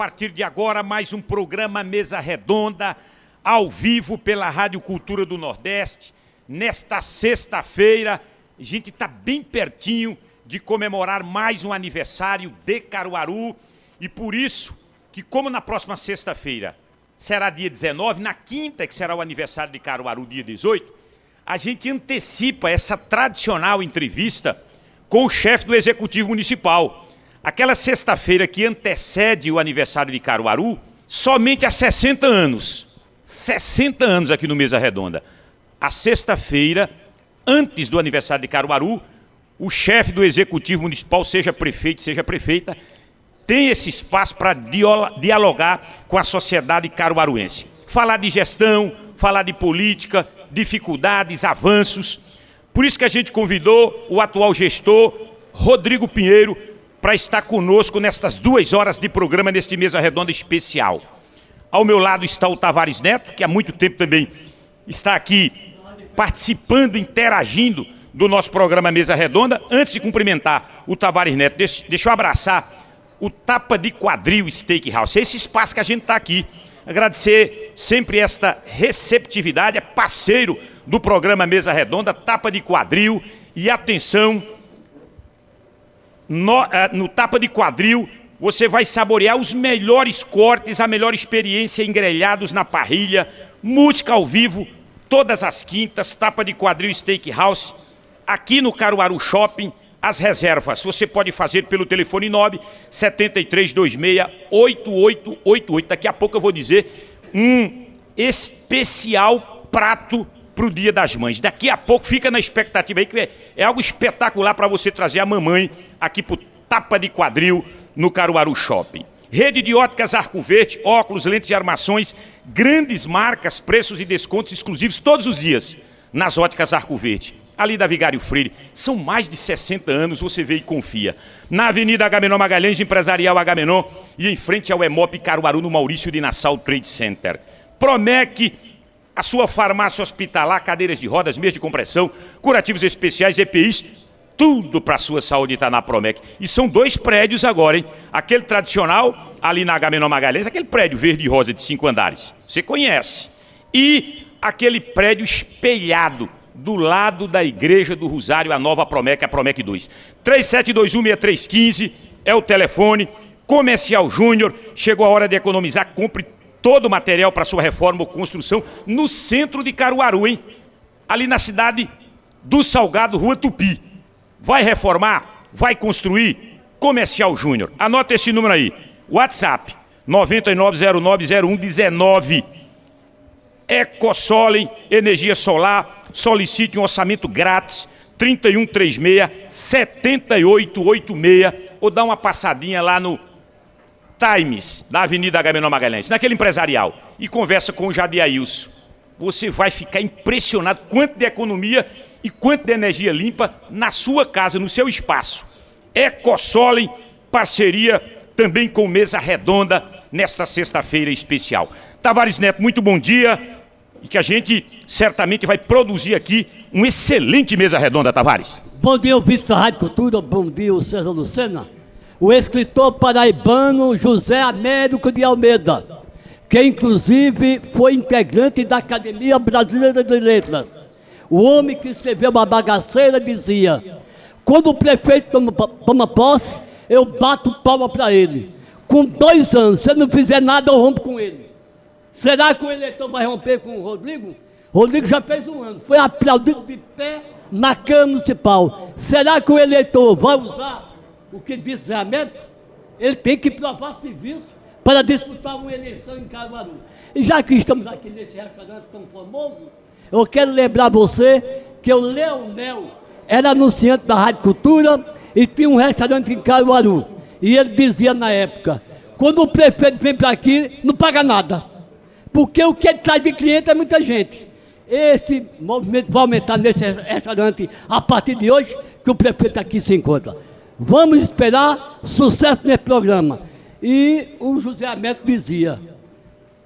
partir de agora, mais um programa Mesa Redonda, ao vivo pela Rádio Cultura do Nordeste. Nesta sexta-feira, a gente está bem pertinho de comemorar mais um aniversário de Caruaru. E por isso, que como na próxima sexta-feira será dia 19, na quinta, que será o aniversário de Caruaru, dia 18, a gente antecipa essa tradicional entrevista com o chefe do Executivo Municipal Aquela sexta-feira que antecede o aniversário de Caruaru, somente há 60 anos, 60 anos aqui no Mesa Redonda, a sexta-feira, antes do aniversário de Caruaru, o chefe do Executivo Municipal, seja prefeito, seja prefeita, tem esse espaço para dialogar com a sociedade caruaruense. Falar de gestão, falar de política, dificuldades, avanços. Por isso que a gente convidou o atual gestor, Rodrigo Pinheiro, para estar conosco nestas duas horas de programa, neste Mesa Redonda especial. Ao meu lado está o Tavares Neto, que há muito tempo também está aqui participando, interagindo do nosso programa Mesa Redonda. Antes de cumprimentar o Tavares Neto, deixa, deixa eu abraçar o Tapa de Quadril Steakhouse. Esse espaço que a gente está aqui. Agradecer sempre esta receptividade, é parceiro do programa Mesa Redonda, Tapa de Quadril. E atenção, no, uh, no tapa de quadril, você vai saborear os melhores cortes, a melhor experiência em grelhados na parrilha, música ao vivo, todas as quintas, tapa de quadril Steakhouse, aqui no Caruaru Shopping, as reservas você pode fazer pelo telefone 9 7326 8888. Daqui a pouco eu vou dizer um especial prato para o Dia das Mães. Daqui a pouco fica na expectativa aí que é, é algo espetacular para você trazer a mamãe aqui para Tapa de Quadril no Caruaru Shopping. Rede de óticas Arco Verde, óculos, lentes e armações, grandes marcas, preços e descontos exclusivos todos os dias nas óticas Arco Verde. Ali da Vigário Freire, são mais de 60 anos, você vê e confia. Na Avenida Agamenon Magalhães, Empresarial Agamenon e em frente ao EMOP Caruaru, no Maurício de Nassau Trade Center. Promec a sua farmácia hospitalar, cadeiras de rodas, meias de compressão, curativos especiais, EPIs, tudo para a sua saúde está na Promec. E são dois prédios agora, hein? Aquele tradicional, ali na Agamenon Magalhães, aquele prédio verde e rosa de cinco andares. Você conhece. E aquele prédio espelhado do lado da Igreja do Rosário, a nova Promec, a Promec 2. 37216315 é o telefone. Comercial Júnior, chegou a hora de economizar, compre todo o material para sua reforma ou construção no centro de Caruaru, hein? Ali na cidade do Salgado, Rua Tupi. Vai reformar? Vai construir? Comercial Júnior. Anota esse número aí. WhatsApp 99090119. Ecosolem, energia solar, solicite um orçamento grátis 3136 7886 ou dá uma passadinha lá no Times, na Avenida Agamenon Magalhães, naquele empresarial, e conversa com o Jadiailson. Você vai ficar impressionado quanto de economia e quanto de energia limpa na sua casa, no seu espaço. Ecosolem, parceria também com Mesa Redonda, nesta sexta-feira especial. Tavares Neto, muito bom dia. E que a gente certamente vai produzir aqui um excelente Mesa Redonda, Tavares. Bom dia, o da Rádio Cultura. Bom dia, o César Lucena o escritor paraibano José Américo de Almeida, que inclusive foi integrante da Academia Brasileira de Letras. O homem que escreveu uma bagaceira dizia: quando o prefeito toma, toma posse, eu bato palma para ele. Com dois anos, se eu não fizer nada, eu rompo com ele. Será que o eleitor vai romper com o Rodrigo? Rodrigo já fez um ano, foi aplaudido de pé na Câmara Municipal. Será que o eleitor vai usar o que diz realmente, ele tem que provar serviço para disputar uma eleição em Caruaru. E já que estamos aqui nesse restaurante tão famoso, eu quero lembrar você que o Leonel era anunciante da Rádio Cultura e tinha um restaurante em Caruaru. E ele dizia na época, quando o prefeito vem para aqui, não paga nada. Porque o que ele traz de cliente é muita gente. Esse movimento vai aumentar nesse restaurante a partir de hoje, que o prefeito aqui se encontra. Vamos esperar sucesso nesse programa. E o José Américo dizia: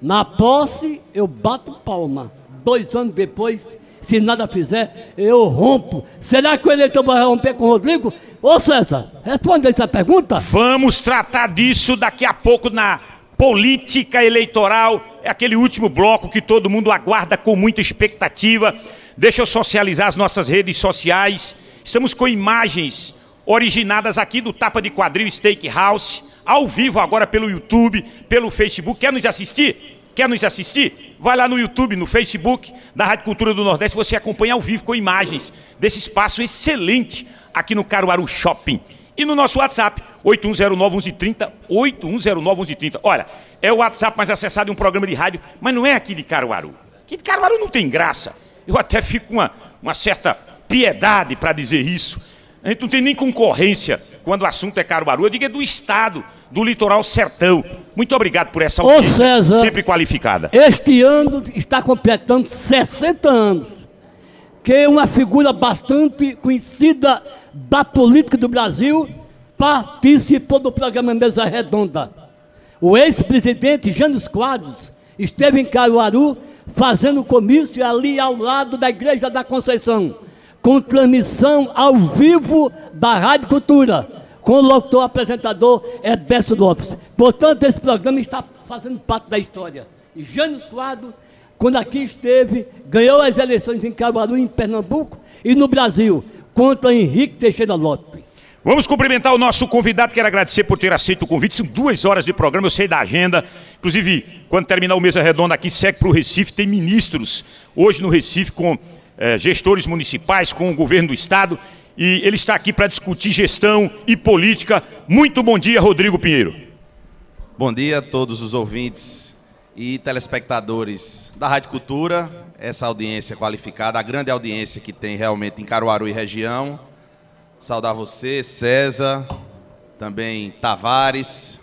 na posse eu bato palma. Dois anos depois, se nada fizer, eu rompo. Será que o eleitor vai romper com o Rodrigo? Ô César, responda essa pergunta. Vamos tratar disso daqui a pouco na política eleitoral, é aquele último bloco que todo mundo aguarda com muita expectativa. Deixa eu socializar as nossas redes sociais. Estamos com imagens originadas aqui do Tapa de Quadril Steakhouse, ao vivo agora pelo YouTube, pelo Facebook. Quer nos assistir? Quer nos assistir? Vai lá no YouTube, no Facebook da Rádio Cultura do Nordeste, você acompanha ao vivo com imagens desse espaço excelente aqui no Caruaru Shopping. E no nosso WhatsApp, 8109-1130, 8109-1130. Olha, é o WhatsApp mais acessado de um programa de rádio, mas não é aqui de Caruaru. Aqui de Caruaru não tem graça. Eu até fico com uma, uma certa piedade para dizer isso. A gente não tem nem concorrência quando o assunto é Caruaru. Eu digo é do Estado, do litoral sertão. Muito obrigado por essa audiência, Ô César, sempre qualificada. Este ano está completando 60 anos. Que é uma figura bastante conhecida da política do Brasil participou do programa Mesa Redonda. O ex-presidente Janos Quadros esteve em Caruaru fazendo comício ali ao lado da Igreja da Conceição, com transmissão ao vivo da Rádio Cultura, com o locutor apresentador Edberto Lopes. Portanto, esse programa está fazendo parte da história. E Janos Quadros, quando aqui esteve, ganhou as eleições em Caruaru, em Pernambuco e no Brasil contra Henrique Teixeira Lopes. Vamos cumprimentar o nosso convidado, quero agradecer por ter aceito o convite. São duas horas de programa, eu sei da agenda. Inclusive, quando terminar o Mesa Redonda aqui, segue para o Recife, tem ministros hoje no Recife com eh, gestores municipais, com o governo do estado. E ele está aqui para discutir gestão e política. Muito bom dia, Rodrigo Pinheiro. Bom dia a todos os ouvintes e telespectadores da Rádio Cultura, essa audiência qualificada, a grande audiência que tem realmente em Caruaru e região. Saudar você, César, também Tavares,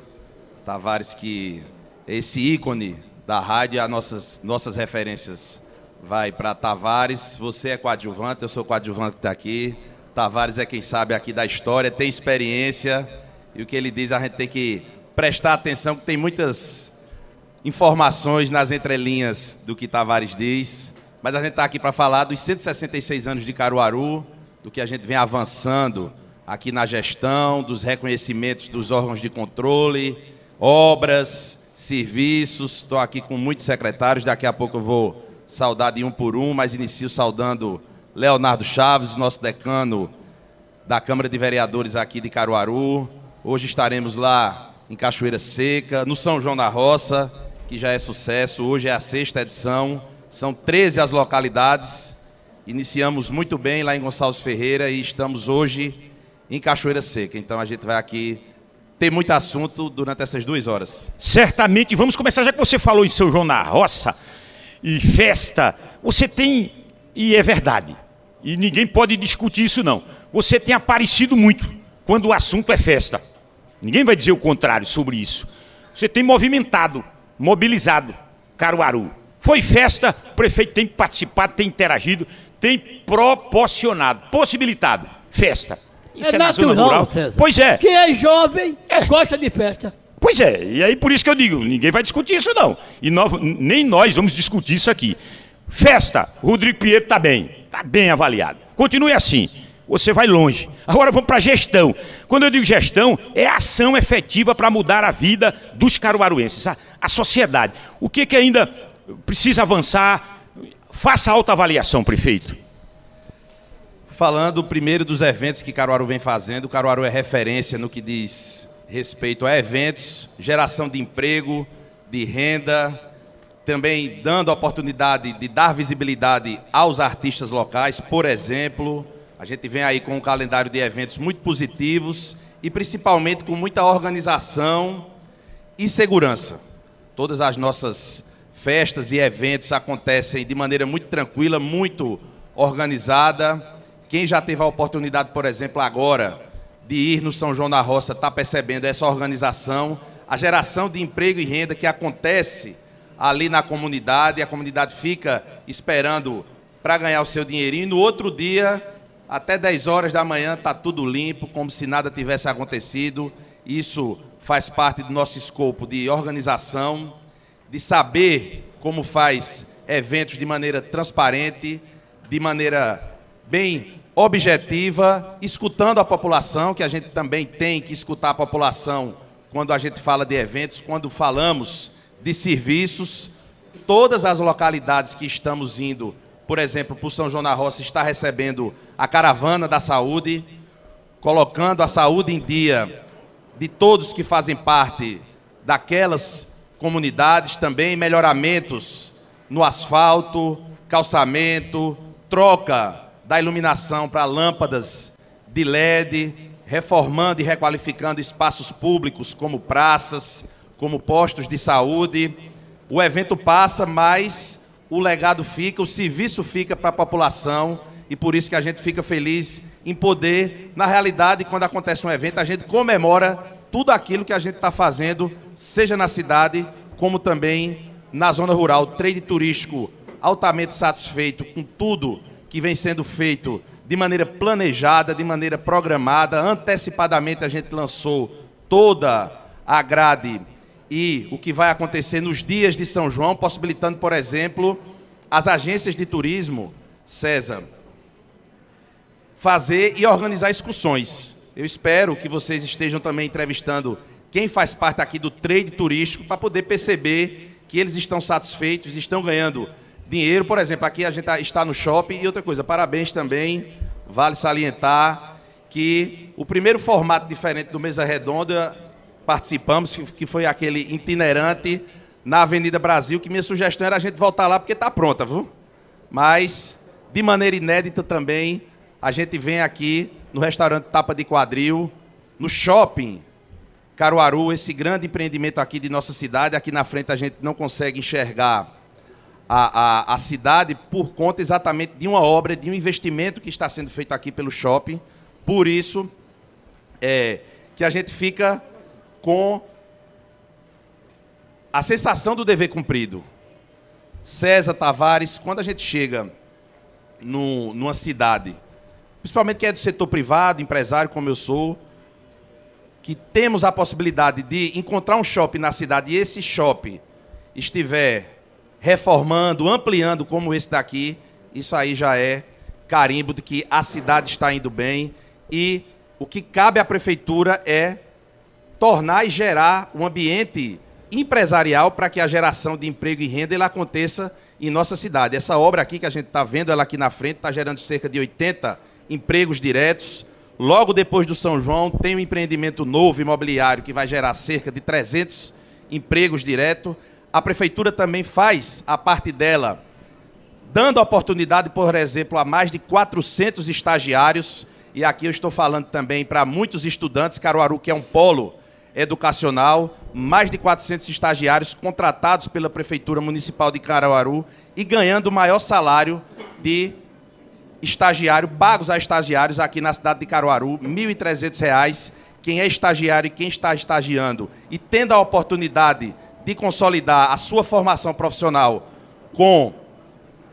Tavares que esse ícone da rádio, as nossas, nossas referências vai para Tavares. Você é coadjuvante, eu sou coadjuvante que está aqui. Tavares é quem sabe aqui da história, tem experiência e o que ele diz a gente tem que prestar atenção, que tem muitas informações nas entrelinhas do que Tavares diz, mas a gente está aqui para falar dos 166 anos de Caruaru, do que a gente vem avançando aqui na gestão, dos reconhecimentos dos órgãos de controle, obras, serviços. Estou aqui com muitos secretários, daqui a pouco eu vou saudar de um por um, mas inicio saudando Leonardo Chaves, nosso decano da Câmara de Vereadores aqui de Caruaru. Hoje estaremos lá em Cachoeira Seca, no São João da Roça, que já é sucesso. Hoje é a sexta edição, são 13 as localidades. Iniciamos muito bem lá em Gonçalves Ferreira e estamos hoje em Cachoeira Seca. Então a gente vai aqui ter muito assunto durante essas duas horas. Certamente, vamos começar, já que você falou em São João da Roça e festa, você tem, e é verdade, e ninguém pode discutir isso não, você tem aparecido muito quando o assunto é festa. Ninguém vai dizer o contrário sobre isso. Você tem movimentado mobilizado, Caruaru. Foi festa, o prefeito tem participado, tem interagido, tem proporcionado, possibilitado festa. Isso é, é natural, rural. César. Pois é. Quem é jovem é. gosta de festa. Pois é, e aí por isso que eu digo, ninguém vai discutir isso não. E nós, nem nós vamos discutir isso aqui. Festa, Rodrigo Pinheiro está bem, está bem avaliado. Continue assim você vai longe. Agora vamos para gestão. Quando eu digo gestão, é ação efetiva para mudar a vida dos caruaruenses, a, a sociedade. O que, que ainda precisa avançar? Faça autoavaliação, prefeito. Falando primeiro dos eventos que Caruaru vem fazendo, Caruaru é referência no que diz respeito a eventos, geração de emprego, de renda, também dando a oportunidade de dar visibilidade aos artistas locais, por exemplo, a gente vem aí com um calendário de eventos muito positivos e principalmente com muita organização e segurança. Todas as nossas festas e eventos acontecem de maneira muito tranquila, muito organizada. Quem já teve a oportunidade, por exemplo, agora de ir no São João da Roça, está percebendo essa organização, a geração de emprego e renda que acontece ali na comunidade, a comunidade fica esperando para ganhar o seu dinheirinho, e no outro dia até 10 horas da manhã está tudo limpo, como se nada tivesse acontecido. Isso faz parte do nosso escopo de organização, de saber como faz eventos de maneira transparente, de maneira bem objetiva, escutando a população, que a gente também tem que escutar a população quando a gente fala de eventos, quando falamos de serviços, todas as localidades que estamos indo, por exemplo, para o São João da Roça, está recebendo a caravana da saúde, colocando a saúde em dia de todos que fazem parte daquelas comunidades, também melhoramentos no asfalto, calçamento, troca da iluminação para lâmpadas de LED, reformando e requalificando espaços públicos como praças, como postos de saúde. O evento passa, mas o legado fica, o serviço fica para a população e por isso que a gente fica feliz em poder, na realidade, quando acontece um evento, a gente comemora tudo aquilo que a gente está fazendo, seja na cidade, como também na zona rural. Trade turístico altamente satisfeito com tudo que vem sendo feito de maneira planejada, de maneira programada. Antecipadamente a gente lançou toda a grade e o que vai acontecer nos dias de São João, possibilitando, por exemplo, as agências de turismo, César, fazer e organizar excursões. Eu espero que vocês estejam também entrevistando quem faz parte aqui do trade turístico para poder perceber que eles estão satisfeitos, estão ganhando dinheiro. Por exemplo, aqui a gente tá, está no shopping e outra coisa, parabéns também Vale salientar que o primeiro formato diferente do Mesa Redonda participamos, que foi aquele itinerante na Avenida Brasil, que minha sugestão era a gente voltar lá porque está pronta, viu? Mas, de maneira inédita também, a gente vem aqui no restaurante Tapa de Quadril, no shopping Caruaru, esse grande empreendimento aqui de nossa cidade. Aqui na frente a gente não consegue enxergar a, a, a cidade por conta exatamente de uma obra, de um investimento que está sendo feito aqui pelo shopping. Por isso, é, que a gente fica com a sensação do dever cumprido. César Tavares, quando a gente chega no, numa cidade, principalmente que é do setor privado, empresário como eu sou, que temos a possibilidade de encontrar um shopping na cidade e esse shopping estiver reformando, ampliando como esse daqui, isso aí já é carimbo de que a cidade está indo bem e o que cabe à prefeitura é tornar e gerar um ambiente empresarial para que a geração de emprego e renda ela aconteça em nossa cidade. Essa obra aqui que a gente está vendo, ela aqui na frente, está gerando cerca de 80 empregos diretos. Logo depois do São João, tem um empreendimento novo imobiliário que vai gerar cerca de 300 empregos diretos a prefeitura também faz a parte dela, dando oportunidade, por exemplo, a mais de 400 estagiários, e aqui eu estou falando também para muitos estudantes, Caruaru, que é um polo educacional, mais de 400 estagiários contratados pela Prefeitura Municipal de Caruaru e ganhando o maior salário de estagiário, pagos a estagiários aqui na cidade de Caruaru, R$ 1.300. Quem é estagiário e quem está estagiando. E tendo a oportunidade de consolidar a sua formação profissional com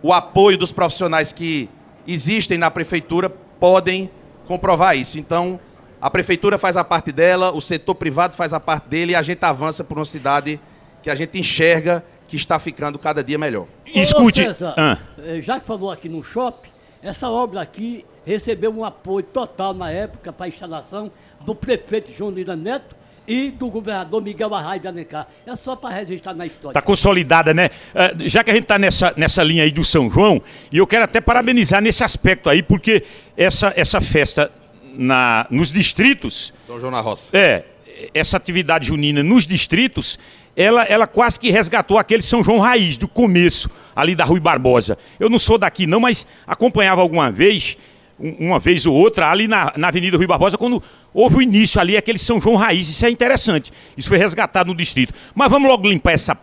o apoio dos profissionais que existem na prefeitura, podem comprovar isso. Então, a prefeitura faz a parte dela, o setor privado faz a parte dele e a gente avança por uma cidade que a gente enxerga que está ficando cada dia melhor. Escute, César, ah. Eh, já que falou aqui no shopping, essa obra aqui recebeu um apoio total na época para a instalação do prefeito João Lira Neto e do governador Miguel Arraes de Alencar. É só para registrar na história. Está consolidada, né? Uh, já que a gente está nessa, nessa linha aí do São João, e eu quero até parabenizar nesse aspecto aí, porque essa, essa festa na, nos distritos. São João na Roça. É, essa atividade junina nos distritos, ela, ela quase que resgatou aquele São João Raiz do começo, ali da Rui Barbosa. Eu não sou daqui não, mas acompanhava alguma vez uma vez ou outra ali na, na Avenida Rui Barbosa, quando houve o início ali, aquele São João Raiz. Isso é interessante. Isso foi resgatado no distrito. Mas vamos logo limpar essa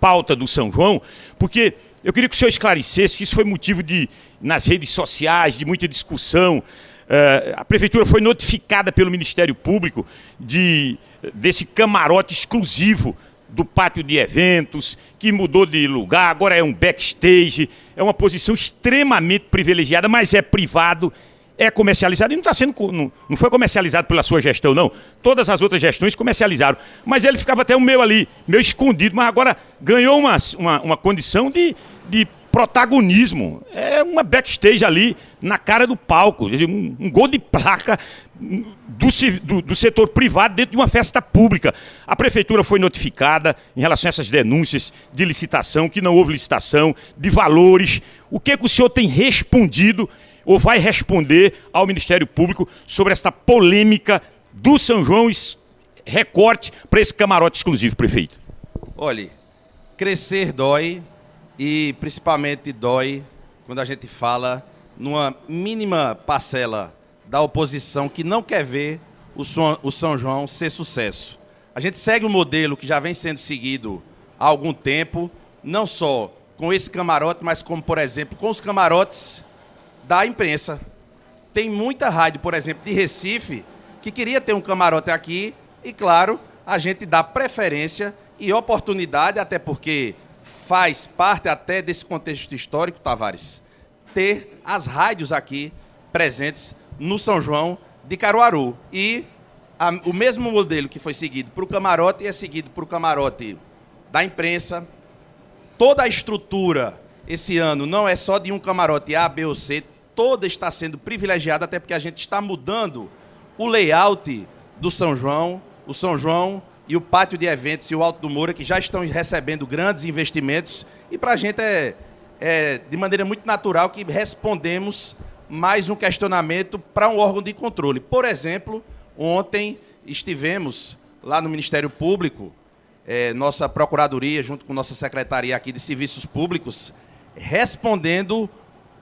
pauta do São João, porque eu queria que o senhor esclarecesse, isso foi motivo de, nas redes sociais, de muita discussão. Uh, a prefeitura foi notificada pelo Ministério Público de, desse camarote exclusivo do pátio de eventos, que mudou de lugar, agora é um backstage, é uma posição extremamente privilegiada, mas é privado, é comercializado e não está sendo não, não, foi comercializado pela sua gestão não. Todas as outras gestões comercializaram, mas ele ficava até o meu ali, meio escondido, mas agora ganhou uma, uma, uma condição de, de protagonismo. É uma backstage ali na cara do palco. Um, gol de placa do, do, do, setor privado dentro de uma festa pública. A prefeitura foi notificada em relação a essas denúncias de licitação, que não houve licitação, de valores. O que, que o senhor tem respondido ou vai responder ao Ministério Público sobre essa polêmica do São João recorte para esse camarote exclusivo, prefeito? Olhe, crescer dói e principalmente dói quando a gente fala numa mínima parcela da oposição que não quer ver o São João ser sucesso. A gente segue um modelo que já vem sendo seguido há algum tempo, não só com esse camarote, mas como, por exemplo, com os camarotes da imprensa. Tem muita rádio, por exemplo, de Recife, que queria ter um camarote aqui e, claro, a gente dá preferência e oportunidade, até porque faz parte até desse contexto histórico, Tavares, ter as rádios aqui presentes no São João de Caruaru. E a, o mesmo modelo que foi seguido para o camarote é seguido para o camarote da imprensa. Toda a estrutura esse ano não é só de um camarote A, B ou C, toda está sendo privilegiada, até porque a gente está mudando o layout do São João. O São João e o pátio de eventos e o Alto do Moura, que já estão recebendo grandes investimentos. E para a gente é, é de maneira muito natural que respondemos mais um questionamento para um órgão de controle. Por exemplo, ontem estivemos lá no Ministério Público, é, nossa Procuradoria, junto com nossa Secretaria aqui de Serviços Públicos, respondendo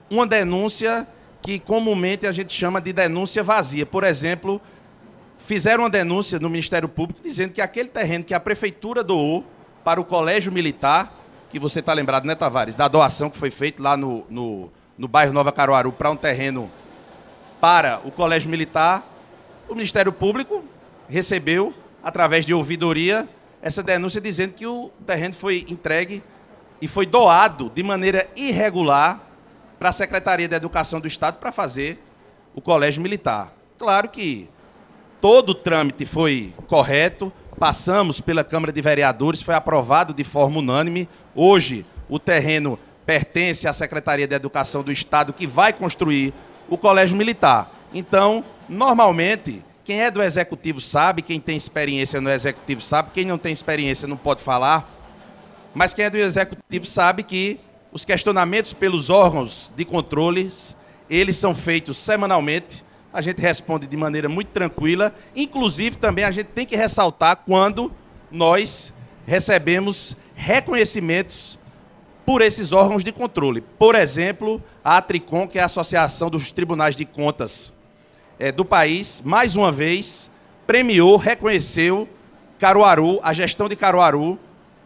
uma denúncia que comumente a gente chama de denúncia vazia. Por exemplo, fizeram uma denúncia no Ministério Público dizendo que aquele terreno que a prefeitura doou para o Colégio Militar, que você está lembrado, né, Tavares, da doação que foi feita lá no, no, no bairro Nova Caruaru para um terreno para o Colégio Militar, o Ministério Público recebeu, através de ouvidoria, essa denúncia dizendo que o terreno foi entregue e foi doado de maneira irregular para a Secretaria de Educação do Estado para fazer o colégio militar. Claro que todo o trâmite foi correto, passamos pela Câmara de Vereadores, foi aprovado de forma unânime. Hoje, o terreno pertence à Secretaria de Educação do Estado, que vai construir o colégio militar. Então, normalmente, quem é do executivo sabe, quem tem experiência no executivo sabe, quem não tem experiência não pode falar, mas quem é do executivo sabe que os questionamentos pelos órgãos de controles, eles são feitos semanalmente. A gente responde de maneira muito tranquila. Inclusive, também a gente tem que ressaltar quando nós recebemos reconhecimentos por esses órgãos de controle. Por exemplo, a Tricom, que é a Associação dos Tribunais de Contas é, do país, mais uma vez premiou, reconheceu Caruaru, a gestão de Caruaru,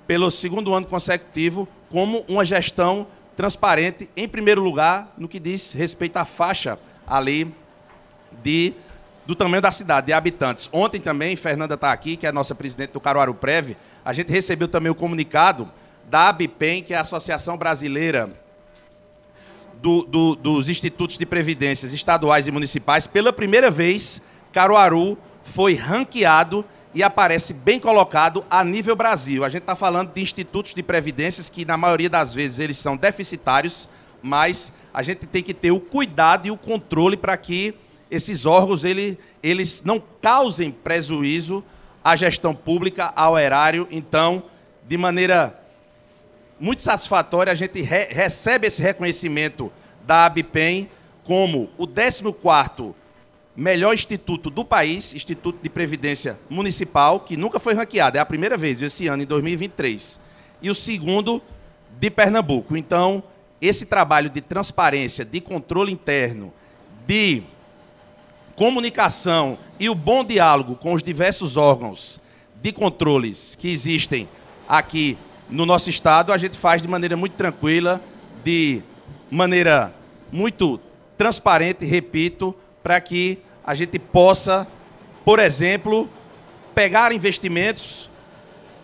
pelo segundo ano consecutivo, como uma gestão transparente, em primeiro lugar, no que diz respeito à faixa ali de, do tamanho da cidade, de habitantes. Ontem também, Fernanda está aqui, que é a nossa presidente do Caruaru Prev, a gente recebeu também o comunicado da ABPEM, que é a Associação Brasileira do, do, dos Institutos de Previdências Estaduais e Municipais. Pela primeira vez, Caruaru foi ranqueado e aparece bem colocado a nível Brasil. A gente está falando de institutos de previdências que, na maioria das vezes, eles são deficitários, mas a gente tem que ter o cuidado e o controle para que esses órgãos ele, eles não causem prejuízo à gestão pública, ao erário. Então, de maneira muito satisfatória, a gente re recebe esse reconhecimento da ABPEM como o 14º melhor instituto do país, Instituto de Previdência Municipal, que nunca foi ranqueado, é a primeira vez esse ano, em 2023. E o segundo de Pernambuco. Então, esse trabalho de transparência, de controle interno, de comunicação e o bom diálogo com os diversos órgãos de controles que existem aqui no nosso estado, a gente faz de maneira muito tranquila, de maneira muito transparente, repito, para que a gente possa, por exemplo, pegar investimentos,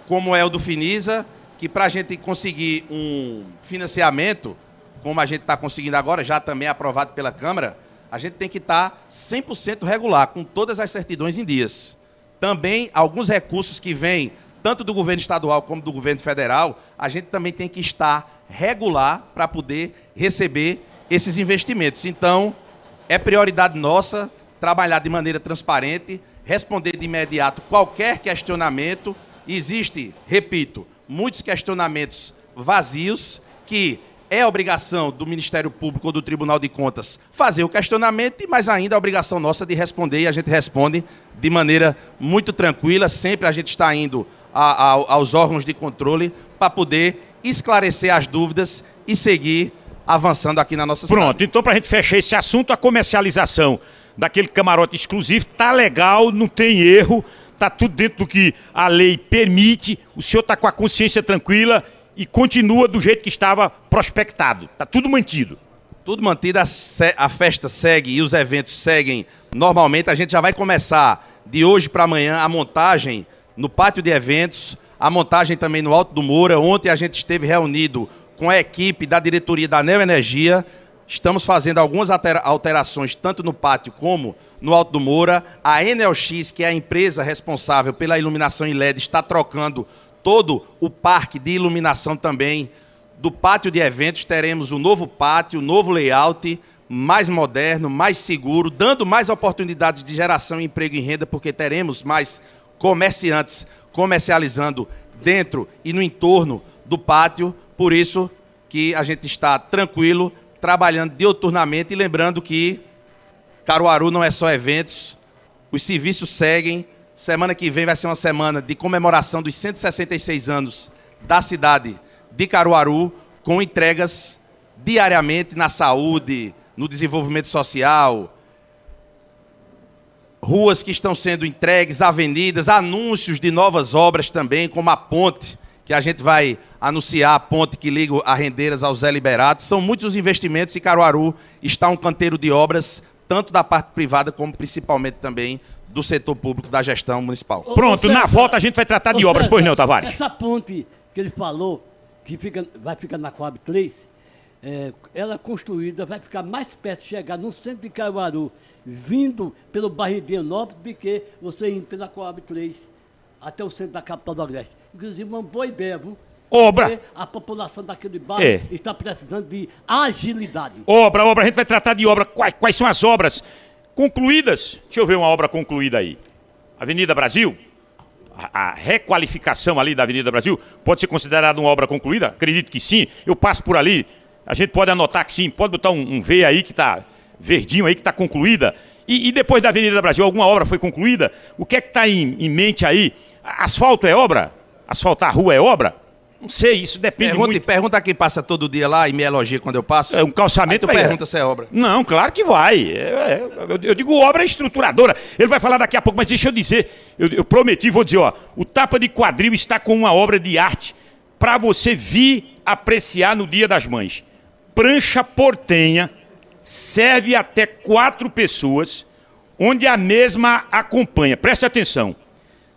como é o do Finisa, que para a gente conseguir um financiamento, como a gente está conseguindo agora, já também aprovado pela Câmara, a gente tem que estar tá 100% regular, com todas as certidões em dias. Também alguns recursos que vêm, tanto do governo estadual como do governo federal, a gente também tem que estar regular para poder receber esses investimentos. Então, é prioridade nossa trabalhar de maneira transparente, responder de imediato qualquer questionamento. Existe, repito, muitos questionamentos vazios que é obrigação do Ministério Público ou do Tribunal de Contas fazer o questionamento, mas ainda é obrigação nossa de responder e a gente responde de maneira muito tranquila. Sempre a gente está indo a, a, aos órgãos de controle para poder esclarecer as dúvidas e seguir avançando aqui na nossa. Pronto, então para a gente fechar esse assunto, a comercialização daquele camarote exclusivo tá legal, não tem erro, tá tudo dentro do que a lei permite, o senhor está com a consciência tranquila e continua do jeito que estava prospectado. Tá tudo mantido. Tudo mantido, a, a festa segue e os eventos seguem normalmente. A gente já vai começar de hoje para amanhã a montagem no pátio de eventos, a montagem também no Alto do Moura. Ontem a gente esteve reunido com a equipe da diretoria da Neoenergia. Estamos fazendo algumas alterações, tanto no pátio como no Alto do Moura. A NLX, que é a empresa responsável pela iluminação em LED, está trocando todo o parque de iluminação também. Do pátio de eventos, teremos um novo pátio, um novo layout, mais moderno, mais seguro, dando mais oportunidades de geração, emprego e renda, porque teremos mais comerciantes comercializando dentro e no entorno do pátio. Por isso que a gente está tranquilo, trabalhando dioturnamente e lembrando que Caruaru não é só eventos, os serviços seguem. Semana que vem vai ser uma semana de comemoração dos 166 anos da cidade de Caruaru, com entregas diariamente na saúde, no desenvolvimento social, ruas que estão sendo entregues, avenidas, anúncios de novas obras também, como a ponte que a gente vai anunciar a ponte que liga a Rendeiras ao Zé Liberato. São muitos os investimentos e Caruaru está um canteiro de obras, tanto da parte privada como principalmente também do setor público da gestão municipal. Pronto, César, na volta a gente vai tratar de obras, César, pois não, Tavares? Essa ponte que ele falou, que fica, vai ficar na Coab 3, é, ela é construída, vai ficar mais perto de chegar no centro de Caruaru, vindo pelo bairro de Enópolis, do que você indo pela Coab 3 até o centro da capital do Agreste. Inclusive, uma boa ideia, viu? Obra. A população daquele bairro é. está precisando de agilidade. Obra, obra. A gente vai tratar de obra. Quais, quais são as obras concluídas? Deixa eu ver uma obra concluída aí. Avenida Brasil. A, requalificação ali da Avenida Brasil pode ser considerada uma obra concluída? Acredito que sim. Eu passo por ali. A gente pode anotar que sim. Pode botar um, um V aí que está verdinho aí que está concluída. E, e, depois da Avenida Brasil, alguma obra foi concluída? O que é que está em, em mente aí? Asfalto é obra? Asfaltar a rua é obra? Não sei, isso depende pergunta, muito. Pergunta quem passa todo dia lá e me elogia quando eu passo. É um calçamento. Aí tu pergunta se é obra. Não, claro que vai. É, é, eu, eu, digo obra estruturadora. Ele vai falar daqui a pouco, mas deixa eu dizer. Eu, eu prometi, vou dizer, ó. O Tapa de Quadril está com uma obra de arte para você vir apreciar no Dia das Mães. Prancha portenha serve até quatro pessoas, onde a mesma acompanha. Preste atenção.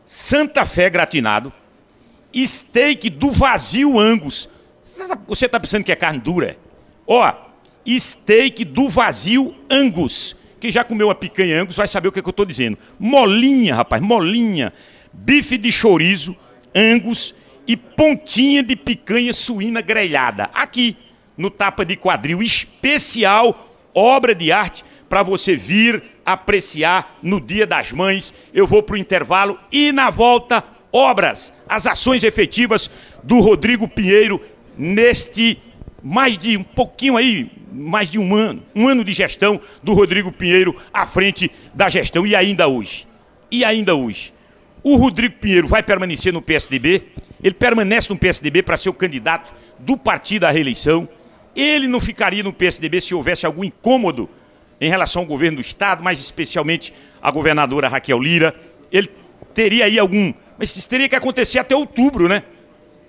Santa Fé gratinado steak do vazio Angus. Você está pensando que é carne dura? Ó, steak do vazio Angus. Quem já comeu uma picanha Angus vai saber o que, é que eu estou dizendo. Molinha, rapaz, molinha. Bife de chorizo Angus e pontinha de picanha suína grelhada. Aqui, no Tapa de Quadril, especial, obra de arte, para você vir apreciar no Dia das Mães. Eu vou para o intervalo e na volta obras, as ações efetivas do Rodrigo Pinheiro neste mais de um pouquinho aí, mais de um ano, um ano de gestão do Rodrigo Pinheiro à frente da gestão e ainda hoje. E ainda hoje. O Rodrigo Pinheiro vai permanecer no PSDB, ele permanece no PSDB para ser o candidato do partido à reeleição. Ele não ficaria no PSDB se houvesse algum incômodo em relação ao governo do Estado, mais especialmente a governadora Raquel Lira. Ele teria aí algum mas isso teria que acontecer até outubro, né?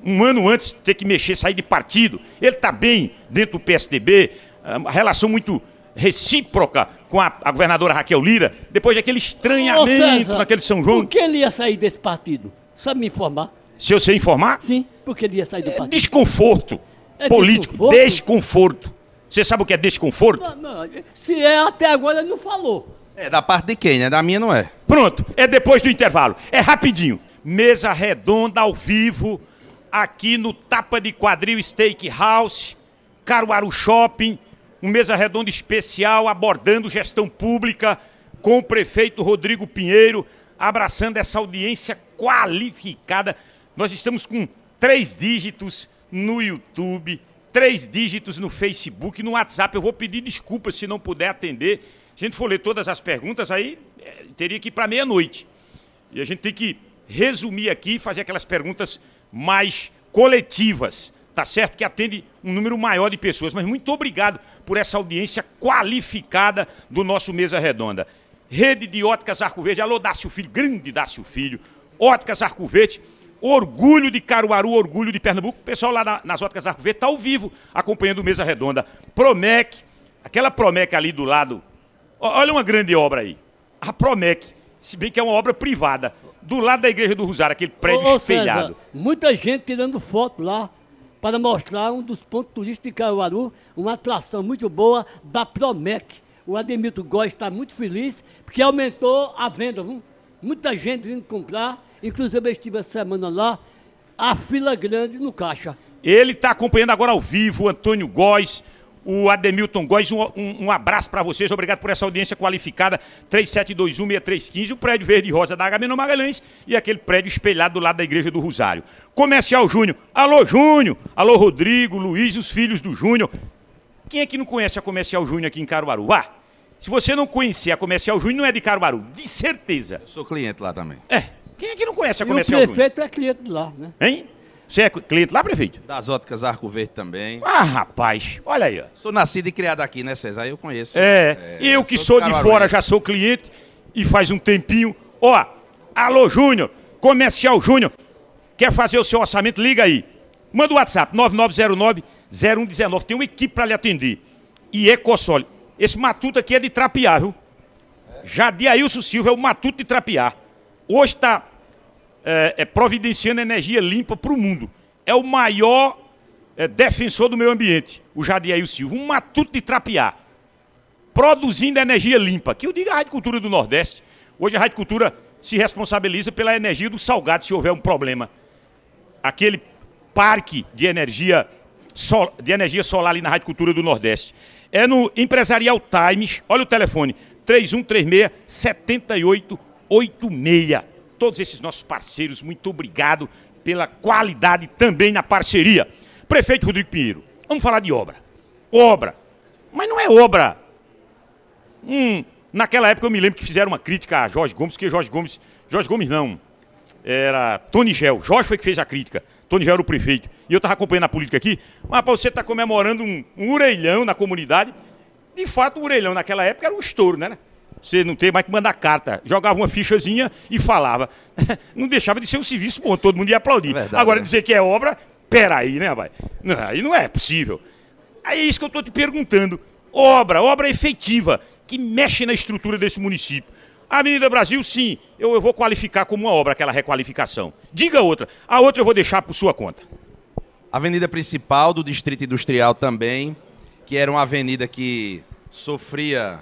Um ano antes ter que mexer, sair de partido. Ele está bem dentro do PSDB, a relação muito recíproca com a, a governadora Raquel Lira, depois daquele estranhamento César, naquele São João. Por que ele ia sair desse partido? Sabe me informar? Se eu sei informar? Sim, porque ele ia sair do é partido. Desconforto é político, desconforto? desconforto. Você sabe o que é desconforto? Não, não, se é até agora ele não falou. É da parte de quem, né? Da minha não é. Pronto, é depois do intervalo. É rapidinho mesa redonda ao vivo, aqui no Tapa de Quadril Steakhouse, Caruaru Shopping, um mesa redonda especial abordando gestão pública com o prefeito Rodrigo Pinheiro, abraçando essa audiência qualificada. Nós estamos com três dígitos no YouTube, três dígitos no Facebook, no WhatsApp. Eu vou pedir desculpas se não puder atender. A gente for ler todas as perguntas, aí é, teria que ir para meia-noite. E a gente tem que resumir aqui e fazer aquelas perguntas mais coletivas, tá certo? Que atende um número maior de pessoas. Mas muito obrigado por essa audiência qualificada do nosso Mesa Redonda. Rede de Óticas Arco Verde, alô Dácio Filho, grande Dácio Filho. Óticas Arco Verde, orgulho de Caruaru, orgulho de Pernambuco. O pessoal lá na, nas Óticas Arco Verde está ao vivo acompanhando o Mesa Redonda. Promec, aquela Promec ali do lado. Olha uma grande obra aí. A Promec, se bem que é uma obra privada do lado da Igreja do Rosário, aquele prédio ô, ô, espelhado. César, muita gente tirando foto lá para mostrar um dos pontos turísticos de Caruaru, uma atração muito boa da Promec. O Ademito Góes está muito feliz porque aumentou a venda. Viu? Muita gente vindo comprar, inclusive eu estive essa semana lá, a fila grande no caixa. Ele está acompanhando agora ao vivo o Antônio Góes, o Ademilton Góes, um, um, um abraço para vocês, obrigado por essa audiência qualificada, 3721-6315, o prédio verde e rosa da Agamenon Magalhães e aquele prédio espelhado do lado da Igreja do Rosário. Comercial Júnior, alô Júnior, alô Rodrigo, Luiz, os filhos do Júnior. Quem é que não conhece a Comercial Júnior aqui em Caruaru? Vá! Se você não conhecer a Comercial Júnior, não é de Caruaru, de certeza. Eu sou cliente lá também. É, quem é que não conhece a Comercial Júnior? o prefeito Júnior? é cliente lá, né? Hein? Você é cliente lá, prefeito? Das óticas Arco Verde também. Ah, rapaz, olha aí. Ó. Sou nascido e criado aqui, né, César? Eu conheço. É, é eu que sou, de fora já sou cliente e faz um tempinho. Ó, alô Júnior, Comercial Júnior, quer fazer o seu orçamento? Liga aí. Manda o WhatsApp, 9909-0119. Tem uma equipe para lhe atender. E Ecosol. Esse matuto aqui é de trapear, viu? Já de Ailson Silva é o matuto de trapear. Hoje está é, é, providenciando energia limpa para o mundo. É o maior é, defensor do meio ambiente, o Jadiel Silva. Um matuto de trapear. Produzindo energia limpa. Que eu digo a Rádio Cultura do Nordeste. Hoje a Rádio Cultura se responsabiliza pela energia do salgado se houver um problema. Aquele parque de energia, sol, de energia solar ali na Rádio Cultura do Nordeste. É no Empresarial Times, olha o telefone, 3136 7886 todos esses nossos parceiros, muito obrigado pela qualidade também na parceria. Prefeito Rodrigo Pinheiro, vamos falar de obra. Obra. Mas não é obra. Hum, naquela época eu me lembro que fizeram uma crítica a Jorge Gomes, que Jorge Gomes. Jorge Gomes não. Era Tony Gel. Jorge foi que fez a crítica. Tony Gel era o prefeito. E eu estava acompanhando a política aqui. Mas você estar tá comemorando um, um orelhão na comunidade. De fato, o orelhão naquela época era um estouro, né? Você não tem mais que mandar carta. Jogava uma fichazinha e falava. Não deixava de ser um serviço bom, todo mundo ia aplaudir. Verdade, Agora, né? dizer que é obra, peraí, né, rapaz? Não, aí não é possível. Aí é isso que eu estou te perguntando. Obra, obra efetiva, que mexe na estrutura desse município. A Avenida Brasil, sim, eu, eu vou qualificar como uma obra aquela requalificação. Diga outra. A outra eu vou deixar por sua conta. Avenida principal do Distrito Industrial também, que era uma avenida que sofria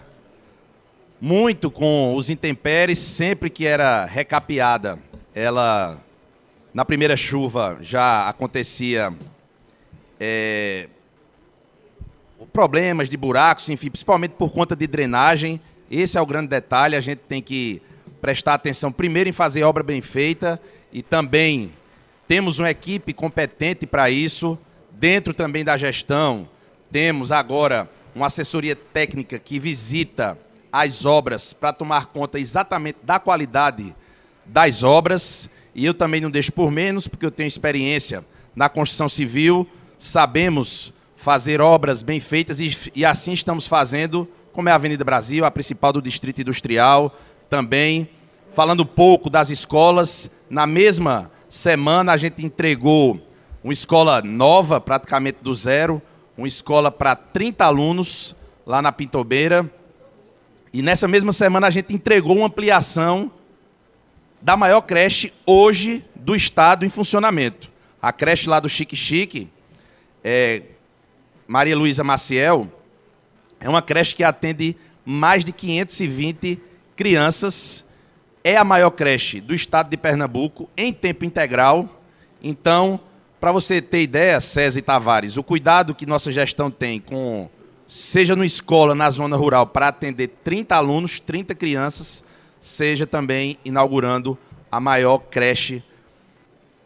muito com os intempéries, sempre que era recapeada, ela, na primeira chuva, já acontecia é, problemas de buracos, enfim, principalmente por conta de drenagem. Esse é o grande detalhe, a gente tem que prestar atenção primeiro em fazer obra bem feita e também temos uma equipe competente para isso. Dentro também da gestão, temos agora uma assessoria técnica que visita as obras para tomar conta exatamente da qualidade das obras. E eu também não deixo por menos, porque eu tenho experiência na construção civil, sabemos fazer obras bem feitas e, e assim estamos fazendo, como é a Avenida Brasil, a principal do Distrito Industrial, também. Falando pouco das escolas, na mesma semana a gente entregou uma escola nova, praticamente do zero, uma escola para 30 alunos lá na Pintobeira e nessa mesma semana a gente entregou uma ampliação da maior creche hoje do estado em funcionamento. A creche lá do Chique Chique, é, Maria Luísa Maciel, é uma creche que atende mais de 520 crianças. É a maior creche do estado de Pernambuco em tempo integral. Então, Para você ter ideia, César e Tavares, o cuidado que nossa gestão tem com, seja no escola, na zona rural, para atender 30 alunos, 30 crianças, seja também inaugurando a maior creche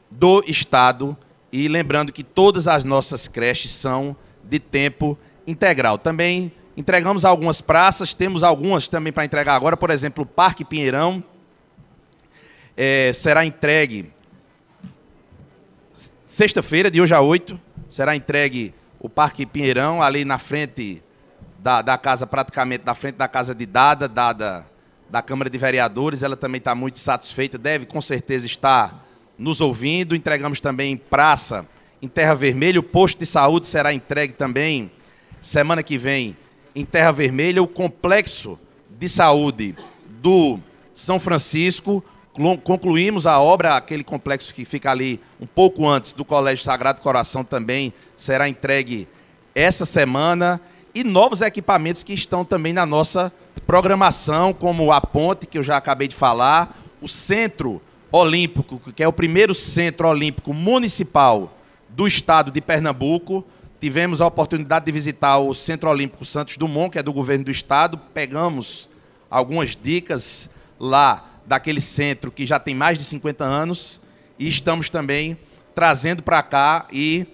do estado. E lembrando que todas as nossas creches são de tempo integral. Também entregamos algumas praças, temos algumas também para entregar agora, por exemplo, o Parque Pinheirão é, será entregue sexta-feira, de hoje a 8, será entregue o Parque Pinheirão, ali na frente da, da casa, praticamente na frente da casa de Dada, Dada da Câmara de Vereadores, ela também está muito satisfeita, deve com certeza estar nos ouvindo. Entregamos também em praça, em Terra Vermelha, o posto de saúde será entregue também semana que vem em Terra Vermelha, o complexo de saúde do São Francisco. Concluímos a obra, aquele complexo que fica ali um pouco antes do Colégio Sagrado Coração também será entregue essa semana. E novos equipamentos que estão também na nossa programação, como a ponte, que eu já acabei de falar, o Centro Olímpico, que é o primeiro centro olímpico municipal do estado de Pernambuco. Tivemos a oportunidade de visitar o Centro Olímpico Santos Dumont, que é do governo do estado. Pegamos algumas dicas lá daquele centro que já tem mais de 50 anos e estamos também trazendo para cá e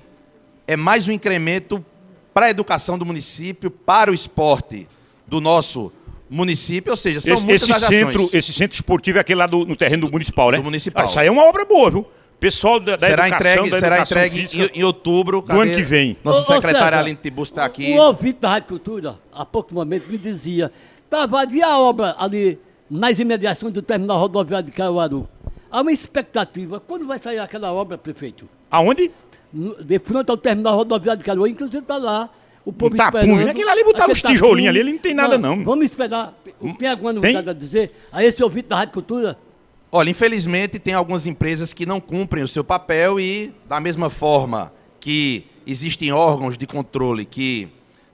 é mais um incremento para a educação do município, para o esporte do nosso município, ou seja, são esse, muitas esse centro, esse centro esportivo é aquele lá do, no terreno do municipal, né? Do municipal. Ah, isso aí é uma obra boa, viu? Pessoal da, da será educação, entregue, da será educação entregue física, em, em outubro. do ano que vem. Nossa Ô, ô, secretária César, Aline Tibus está aqui. O ouvinte da Rádio Cultura, há pouco momento, me dizia, Tavares, e a obra ali nas imediações do terminal rodoviário de Caruaru? Há uma expectativa. Quando vai sair aquela obra, prefeito? Aonde? No- De frente ao terminal rodoviário de Caruaru, inclusive está lá. O povo Um tapume. esperando. Aquele ali botaram Aquele uns tijolinhos tapume. ali, ele não tem nada, não. Vamos esperar. Tem alguma Tem? novidade a dizer a esse ouvinte da Rádio Cultura? Olha, infelizmente tem algumas empresas que não cumprem o seu papel e, da mesma forma que existem órgãos de controle que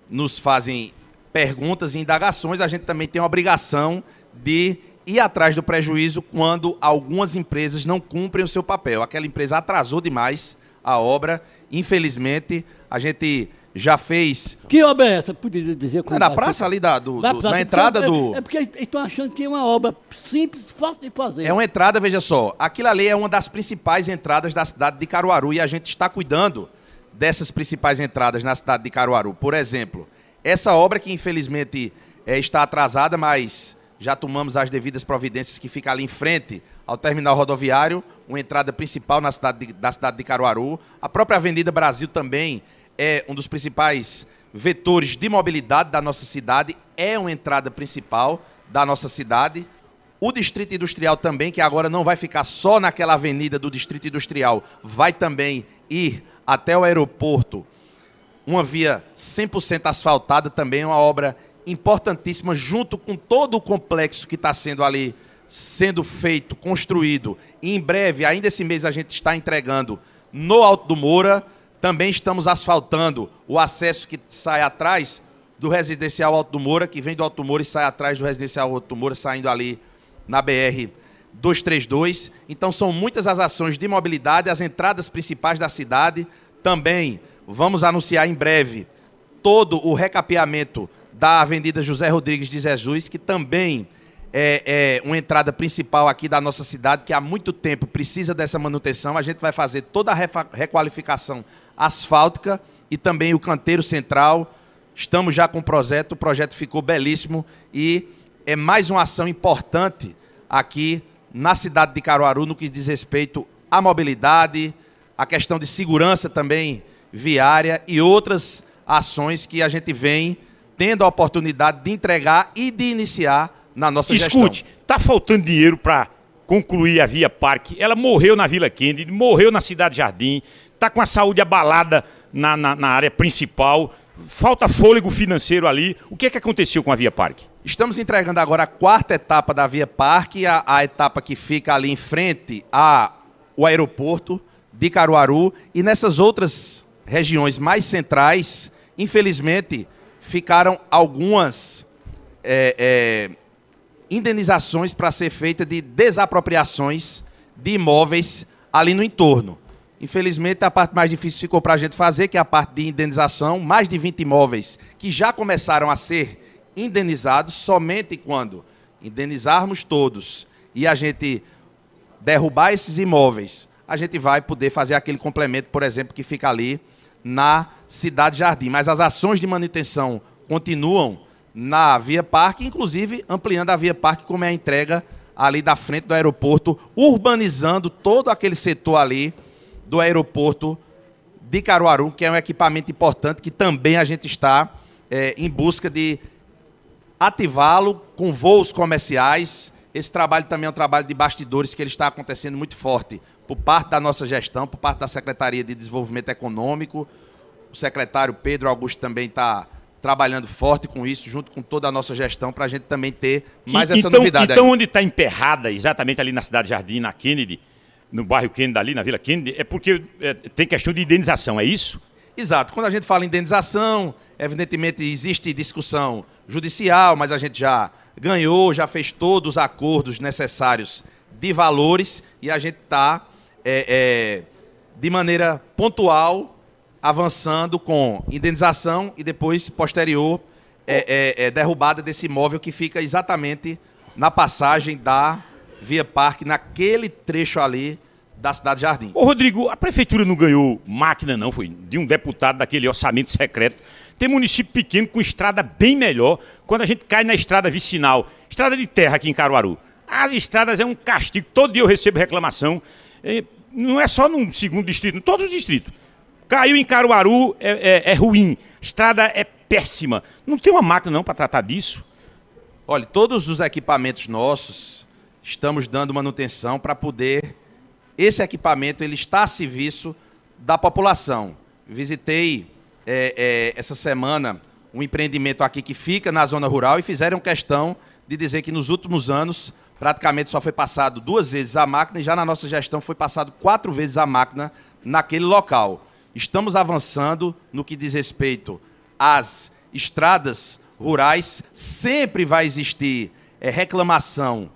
nos fazem perguntas e indagações, a gente também tem a obrigação de ir atrás do prejuízo quando algumas empresas não cumprem o seu papel. Aquela empresa atrasou demais a obra, infelizmente, a gente já fez Que obra é essa? Poderia dizer com na praça ali da, do, Da do- praça, na entrada porque- do É, é porque estão achando que é uma obra simples, fácil de fazer. É uma entrada, veja só, aquilo ali é uma das principais entradas da cidade de Caruaru e a gente está cuidando dessas principais entradas na cidade de Caruaru. Por exemplo, essa obra que infelizmente eh, está atrasada, mas já tomamos as devidas providências que fica ali em frente ao terminal rodoviário, uma entrada principal na cidade de- da cidade de Caruaru. A própria Avenida Brasil também é um dos principais vetores de mobilidade da nossa cidade, é uma entrada principal da nossa cidade. O Distrito Industrial também, que agora não vai ficar só naquela avenida do Distrito Industrial, vai também ir até o aeroporto. Uma via 100% asfaltada também é uma obra importantíssima, junto com todo o complexo que está sendo ali, sendo feito, construído. E em breve, ainda esse mês, a gente está entregando no Alto do Moura. Também estamos asfaltando o acesso que sai atrás do residencial Alto do Moura, que vem do Alto do Moura e sai atrás do residencial Alto do Moura, saindo ali na BR 232. Então são muitas as ações de mobilidade, as entradas principais da cidade. Também vamos anunciar em breve todo o recapeamento da Avenida José Rodrigues de Jesus, que também é, é uma entrada principal aqui da nossa cidade, que há muito tempo precisa dessa manutenção. A gente vai fazer toda a requalificação asfáltica e também o canteiro central. Estamos já com o projeto, o projeto ficou belíssimo e é mais uma ação importante aqui na cidade de Caruaru no que diz respeito à mobilidade, à questão de segurança também viária e outras ações que a gente vem tendo a oportunidade de entregar e de iniciar na nossa Escute, gestão. tá faltando dinheiro para concluir a Via Parque. Ela morreu na Vila Kennedy, morreu na Cidade Jardim, tá com a saúde abalada na, na, na área principal. Falta fôlego financeiro ali. O que é que aconteceu com a Via Parque? Estamos entregando agora a quarta etapa da Via Parque, a, a etapa que fica ali em frente ao aeroporto de Caruaru. E nessas outras regiões mais centrais, infelizmente, ficaram algumas é, é, indenizações para ser feita de desapropriações de imóveis ali no entorno. Infelizmente, a parte mais difícil ficou para a gente fazer, que é a parte de indenização. Mais de 20 imóveis que já começaram a ser indenizados somente quando indenizarmos todos e a gente derrubar esses imóveis, a gente vai poder fazer aquele complemento, por exemplo, que fica ali na Cidade Jardim. Mas as ações de manutenção continuam na Via Parque, inclusive ampliando a Via Parque, como é a entrega ali da frente do aeroporto, urbanizando todo aquele setor ali do aeroporto de Caruaru, que é um equipamento importante que também a gente está é, em busca de ativá-lo com voos comerciais. Esse trabalho também é um trabalho de bastidores que ele está acontecendo muito forte por parte da nossa gestão, por parte da Secretaria de Desenvolvimento Econômico. O secretário Pedro Augusto também está trabalhando forte com isso, junto com toda a nossa gestão, para a gente também ter mais e, essa então, novidade. Então, aí. onde está emperrada, exatamente ali na cidade Jardim, na Kennedy, no bairro Kennedy, ali na Vila Kennedy, é porque é, tem questão de indenização, é isso? Exato. Quando a gente fala em indenização, evidentemente existe discussão judicial, mas a gente já ganhou, já fez todos os acordos necessários de valores e a gente está, é, é, de maneira pontual, avançando com indenização e depois, posterior, é, é, é, derrubada desse imóvel que fica exatamente na passagem da Via Parque, naquele trecho ali da cidade de Jardim. Ô Rodrigo, a prefeitura não ganhou máquina não, foi de um deputado daquele orçamento secreto. Tem município pequeno com estrada bem melhor. Quando a gente cai na estrada vicinal, estrada de terra aqui em Caruaru, as estradas é um castigo. Todo dia eu recebo reclamação. Não é só no segundo distrito, em todos os distritos. Caiu em Caruaru, é, é, é ruim. Estrada é péssima. Não tem uma máquina não para tratar disso? Olha, todos os equipamentos nossos estamos dando manutenção para poder esse equipamento ele está a serviço da população. Visitei é, é, essa semana um empreendimento aqui que fica na zona rural e fizeram questão de dizer que nos últimos anos praticamente só foi passado duas vezes a máquina e já na nossa gestão foi passado quatro vezes a máquina naquele local. Estamos avançando no que diz respeito às estradas rurais. Sempre vai existir é, reclamação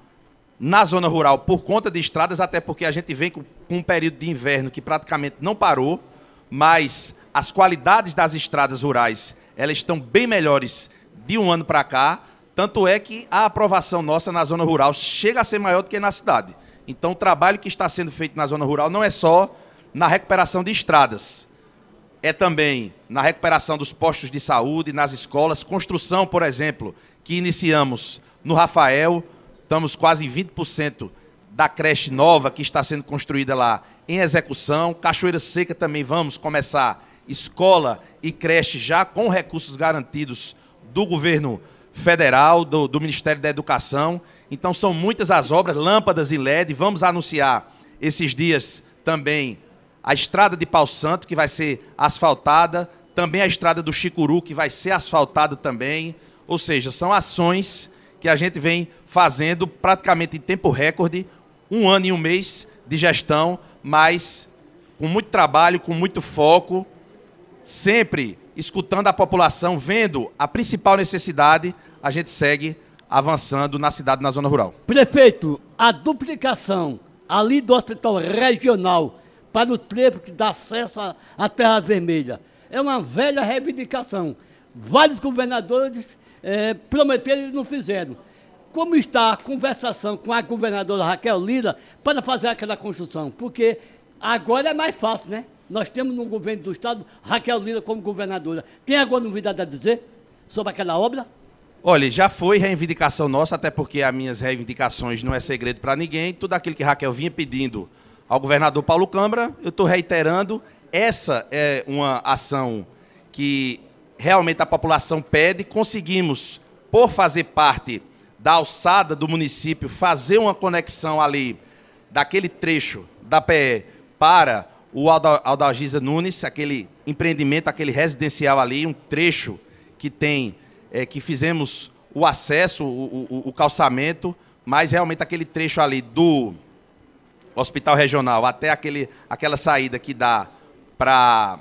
na zona rural por conta de estradas, até porque a gente vem com, com um período de inverno que praticamente não parou, mas as qualidades das estradas rurais elas estão bem melhores de um ano para cá. Tanto é que a aprovação nossa na zona rural chega a ser maior do que na cidade. Então, o trabalho que está sendo feito na zona rural não é só na recuperação de estradas, é também na recuperação dos postos de saúde, nas escolas, construção, por exemplo, que iniciamos no Rafael, estamos quase em 20% da creche nova que está sendo construída lá em execução. Cachoeira Seca também vamos começar escola e creche já com recursos garantidos do governo federal, do, do Ministério da Educação. Então são muitas as obras, lâmpadas e LED. Vamos anunciar esses dias também a estrada de Pau Santo, que vai ser asfaltada, também a estrada do Chicuru, que vai ser asfaltada também. Ou seja, são ações que a gente vem fazendo praticamente em tempo recorde, um ano e um mês de gestão, mas com muito trabalho, com muito foco, sempre escutando a população, vendo a principal necessidade, a gente segue avançando na cidade, na zona rural. Prefeito, a duplicação ali do hospital regional para o trevo que dá acesso à Terra Vermelha. É uma velha reivindicação. Vários governadores é, prometeram e não fizeram. Como está a conversação com a governadora Raquel Lira para fazer aquela construção? Porque agora é mais fácil, né? Nós temos no governo do Estado Raquel Lira como governadora. Tem alguma novidade a dizer sobre aquela obra? Olha, já foi reivindicação nossa, até porque as minhas reivindicações não é segredo para ninguém. Tudo aquilo que Raquel vinha pedindo ao governador Paulo Câmara. Eu estou reiterando, essa é uma ação que realmente a população pede. Conseguimos, por fazer parte da alçada do município, fazer uma conexão ali daquele trecho da PE para o Aldalgisa Nunes, aquele empreendimento, aquele residencial ali, um trecho que tem, é, que fizemos o acesso, o, o, o calçamento, mas realmente aquele trecho ali do hospital regional até aquele, aquela saída que dá para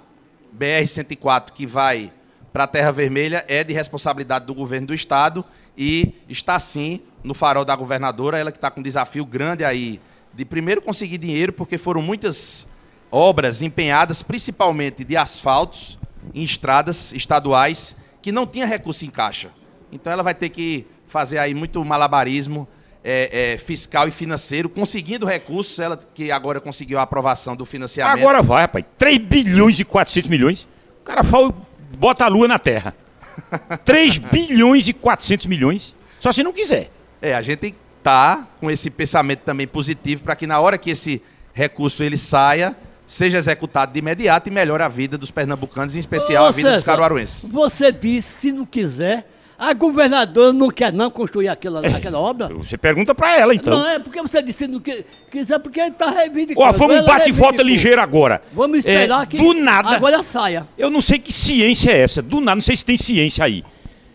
BR-104, que vai para a Terra Vermelha, é de responsabilidade do governo do Estado e está sim no farol da governadora, ela que está com um desafio grande aí de primeiro conseguir dinheiro, porque foram muitas obras empenhadas principalmente de asfaltos em estradas estaduais que não tinha recurso em caixa. Então ela vai ter que fazer aí muito malabarismo é, é, fiscal e financeiro, conseguindo recursos, ela que agora conseguiu a aprovação do financiamento. Agora vai, rapaz. 3 bilhões e 400 milhões. O cara fala, bota a lua na terra. 3 bilhões e 400 milhões. Só se não quiser. É, a gente tá com esse pensamento também positivo para que na hora que esse recurso ele saia, seja executado de imediato e melhore a vida dos pernambucanos, em especial Ô, a vida dos César, caruaruenses. Você disse, se não quiser, a governadora não quer não construir aquela, aquela obra? Você pergunta pra ela, então. Não, é porque você disse não que, quiser, porque ele está reivindicando. Ó, vamos um Ela bate volta reivindicou. ligeiro agora. Vamos esperar É, que Do nada. agora saia. Eu não sei que ciência é essa. Do nada, não sei se tem ciência aí.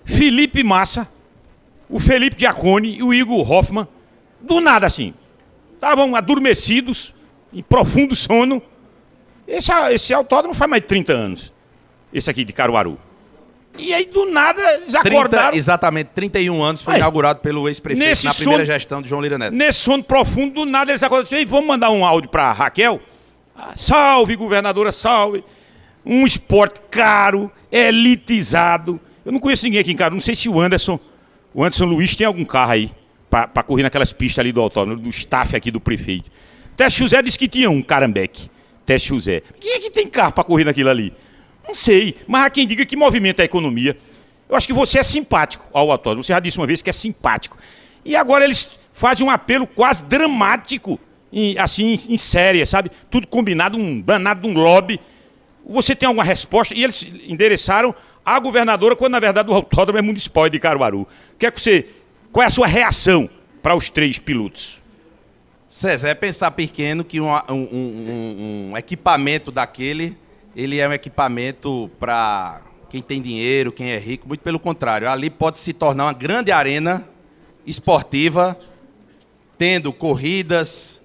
Felipe Massa, o Felipe Giacone e o Igor Hoffman, do nada assim. Estavam adormecidos, em profundo sono. Esse, esse autódromo faz mais de 30 anos. Esse aqui de Caruaru. E aí, do nada, eles 30, acordaram. exatamente, 31 anos foi Aí, inaugurado pelo ex-prefeito na primeira sono- gestão de João Lira Neto. Nesse sono profundo, do nada eles acordaram "Ei, vamos mandar um áudio pra Raquel? Ah, salve, governadora, salve. Um esporte caro, elitizado. Eu não conheço ninguém aqui em Caruaru, não sei se o Anderson, o Anderson Luiz tem algum carro aí pra correr naquelas pistas ali do autódromo, do staff aqui do prefeito. Teste José disse que tinha um Carambeque. Teste José. Quem é que tem carro pra correr naquilo ali? Não sei, mas há quem diga que movimenta a economia. Eu acho que você é simpático ao autódromo. Você já disse uma vez que é simpático. E agora eles fazem um apelo quase dramático, em- assim, em série, sabe? Tudo combinado, um danado de um lobby. Você tem alguma resposta? E eles endereçaram à governadora, quando na verdade o autódromo é municipal de Caruaru. Que é que você. Qual é a sua reação para os três pilotos? César, é pensar pequeno que um, um- um- um equipamento daquele, ele é um equipamento para quem tem dinheiro, quem é rico, muito pelo contrário. Ali pode se tornar uma grande arena esportiva, tendo corridas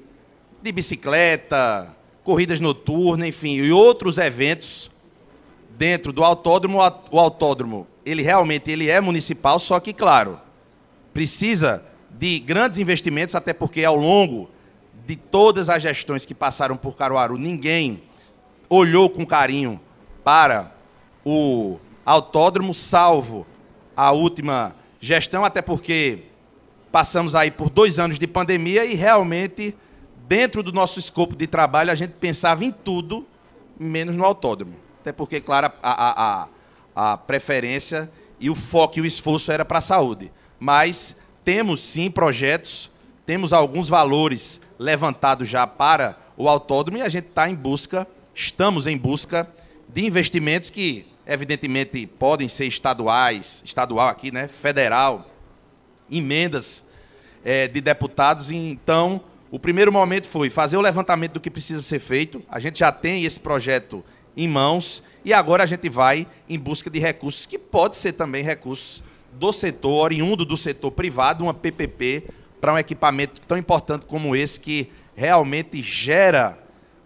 de bicicleta, corridas noturnas, enfim, e outros eventos dentro do autódromo. O autódromo, ele realmente ele é municipal, só que, claro, precisa de grandes investimentos, até porque ao longo de todas as gestões que passaram por Caruaru, ninguém olhou com carinho para o autódromo, salvo a última gestão, até porque passamos aí por dois anos de pandemia e realmente, dentro do nosso escopo de trabalho, a gente pensava em tudo, menos no autódromo. Até porque, claro, a, a, a, a preferência e o foco e o esforço era para a saúde. Mas temos sim projetos, temos alguns valores levantados já para o autódromo e a gente está em busca, estamos em busca de investimentos que, evidentemente, podem ser estaduais, estadual aqui, né, federal, emendas eh, de deputados. Então, o primeiro momento foi fazer o levantamento do que precisa ser feito. A gente já tem esse projeto em mãos e agora a gente vai em busca de recursos, que pode ser também recursos do setor, oriundo do setor privado, uma PPP, para um equipamento tão importante como esse, que realmente gera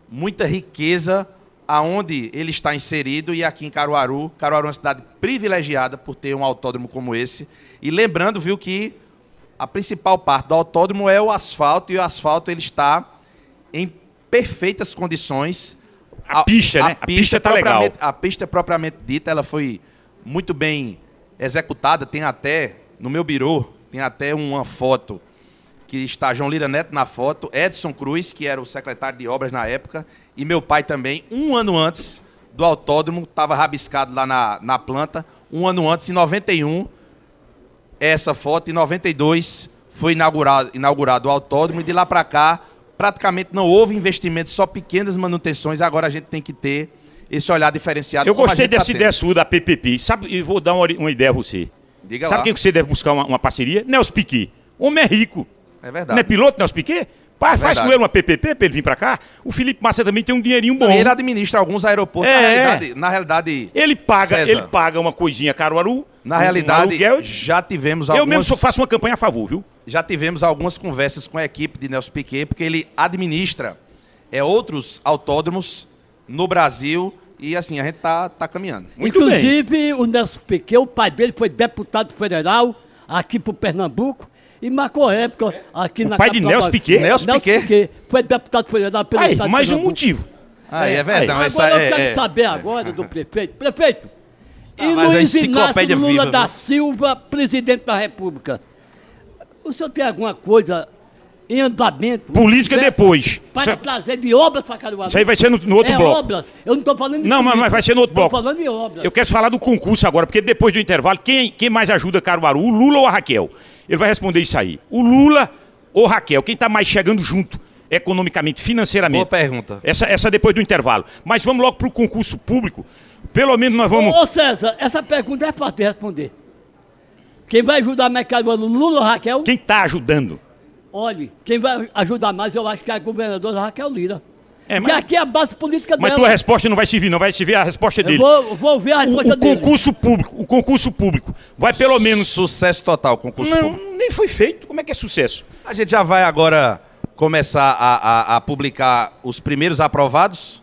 muita riqueza aonde ele está inserido e aqui em Caruaru. Caruaru é uma cidade privilegiada por ter um autódromo como esse. E lembrando, viu, que a principal parte do autódromo é o asfalto e o asfalto ele está em perfeitas condições. A pista, né? A pista tá legal. A pista propriamente dita, ela foi muito bem executada. Tem até, no meu birô, tem até uma foto que está João Lira Neto na foto, Edson Cruz, que era o secretário de obras na época, e meu pai também, um ano antes do autódromo, estava rabiscado lá na, na planta, um ano antes, em 91, essa foto, em 92, foi inaugurado, inaugurado o autódromo, e de lá para cá, praticamente não houve investimento, só pequenas manutenções, agora a gente tem que ter esse olhar diferenciado. Eu gostei tá dessa tendo. ideia sua da PPP. Sabe, e vou dar uma, uma ideia a você. Diga Sabe lá. quem que você deve buscar uma, uma parceria? Nelson Piquet. Homem é rico. É verdade. Não é piloto, Nelson Piquet? Faz, faz verdade. com ele uma PPP para ele vir para cá. O Felipe Massa também tem um dinheirinho bom. E ele administra alguns aeroportos. É. Na realidade, na realidade, Ele paga, César, ele paga uma coisinha Caruaru. na um- realidade, um aluguel. já tivemos Eu algumas, mesmo só faço uma campanha a favor, viu? já tivemos algumas conversas com a equipe de Nelson Piquet, porque ele administra é, outros autódromos no Brasil e assim, a gente tá, tá caminhando. Muito bem. Inclusive, o Nelson Piquet, o pai dele foi deputado federal aqui pro Pernambuco e marcou época aqui O na pai de capital Nelson da- Piquet? Nelson Piquet? Foi deputado federal pelo Aí, estado de mais um motivo. Ah, é, verdade. Agora Essa eu é- quero é- saber agora do prefeito. Prefeito, e mas a Luiz Inácio Lula viva, da viu? Silva, presidente da República. O senhor tem alguma coisa em andamento? Política Né? depois. Para Isso- trazer de obras para Caruaru? Isso aí vai ser no- no outro é bloco. obras. Eu não estou falando de Não, mas- política. mas vai ser no outro Tô bloco. falando de obras. Eu quero falar do concurso agora, porque depois do intervalo, quem, quem mais ajuda Caruaru, o Lula ou a Raquel? Ele vai responder isso aí. O Lula ou Raquel? Quem está mais chegando junto, economicamente, financeiramente? Boa pergunta. Essa, essa depois do intervalo. Mas vamos logo para o concurso público. Pelo menos nós vamos. Ô, ô, César, essa pergunta é fácil de responder. Quem vai ajudar mais Caruaru, Lula ou Raquel? Quem está ajudando? Olhe, quem vai ajudar mais, eu acho que é a governadora Raquel Lira. É, que mas- aqui é a base política Mas dela. tua resposta não vai servir, não vai servir a resposta Eu dele. vou, vou ouvir a O, resposta o dele. concurso público, o concurso público vai pelo menos. Sucesso total, concurso Não, público. nem foi feito. Como é que é sucesso? A gente já vai agora começar a, a- a publicar os primeiros aprovados?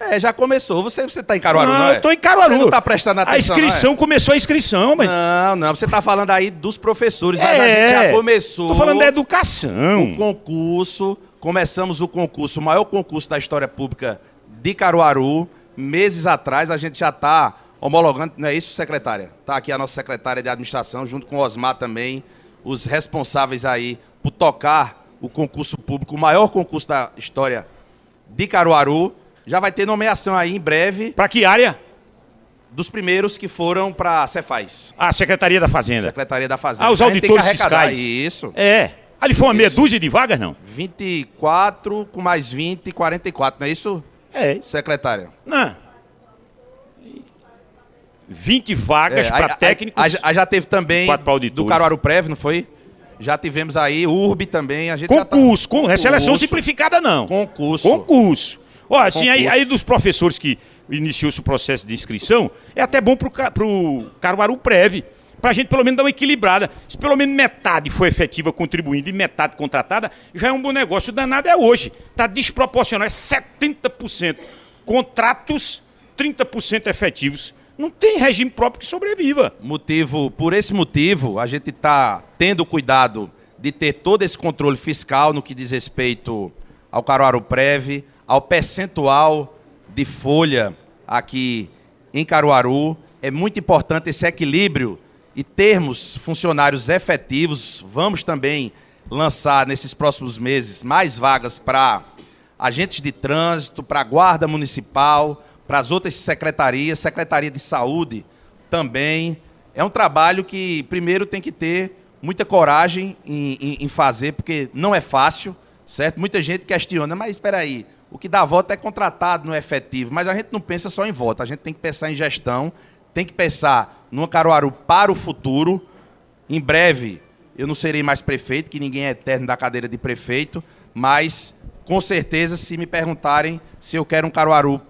É, já começou. Você está tá em Caruaru, não, não, é? eu tô em Caruaru. Você não está prestando atenção, A inscrição começou a inscrição, mas. não, é? não. Você está falando aí dos professores, mas é, a gente já começou Tô falando da educação. o concurso. Começamos o concurso, o maior concurso da história pública de Caruaru. Meses atrás, a gente já está homologando, não é isso, secretária? Está aqui a nossa secretária de administração, junto com o Osmar também, os responsáveis aí por tocar o concurso público, o maior concurso da história de Caruaru. Já vai ter nomeação aí em breve Pra que área? dos primeiros que foram para a Cefaz, A Secretaria da Fazenda. Secretaria da Fazenda. Ah, os A gente tem que auditores arrecadar fiscais. Isso. É. Ali foi uma meia dúzia de vagas, não? 24 com mais 20, 44, não é isso, É. secretária? Não. 20 vagas É, para aí- técnicos. aí- aí já teve também quatro pra do auditores. Caruaru Prev, não foi? Já tivemos aí, URB também, a gente já tá- concurso, com, é seleção simplificada, não. Concurso. Concurso. Ó, assim, aí, aí dos professores que iniciou-se o processo de inscrição, é até bom ca- pro Caruaru Prev, pra gente pelo menos dar uma equilibrada. Se pelo menos metade for efetiva contribuindo e metade contratada, já é um bom negócio. O danado é hoje. Tá desproporcional, é 70%. Contratos, 30% efetivos. Não tem regime próprio que sobreviva. Motivo, por esse motivo, a gente está tendo cuidado de ter todo esse controle fiscal no que diz respeito ao Caruaru Prev, ao percentual de folha aqui em Caruaru. É muito importante esse equilíbrio e termos funcionários efetivos. Vamos também lançar nesses próximos meses mais vagas para agentes de trânsito, para a guarda municipal, para as outras secretarias, secretaria de saúde também. É um trabalho que primeiro tem que ter muita coragem em, em- em fazer, porque não é fácil, certo? Muita gente questiona, mas espera aí, o que dá voto é contratado, não é efetivo. Mas a gente não pensa só em voto, a gente tem que pensar em gestão, tem que pensar no Caruaru para o futuro. Em breve, eu não serei mais prefeito, que ninguém é eterno da cadeira de prefeito, mas com certeza, se me perguntarem se eu quero um Caruaru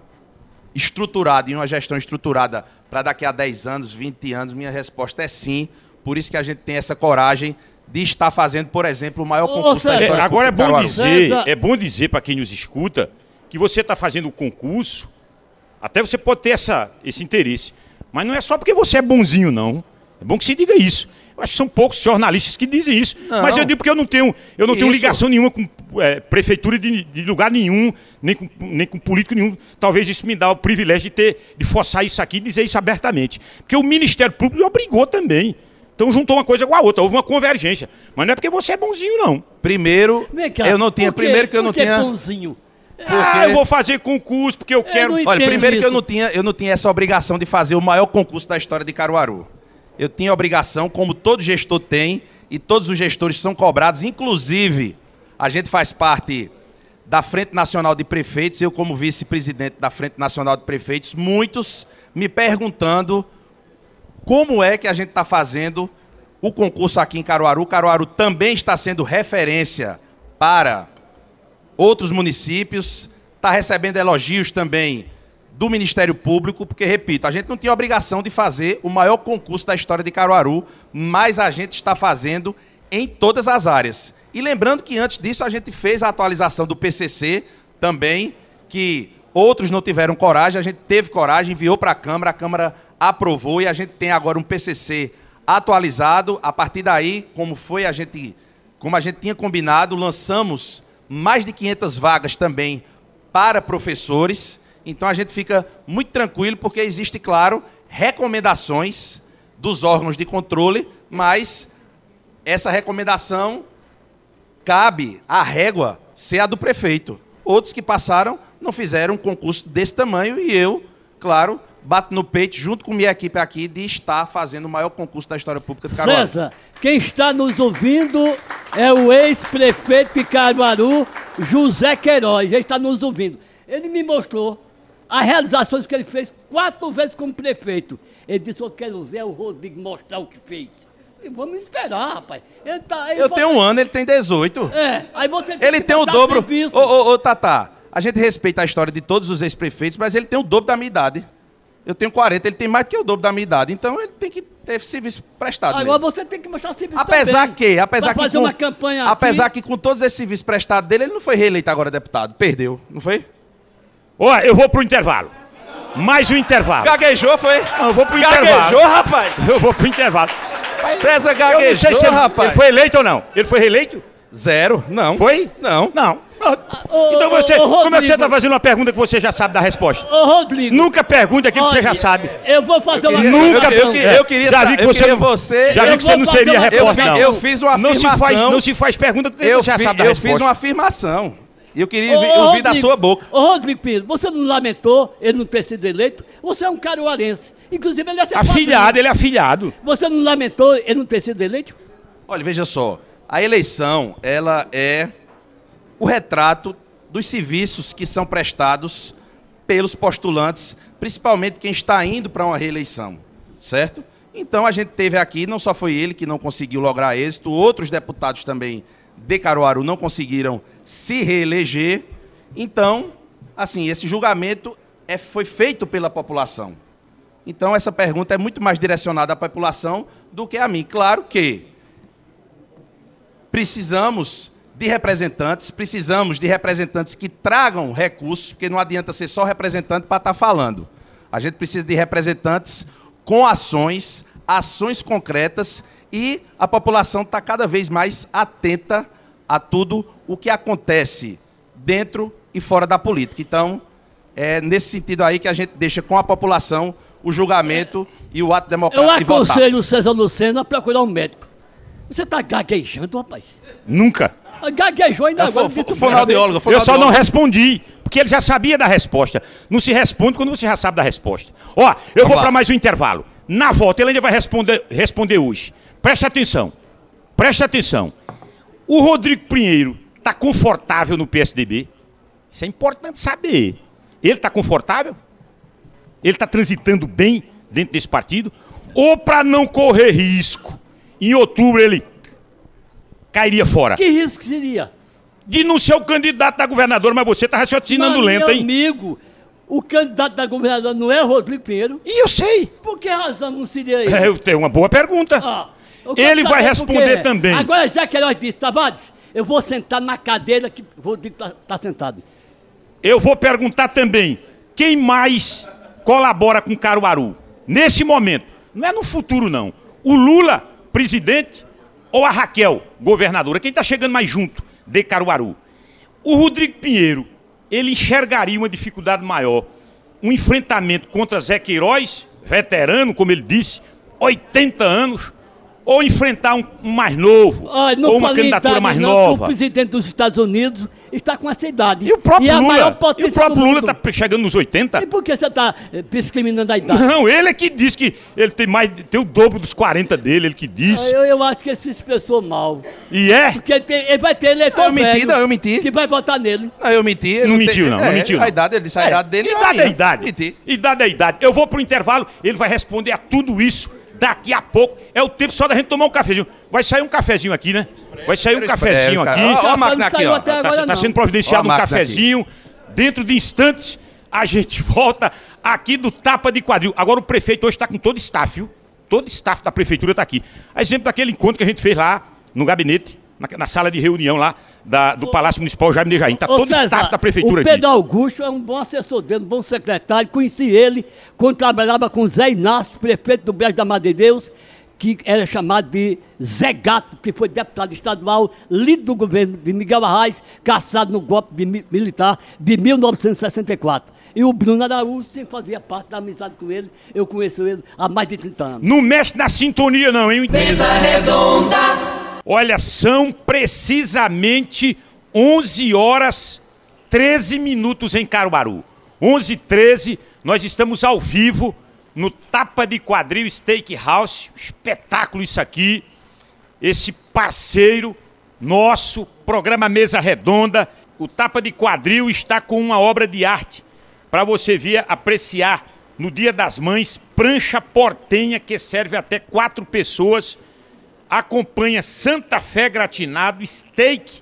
estruturado, em uma gestão estruturada para daqui a 10 anos, 20 anos, minha resposta é sim. Por isso que a gente tem essa coragem de estar fazendo, por exemplo, o maior Ô, concurso da César, É, história agora é bom dizer, é bom dizer para quem nos escuta que você está fazendo o concurso, até você pode ter essa, esse interesse, mas não é só porque você é bonzinho, não. É bom que se diga isso. Eu acho que são poucos jornalistas que dizem isso. Não. Mas eu digo porque eu não tenho, eu não tenho ligação nenhuma com é, prefeitura de, de lugar nenhum, nem com, nem com político nenhum. Talvez isso me dá o privilégio de ter, de forçar isso aqui e dizer isso abertamente. Porque o Ministério Público me obrigou também. Então juntou uma coisa com a outra, houve uma convergência. Mas não é porque você é bonzinho, não. Primeiro, cá, eu não tinha. Primeiro que eu não Por que tinha. bonzinho? Ah, eu vou fazer concurso porque eu quero. Olha, primeiro que eu isso. não, tinha, eu não tinha essa obrigação de fazer o maior concurso da história de Caruaru. Eu tinha obrigação, como todo gestor tem, e todos os gestores são cobrados, inclusive a gente faz parte da Frente Nacional de Prefeitos, eu como vice-presidente da Frente Nacional de Prefeitos, muitos me perguntando como é que a gente está fazendo o concurso aqui em Caruaru. Caruaru também está sendo referência para outros municípios, está recebendo elogios também do Ministério Público, porque, repito, a gente não tinha obrigação de fazer o maior concurso da história de Caruaru, mas a gente está fazendo em todas as áreas. E lembrando que antes disso a gente fez a atualização do PCC também, que outros não tiveram coragem, a gente teve coragem, enviou para a Câmara, a Câmara aprovou e a gente tem agora um PCC atualizado. A partir daí, como foi a gente, como a gente tinha combinado, lançamos mais de 500 vagas também para professores. Então a gente fica muito tranquilo porque existe, claro, recomendações dos órgãos de controle, mas essa recomendação cabe à régua ser a do prefeito. Outros que passaram não fizeram um concurso desse tamanho e eu, claro, bato no peito junto com minha equipe aqui de estar fazendo o maior concurso da história pública de Caruaru. César, quem está nos ouvindo é o ex-prefeito de Caruaru, José Queiroz. Ele está nos ouvindo. Ele me mostrou as realizações que ele fez quatro vezes como prefeito. Ele disse: Eu quero ver o Rodrigo mostrar o que fez. E vamos esperar, rapaz. Ele tá, ele Eu pode- tenho um ano, ele tem 18. É, aí você Ele que tem o dobro. serviço. Ô, ô, ô, Tatá, a gente respeita a história de todos os ex-prefeitos, mas ele tem o dobro da minha idade. Eu tenho 40, ele tem mais do que o dobro da minha idade. Então ele tem que ter serviço prestado. Agora mesmo. você tem que mostrar serviço Apesar também. que, apesar que fazer com, uma campanha apesar aqui, que com todos esses serviços prestados dele, ele não foi reeleito agora deputado, perdeu, não foi? Ó, eu vou pro intervalo. Mais um intervalo. Gaguejou, foi? Não, eu vou pro Gaguejou, intervalo. rapaz. Eu vou pro intervalo. César Eu não sei gaguejou, se ele, rapaz. ele foi eleito ou não. Ele foi reeleito? Zero, não. Foi? Não. Não. Ô, Então você, ô, como é que você Rodrigo. está fazendo uma pergunta que você já sabe da resposta? Ô, Rodrigo. Nunca pergunte aquilo que você já sabe. Eu vou fazer uma queria- Nunca eu- eu- pergunte. eu queria já vi que eu você, queria você- já vi eu que você não seria uma- repórter, eu não. eu fiz uma não se faz, afirmação. não se faz pergunta que Eu, você já fi- sabe da eu resposta. fiz uma afirmação. E eu queria Ô, vi- ô, ouvir da Rodrigo, sua boca. Ô, Rodrigo Pinheiro, você não lamentou ele não ter sido eleito? Você é um caruarense. Inclusive, ele é seu Afilhado, padrinho. ele é afilhado. Você não lamentou ele não ter sido eleito? Olha, veja só. A eleição, ela é o retrato dos serviços que são prestados pelos postulantes, principalmente quem está indo para uma reeleição, certo? Então a gente teve aqui, não só foi ele que não conseguiu lograr êxito, outros deputados também de Caruaru não conseguiram se reeleger. Então, assim, esse julgamento é, foi feito pela população. Então essa pergunta é muito mais direcionada à população do que a mim. Claro que precisamos de representantes, precisamos de representantes que tragam recursos, porque não adianta ser só representante para estar falando. A gente precisa de representantes com ações, ações concretas e a população está cada vez mais atenta a tudo o que acontece dentro e fora da política. Então, é nesse sentido aí que a gente deixa com a população o julgamento e o ato Eu democrático de votar. aconselho o César Lucena a procurar um médico. Você está gaguejando, rapaz. Nunca. Gaguejou ainda É, agora. fo- disse fo- o fonoaudiólogo, Eu só não fonoaudiólogo. respondi, porque ele já sabia da resposta. Não se responde quando você já sabe da resposta. Ó, eu vou lá. para mais um intervalo. Na volta, ele ainda vai responder, responder hoje. Preste atenção. Preste atenção. O Rodrigo Pinheiro está confortável no PSDB? Isso é importante saber. Ele está confortável? Ele está transitando bem dentro desse partido? Ou para não correr risco, em outubro ele cairia fora? Que risco seria? de não ser o candidato da governadora, mas você tá raciocinando Mas, lento, meu hein? amigo, o candidato da governadora não é Rodrigo Pinheiro? E eu sei. Por que razão não seria ele? É, eu tenho uma boa pergunta. Ah, Ele vai saber responder por quê. também. Agora, já que Queiroz disse, Tavares, eu vou sentar na cadeira que o Rodrigo está sentado. Eu vou perguntar também quem mais colabora com Caruaru nesse momento. Não é no futuro, não. O Lula, presidente, ou a Raquel, governadora. Quem está chegando mais junto de Caruaru? O Rodrigo Pinheiro, ele enxergaria uma dificuldade maior. Um enfrentamento contra Zé Queiroz, veterano, como ele disse, 80 anos, ou enfrentar um, um mais novo, ou uma candidatura mais não, nova. O presidente dos Estados Unidos está com essa idade. E o próprio é a maior Lula, e o próprio Lula está chegando nos 80. E por que você está discriminando a idade? Não, ele é que diz que ele tem mais, tem o dobro dos 40 dele, ele que diz. Eu, eu acho que ele se expressou mal. E é? Porque ele, tem- ele vai ter eleitor Eu menti, velho não, eu menti. que vai votar nele. Não, eu menti. Não tem- mentiu, não, não é, mentiu. A não. idade, ele disse a idade dele. não Idade é idade. Menti. Idade é idade. Eu vou pro intervalo, ele vai responder a tudo isso daqui a pouco. É o tempo só da gente tomar um cafezinho. Vai sair um cafezinho aqui, né? Vai sair um cafezinho É, aqui. Ó, ó a máquina não aqui, ó. Tá- Tá sendo providenciado um cafezinho. Dentro de instantes, a gente volta aqui do Tapa de Quadril. Agora o prefeito hoje está com todo o staff, viu? Todo o staff da prefeitura está aqui. A exemplo daquele encontro que a gente fez lá no gabinete, na, na sala de reunião lá da- do Palácio Municipal Jaime de Jaim. Está todo o César, staff da prefeitura o aqui. Pedro Augusto é um bom assessor dele, um bom secretário. Conheci ele quando trabalhava com Zé Inácio, prefeito do Brejo da Madre de Deus, que era chamado de Zé Gato, que foi deputado estadual, líder do governo de Miguel Arraes, caçado no golpe de militar de 1964. E o Bruno Araújo sempre fazia parte da amizade com ele. Eu conheço ele há mais de 30 anos. Não mexe na sintonia, não, hein? Mesa redonda. Olha, são precisamente 11 horas 13 minutos em Caruaru. 11 h 13, nós estamos ao vivo no Tapa de Quadril Steakhouse. Espetáculo isso aqui. Esse parceiro nosso, programa Mesa Redonda. O Tapa de Quadril está com uma obra de arte para você vir apreciar no Dia das Mães, prancha portenha que serve até quatro pessoas. Acompanha Santa Fé gratinado, steak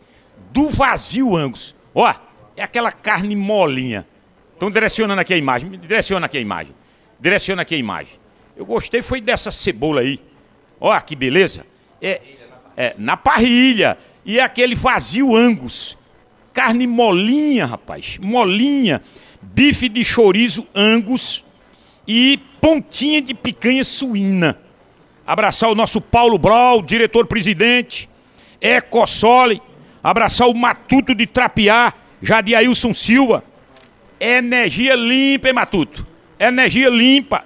do vazio Angus. Ó, é aquela carne molinha. Estão direcionando aqui a imagem. Direciona aqui a imagem. Direciona aqui a imagem. Eu gostei foi dessa cebola aí. Ó, que beleza. É, é na parrilha. E é aquele vazio Angus. Carne molinha, rapaz. Molinha bife de chorizo angus e pontinha de picanha suína. Abraçar o nosso Paulo Brau, diretor-presidente, Ecosole, abraçar o Matuto de Trapiá, Jadiailson Silva. Energia limpa, hein, Matuto? Energia limpa.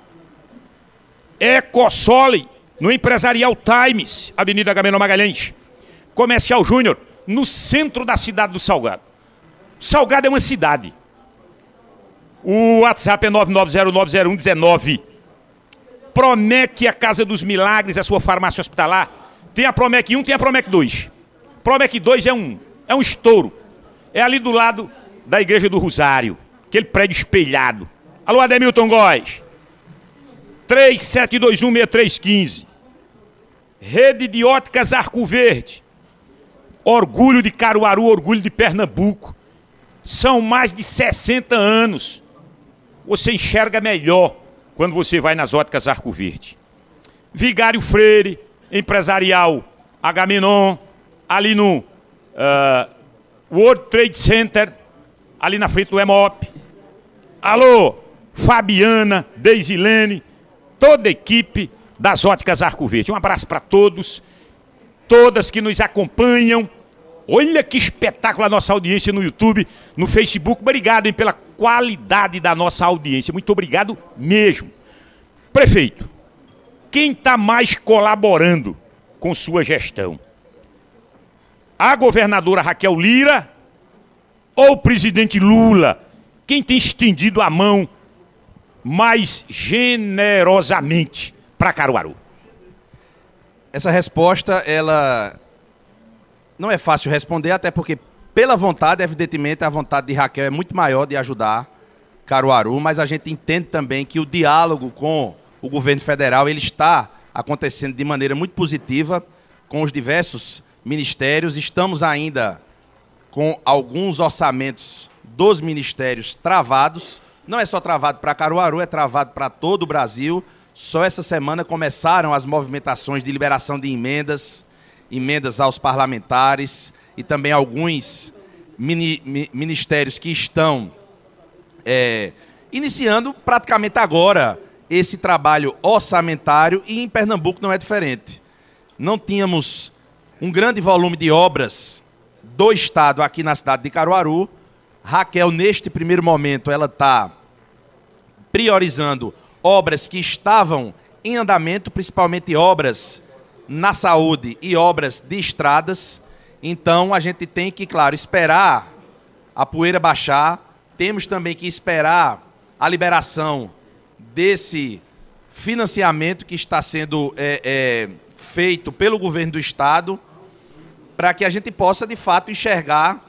Ecosole, no Empresarial Times, Avenida Gameno Magalhães. Comercial Júnior, no centro da cidade do Salgado. Salgado é uma cidade. O WhatsApp é 99090119. Promec, a Casa dos Milagres, a sua farmácia hospitalar. Tem a Promec 1, tem a Promec 2. Promec 2 é um, é um estouro. É ali do lado da Igreja do Rosário. Aquele prédio espelhado. Alô, Ademilton Góes. 37216315. Rede de óticas Arco Verde. Orgulho de Caruaru, orgulho de Pernambuco. São mais de 60 anos você enxerga melhor quando você vai nas óticas Arco Verde. Vigário Freire, empresarial Agamenon, ali no uh, World Trade Center, ali na frente do EMOP. Alô, Fabiana, Deisilene, toda a equipe das óticas Arco Verde. Um abraço para todos, todas que nos acompanham. Olha que espetáculo a nossa audiência no YouTube, no Facebook. Obrigado hein, pela qualidade da nossa audiência. Muito obrigado mesmo. Prefeito, quem está mais colaborando com sua gestão? A governadora Raquel Lira ou o presidente Lula? Quem tem estendido a mão mais generosamente para Caruaru? Essa resposta, ela não é fácil responder, até porque pela vontade, evidentemente, a vontade de Raquel é muito maior de ajudar Caruaru, mas a gente entende também que o diálogo com o governo federal ele está acontecendo de maneira muito positiva com os diversos ministérios. Estamos ainda com alguns orçamentos dos ministérios travados. Não é só travado para Caruaru, é travado para todo o Brasil. Só essa semana começaram as movimentações de liberação de emendas, emendas aos parlamentares e também alguns mini, mi, ministérios que estão é, iniciando praticamente agora esse trabalho orçamentário e em Pernambuco não é diferente. Não tínhamos um grande volume de obras do Estado aqui na cidade de Caruaru. Raquel, neste primeiro momento, ela está priorizando obras que estavam em andamento, principalmente obras na saúde e obras de estradas. Então a gente tem que, claro, esperar a poeira baixar. Temos também que esperar a liberação desse financiamento que está sendo é, é, feito pelo governo do estado, para que a gente possa de fato enxergar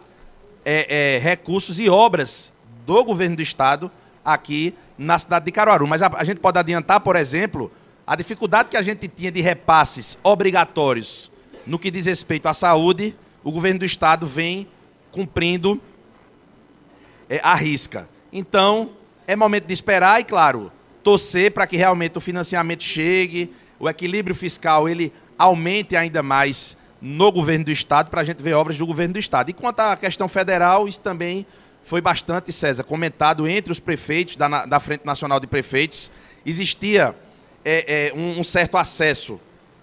é, é, recursos e obras do governo do estado aqui na cidade de Caruaru. Mas a, a gente pode adiantar, por exemplo, a dificuldade que a gente tinha de repasses obrigatórios no que diz respeito à saúde o governo do estado vem cumprindo é, a risca. Então, é momento de esperar e, claro, torcer para que realmente o financiamento chegue, o equilíbrio fiscal ele aumente ainda mais no governo do estado para a gente ver obras do governo do estado. E quanto à questão federal, isso também foi bastante, César, comentado entre os prefeitos da, da Frente Nacional de Prefeitos. Existia é, é, um, um certo acesso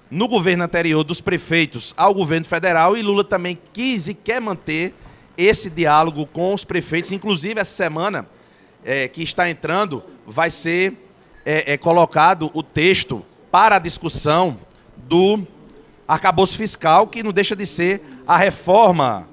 no governo anterior dos prefeitos ao governo federal e Lula também quis e quer manter esse diálogo com os prefeitos. Inclusive, essa semana é, que está entrando, vai ser é, é, colocado o texto para a discussão do arcabouço fiscal, que não deixa de ser a reforma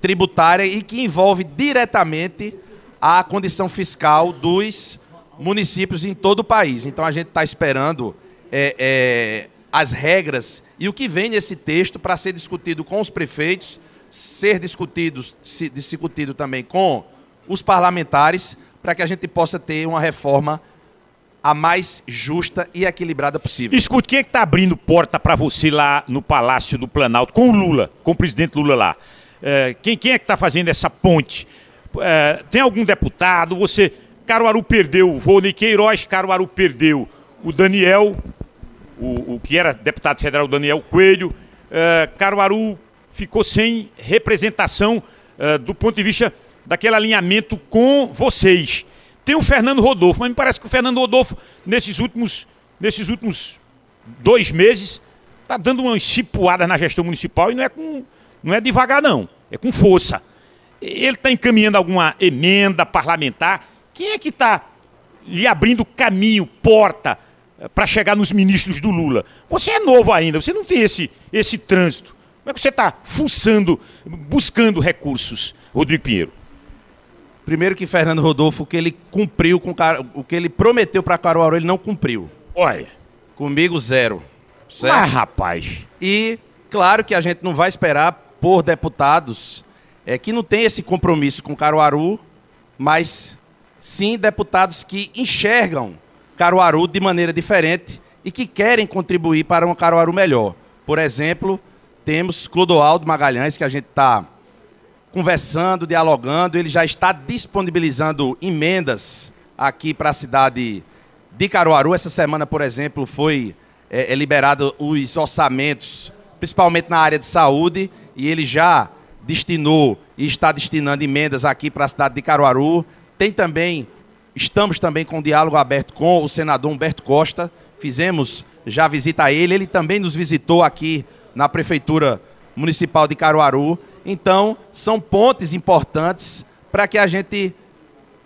tributária e que envolve diretamente a condição fiscal dos municípios em todo o país. Então a gente está esperando é, é, as regras e o que vem nesse texto para ser discutido com os prefeitos, ser discutido, se, discutido também com os parlamentares, para que a gente possa ter uma reforma a mais justa e equilibrada possível. Escute, quem é que está abrindo porta para você lá no Palácio do Planalto, com o Lula, com o presidente Lula lá? É, quem, quem, é que está fazendo essa ponte? É, tem algum deputado? Você. Caruaru perdeu o Rony Queiroz, Caruaru perdeu o Daniel, o, o que era deputado federal Daniel Coelho. É, Caruaru ficou sem representação é, do ponto de vista daquele alinhamento com vocês. Tem o Fernando Rodolfo, mas me parece que o Fernando Rodolfo, nesses últimos, nesses últimos dois meses, está dando uma chipuada na gestão municipal e não é, com, não é devagar, não. É com força. Ele está encaminhando alguma emenda parlamentar. Quem é que está lhe abrindo caminho, porta, eh, para chegar nos ministros do Lula? Você é novo ainda, você não tem esse, esse trânsito. Como é que você está fuçando, buscando recursos, Rodrigo Pinheiro? Primeiro que Fernando Rodolfo, o que ele cumpriu com o que ele prometeu para Caruaru, ele não cumpriu. Olha. Comigo zero. Certo? Ah, rapaz. E claro que a gente não vai esperar por deputados é, que não tem esse compromisso com Caruaru, mas sim deputados que enxergam Caruaru de maneira diferente e que querem contribuir para um Caruaru melhor. Por exemplo, temos Clodoaldo Magalhães, que a gente está conversando, dialogando, ele já está disponibilizando emendas aqui para a cidade de Caruaru. Essa semana, por exemplo, foi é, é, liberado os orçamentos, principalmente na área de saúde, e ele já destinou e está destinando emendas aqui para a cidade de Caruaru. Tem também, estamos também com um diálogo aberto com o senador Humberto Costa. Fizemos já visita a ele, ele também nos visitou aqui na prefeitura municipal de Caruaru então, são pontes importantes para que a gente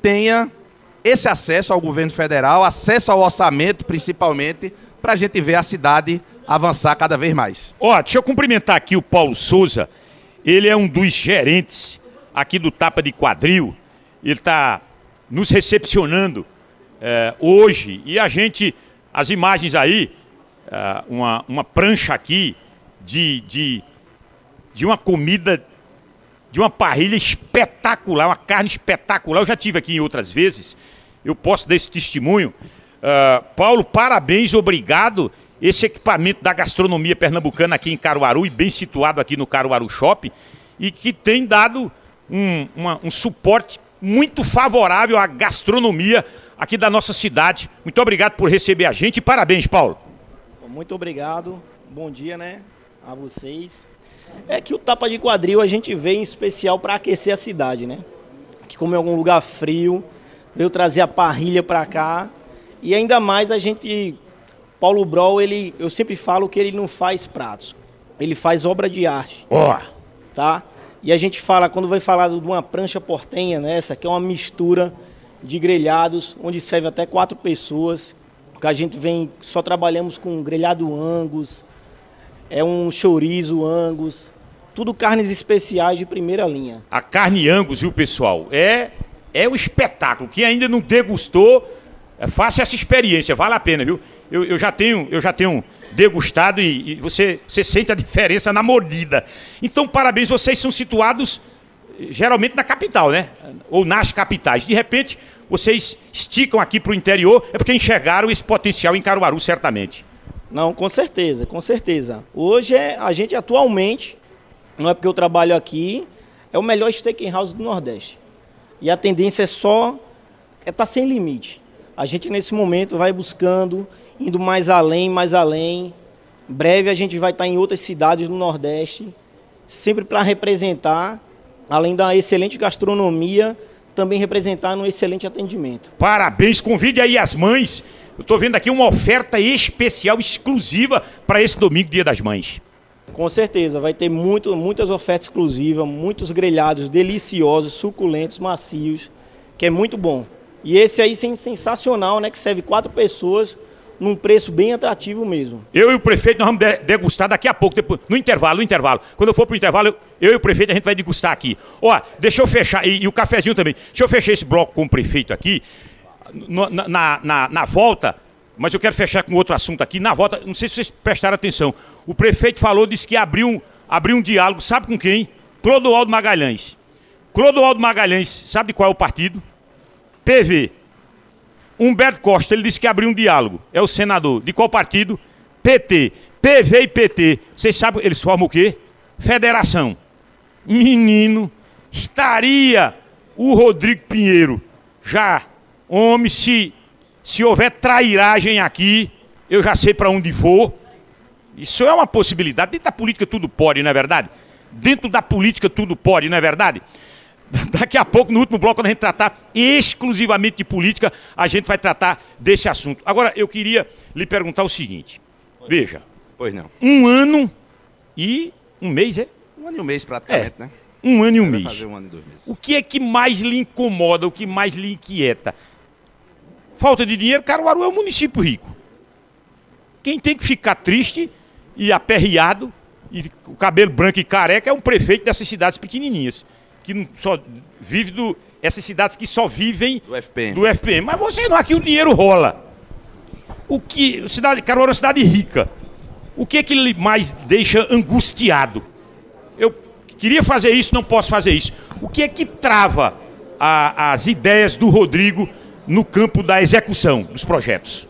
tenha esse acesso ao governo federal, acesso ao orçamento, principalmente, para a gente ver a cidade avançar cada vez mais. Ó, oh, deixa eu cumprimentar aqui o Paulo Souza. Ele é um dos gerentes aqui do Tapa de Quadril. Ele está nos recepcionando é, hoje. E a gente, as imagens aí, é, uma, uma prancha aqui de, de, de uma comida de uma parrilha espetacular, uma carne espetacular. Eu já tive aqui em outras vezes, eu posso dar esse testemunho. Uh, Paulo, parabéns, obrigado. Esse equipamento da gastronomia pernambucana aqui em Caruaru e bem situado aqui no Caruaru Shopping e que tem dado um, uma, um suporte muito favorável à gastronomia aqui da nossa cidade. Muito obrigado por receber a gente e parabéns, Paulo. Muito obrigado. Bom dia, né, a vocês. É que o tapa de quadril a gente vê em especial para aquecer a cidade, né? Que como é algum lugar frio, veio trazer a parrilha para cá. E ainda mais a gente Paulo Brol, ele eu sempre falo que ele não faz pratos. Ele faz obra de arte. Ó. Oh. Tá? E a gente fala quando vai falar de uma prancha portenha nessa, que é uma mistura de grelhados, onde serve até quatro pessoas. Que a gente vem só trabalhamos com grelhado angus, é um chorizo angus, tudo carnes especiais de primeira linha. A carne angus, viu, pessoal? É é um espetáculo. Quem ainda não degustou, é, faça essa experiência, vale a pena, viu? Eu, eu já tenho, eu já tenho degustado e, e, você, você sente a diferença na mordida. Então, parabéns, vocês são situados geralmente na capital, né? Ou nas capitais. De repente, vocês esticam aqui para o interior, é porque enxergaram esse potencial em Caruaru, certamente. Não, com certeza, com certeza. Hoje é, a gente atualmente, não é porque eu trabalho aqui, é o melhor steakhouse do Nordeste. E a tendência é só é tá sem limite. A gente nesse momento vai buscando, indo mais além, mais além. Em breve a gente vai estar tá em outras cidades do Nordeste, sempre para representar, além da excelente gastronomia, também representar um excelente atendimento. Parabéns, convide aí as mães Eu estou vendo aqui uma oferta especial, exclusiva para esse domingo, Dia das Mães. Com certeza, vai ter muito, muitas ofertas exclusivas, muitos grelhados deliciosos, suculentos, macios, que é muito bom. E esse aí sensacional, né? Que serve quatro pessoas num preço bem atrativo mesmo. Eu e o prefeito nós vamos degustar daqui a pouco, depois, no intervalo, no intervalo. Quando eu for pro intervalo, eu, eu, e o prefeito a gente vai degustar aqui. Ó, deixa eu fechar, e, e, o cafezinho também. Deixa eu fechar esse bloco com o prefeito aqui. No, na, na, na, volta, mas eu quero fechar com outro assunto aqui. Na volta, não sei se vocês prestaram atenção. O prefeito falou, disse que abriu um, abriu um diálogo, sabe com quem? Clodoaldo Magalhães. Clodoaldo Magalhães, sabe qual é o partido? PV. Humberto Costa, ele disse que abriu um diálogo. É o senador. De qual partido? PT. PV e PT. Vocês sabem, eles formam o quê? Federação. Menino, estaria o Rodrigo Pinheiro já, homem, se, se houver trairagem aqui, eu já sei para onde for. Isso é uma possibilidade. Dentro da política tudo pode, não é verdade? Dentro da política tudo pode, não é verdade? Daqui a pouco, no último bloco, quando a gente tratar exclusivamente de política, a gente vai tratar desse assunto. Agora, eu queria lhe perguntar o seguinte. Veja. Pois não. Um ano e um mês, é? Um ano e um mês, praticamente, é. né? Um ano e um mês. Fazer um ano e dois meses. O que é que mais lhe incomoda, o que mais lhe inquieta? Falta de dinheiro, Caruaru é um município rico. Quem tem que ficar triste e aperreado, e o cabelo branco e careca, é um prefeito dessas cidades pequenininhas que só vive do essas cidades que só vivem do FPM. Do FPM. Mas você não aqui o dinheiro rola. O que cidade Caruaru é uma cidade rica. O que é que ele mais deixa angustiado? Eu queria fazer isso, não posso fazer isso. O que é que trava a, as ideias do Rodrigo no campo da execução dos projetos?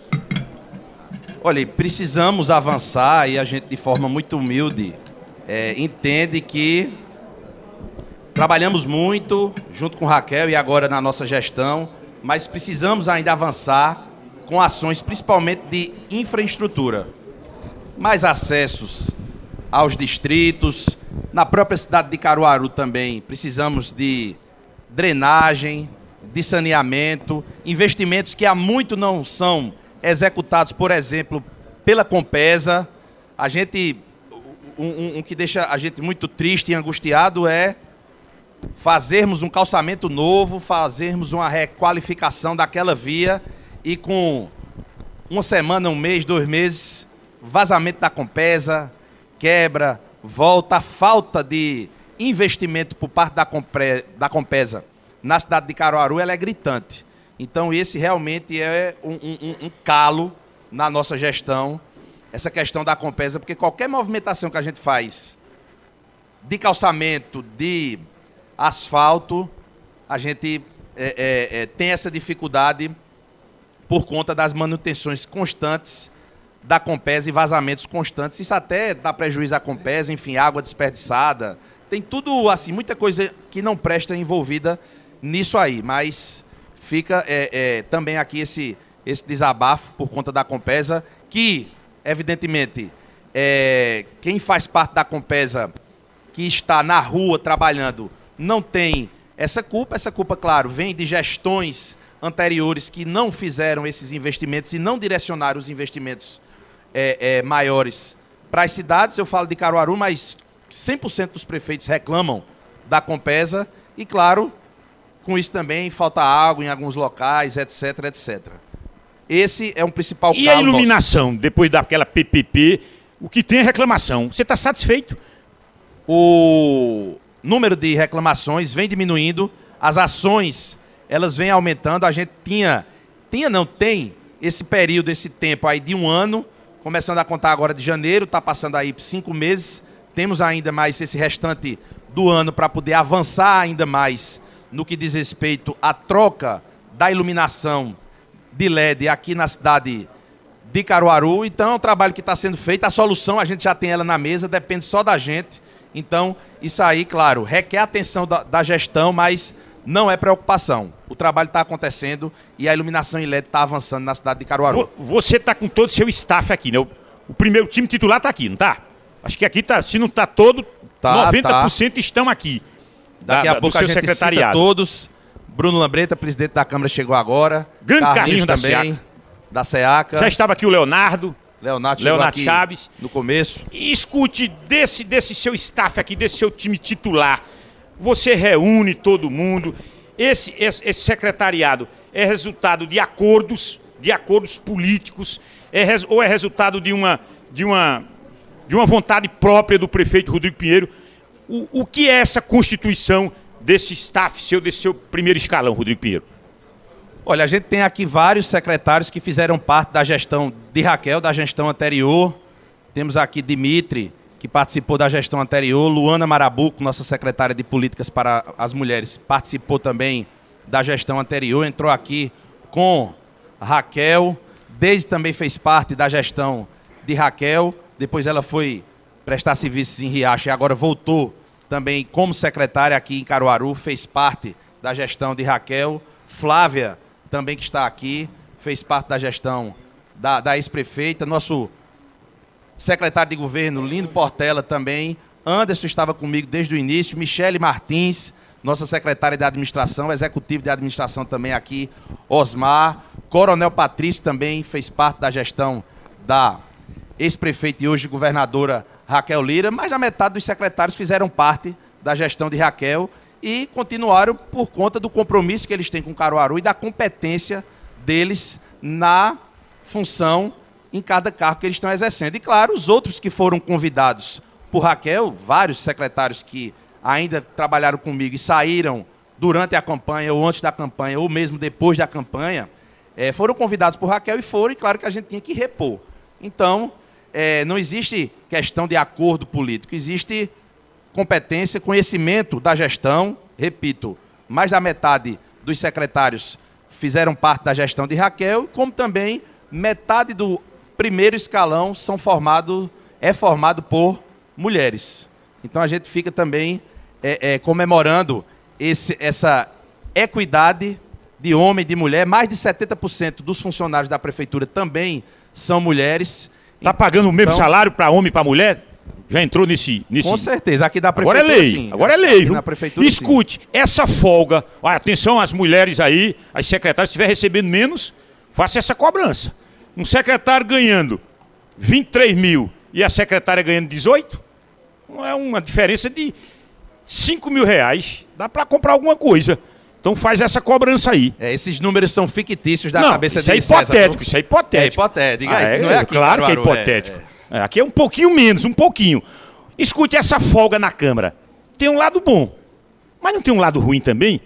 Olha, precisamos avançar e a gente, de forma muito humilde, é, entende que Trabalhamos muito junto com Raquel e agora na nossa gestão, mas precisamos ainda avançar com ações principalmente de infraestrutura. Mais acessos aos distritos, na própria cidade de Caruaru também precisamos de drenagem, de saneamento, investimentos que há muito não são executados, por exemplo, pela Compesa. A gente um, um, um que deixa a gente muito triste e angustiado é fazermos um calçamento novo, fazermos uma requalificação daquela via e com uma semana, um mês, dois meses, vazamento da Compesa, quebra, volta, falta de investimento por parte da, Compre, da Compesa na cidade de Caruaru, ela é gritante. Então esse realmente é um, um, um calo na nossa gestão, essa questão da Compesa, porque qualquer movimentação que a gente faz de calçamento, de asfalto, a gente é, é, é, tem essa dificuldade por conta das manutenções constantes da Compesa e vazamentos constantes. Isso até dá prejuízo à Compesa, enfim, água desperdiçada. Tem tudo, assim, muita coisa que não presta envolvida nisso aí. Mas fica é, é, também aqui esse, esse desabafo por conta da Compesa, que, evidentemente, é, quem faz parte da Compesa, que está na rua trabalhando, não tem essa culpa. Essa culpa, claro, vem de gestões anteriores que não fizeram esses investimentos e não direcionaram os investimentos é, é, maiores para as cidades. Eu falo de Caruaru, mas 100% dos prefeitos reclamam da Compesa e, claro, com isso também falta água em alguns locais, etc, etc. Esse é um principal E a iluminação, nosso. depois daquela PPP, o que tem é reclamação. Você está satisfeito? O número de reclamações vem diminuindo, as ações elas vêm aumentando. A gente tinha, tinha não tem esse período, esse tempo aí de um ano, começando a contar agora de janeiro, está passando aí cinco meses. Temos ainda mais esse restante do ano para poder avançar ainda mais no que diz respeito à troca da iluminação de LED aqui na cidade de Caruaru. Então, é um trabalho que está sendo feito. A solução a gente já tem ela na mesa, depende só da gente. Então, isso aí, claro, requer atenção da, da gestão, mas não é preocupação. O trabalho está acontecendo e a iluminação em LED está avançando na cidade de Caruaru. Você está com todo o seu staff aqui, né? O, o primeiro time titular está aqui, não está? Acho que aqui tá, se não está todo, tá, 90% tá. estão aqui. Daqui da, a pouco a gente secretariado. todos. Bruno Lambreta, presidente da Câmara, chegou agora. Grande Carlinhos, Carlinhos também. da SEACA. Já estava aqui o Leonardo. Leonardo, Leonardo Chaves. No começo. E escute, desse, desse seu staff aqui, desse seu time titular, você reúne todo mundo. Esse, esse, esse secretariado é resultado de acordos, de acordos políticos, é, ou é resultado de uma, de, uma, de uma vontade própria do prefeito Rodrigo Pinheiro. O, o que é essa constituição desse staff seu, desse seu primeiro escalão, Rodrigo Pinheiro? Olha, a gente tem aqui vários secretários que fizeram parte da gestão de Raquel, da gestão anterior. Temos aqui Dimitri, que participou da gestão anterior. Luana Marabuco, nossa secretária de Políticas para as Mulheres, participou também da gestão anterior. Entrou aqui com Raquel. Desde também fez parte da gestão de Raquel. Depois ela foi prestar serviços em Riacho e agora voltou também como secretária aqui em Caruaru. Fez parte da gestão de Raquel. Flávia também que está aqui, fez parte da gestão da, da ex-prefeita, nosso secretário de governo, Lindo Portela também, Anderson estava comigo desde o início, Michele Martins, nossa secretária de administração, executivo de administração também aqui, Osmar, Coronel Patrício também fez parte da gestão da ex-prefeita e hoje governadora Raquel Lira, mas a metade dos secretários fizeram parte da gestão de Raquel e continuaram por conta do compromisso que eles têm com Caruaru e da competência deles na função em cada cargo que eles estão exercendo. E claro, os outros que foram convidados por Raquel, vários secretários que ainda trabalharam comigo e saíram durante a campanha ou antes da campanha ou mesmo depois da campanha, é, foram convidados por Raquel e foram, e claro que a gente tinha que repor. Então, é, não existe questão de acordo político, existe competência, conhecimento da gestão. Repito, mais da metade dos secretários fizeram parte da gestão de Raquel, como também metade do primeiro escalão são formado, é formado por mulheres. Então a gente fica também é, é, comemorando esse, essa equidade de homem e de mulher. Mais de 70% dos funcionários da prefeitura também são mulheres. Está pagando o mesmo então, salário para homem e para mulher? Já entrou nesse, nesse. Com certeza, aqui da prefeitura. Agora é lei. Sim. Agora é lei. Na prefeitura, Escute, sim. essa folga. Olha, atenção às mulheres aí, as secretárias, se estiver recebendo menos, faça essa cobrança. Um secretário ganhando 23 mil e a secretária ganhando 18, não é uma diferença de 5 mil reais. Dá para comprar alguma coisa. Então faz essa cobrança aí. É, esses números são fictícios da não, cabeça isso é hipotético, isso é hipotético. É hipotético. Ah, é, não é aqui, claro que é hipotético. É, aqui é um pouquinho menos, um pouquinho. Escute essa folga na Câmara. Tem um lado bom, mas não tem um lado ruim também?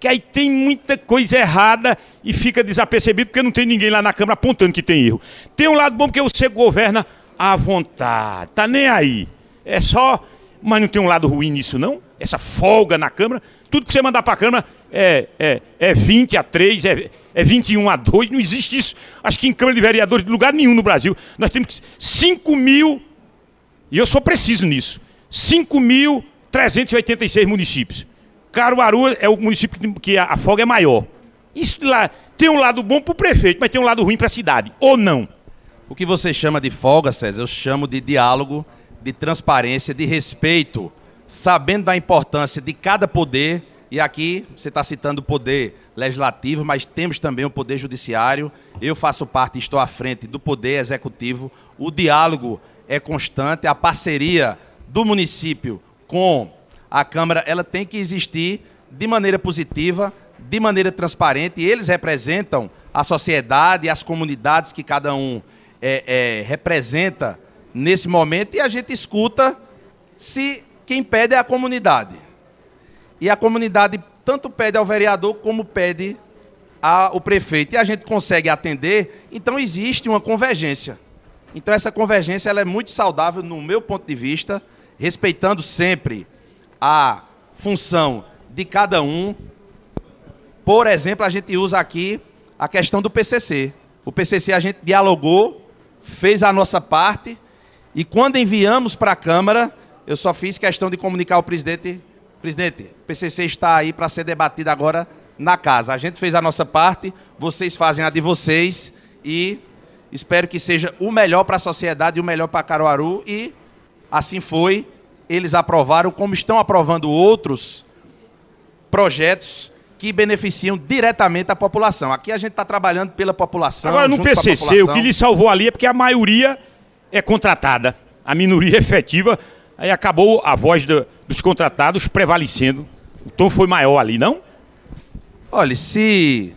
Que aí tem muita coisa errada e fica desapercebido porque não tem ninguém lá na Câmara apontando que tem erro. Tem um lado bom porque você governa à vontade, tá nem aí. É só. Mas não tem um lado ruim nisso, não? Essa folga na Câmara. Tudo que você mandar para a Câmara é, é, é 20 a 3, é, é 21 a 2, não existe isso. Acho que em Câmara de Vereadores de lugar nenhum no Brasil. Nós temos 5 mil, e eu sou preciso nisso, 5.386 municípios. Caruaru é o município que a, a folga é maior. Isso lá tem um lado bom para o prefeito, mas tem um lado ruim para a cidade, ou não? O que você chama de folga, César, eu chamo de diálogo, de transparência, de respeito, sabendo da importância de cada poder e aqui você está citando o poder legislativo, mas temos também o poder judiciário. Eu faço parte, estou à frente do poder executivo. O diálogo é constante, a parceria do município com a Câmara, ela tem que existir de maneira positiva, de maneira transparente. E eles representam a sociedade, as comunidades que cada um é, é, representa nesse momento. E a gente escuta se quem pede é a comunidade. E a comunidade tanto pede ao vereador como pede ao prefeito. E a gente consegue atender, então existe uma convergência. Então essa convergência ela é muito saudável no meu ponto de vista, respeitando sempre a função de cada um. Por exemplo, a gente usa aqui a questão do PCC. O PCC a gente dialogou, fez a nossa parte e quando enviamos para a Câmara, eu só fiz questão de comunicar ao presidente Presidente, o PCC está aí para ser debatido agora na casa. A gente fez a nossa parte, vocês fazem a de vocês e espero que seja o melhor para a sociedade e o melhor para Caruaru. E assim foi. Eles aprovaram, como estão aprovando outros projetos que beneficiam diretamente a população. Aqui a gente está trabalhando pela população. Agora, no PCC, o que lhe salvou ali é porque a maioria é contratada. A minoria é efetiva. Aí acabou a voz do- dos contratados prevalecendo. O tom foi maior ali, não? Olha, se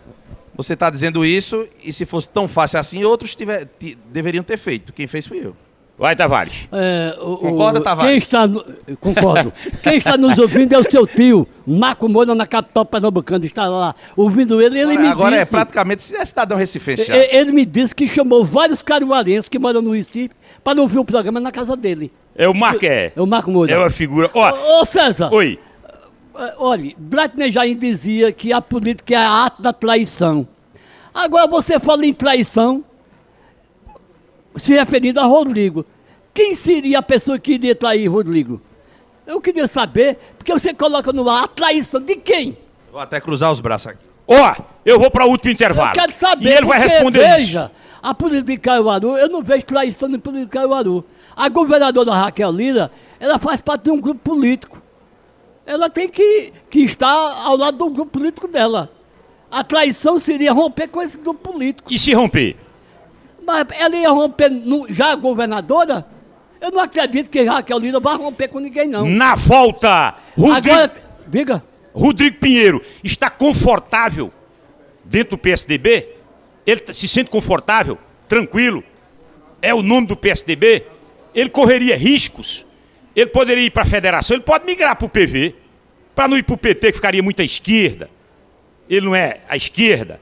você está dizendo isso, e se fosse tão fácil assim, outros tiver- ti- deveriam ter feito. Quem fez fui eu. Vai, Tavares. É, o- o- Concorda, Tavares? Quem está, no- concordo. quem está nos ouvindo é o seu tio, Marco Moura, na capital pernambucana. Está lá ouvindo ele e ele me Agora é disse... praticamente é cidadão recifense já. e- Ele me disse que chamou vários caruarenses que moram no Recife para ouvir o programa na casa dele. É o Marco, é. É o Marco Moura. É uma figura. Ó, Ô, ô, César, oi. É, Olha, Bratner Jair dizia que a política é a arte da traição. Agora você fala em traição, se referindo a Rodrigo. Quem seria a pessoa que iria trair Rodrigo? Eu queria saber, porque você coloca no ar a traição de quem? Vou até cruzar os braços aqui. Ó, eu vou para o último intervalo. Eu quero saber. E ele vai responder veja, isso. a política de Caruaru, eu não vejo traição na política de Caruaru. A governadora Raquel Lira, ela faz parte de um grupo político. Ela tem que, que estar ao lado do grupo político dela. A traição seria romper com esse grupo político. E se romper? Mas ela ia romper no- já a governadora? Eu não acredito que Raquel Lira vai romper com ninguém, não. Na volta, Rodrigo, Agora, diga. Rodrigo Pinheiro está confortável dentro do PSDB? Ele t- se sente confortável, tranquilo? É o nome do PSDB? Ele correria riscos? Ele poderia ir para a federação? Ele pode migrar para o PV, para não ir para o PT, que ficaria muito à esquerda. Ele não é à esquerda.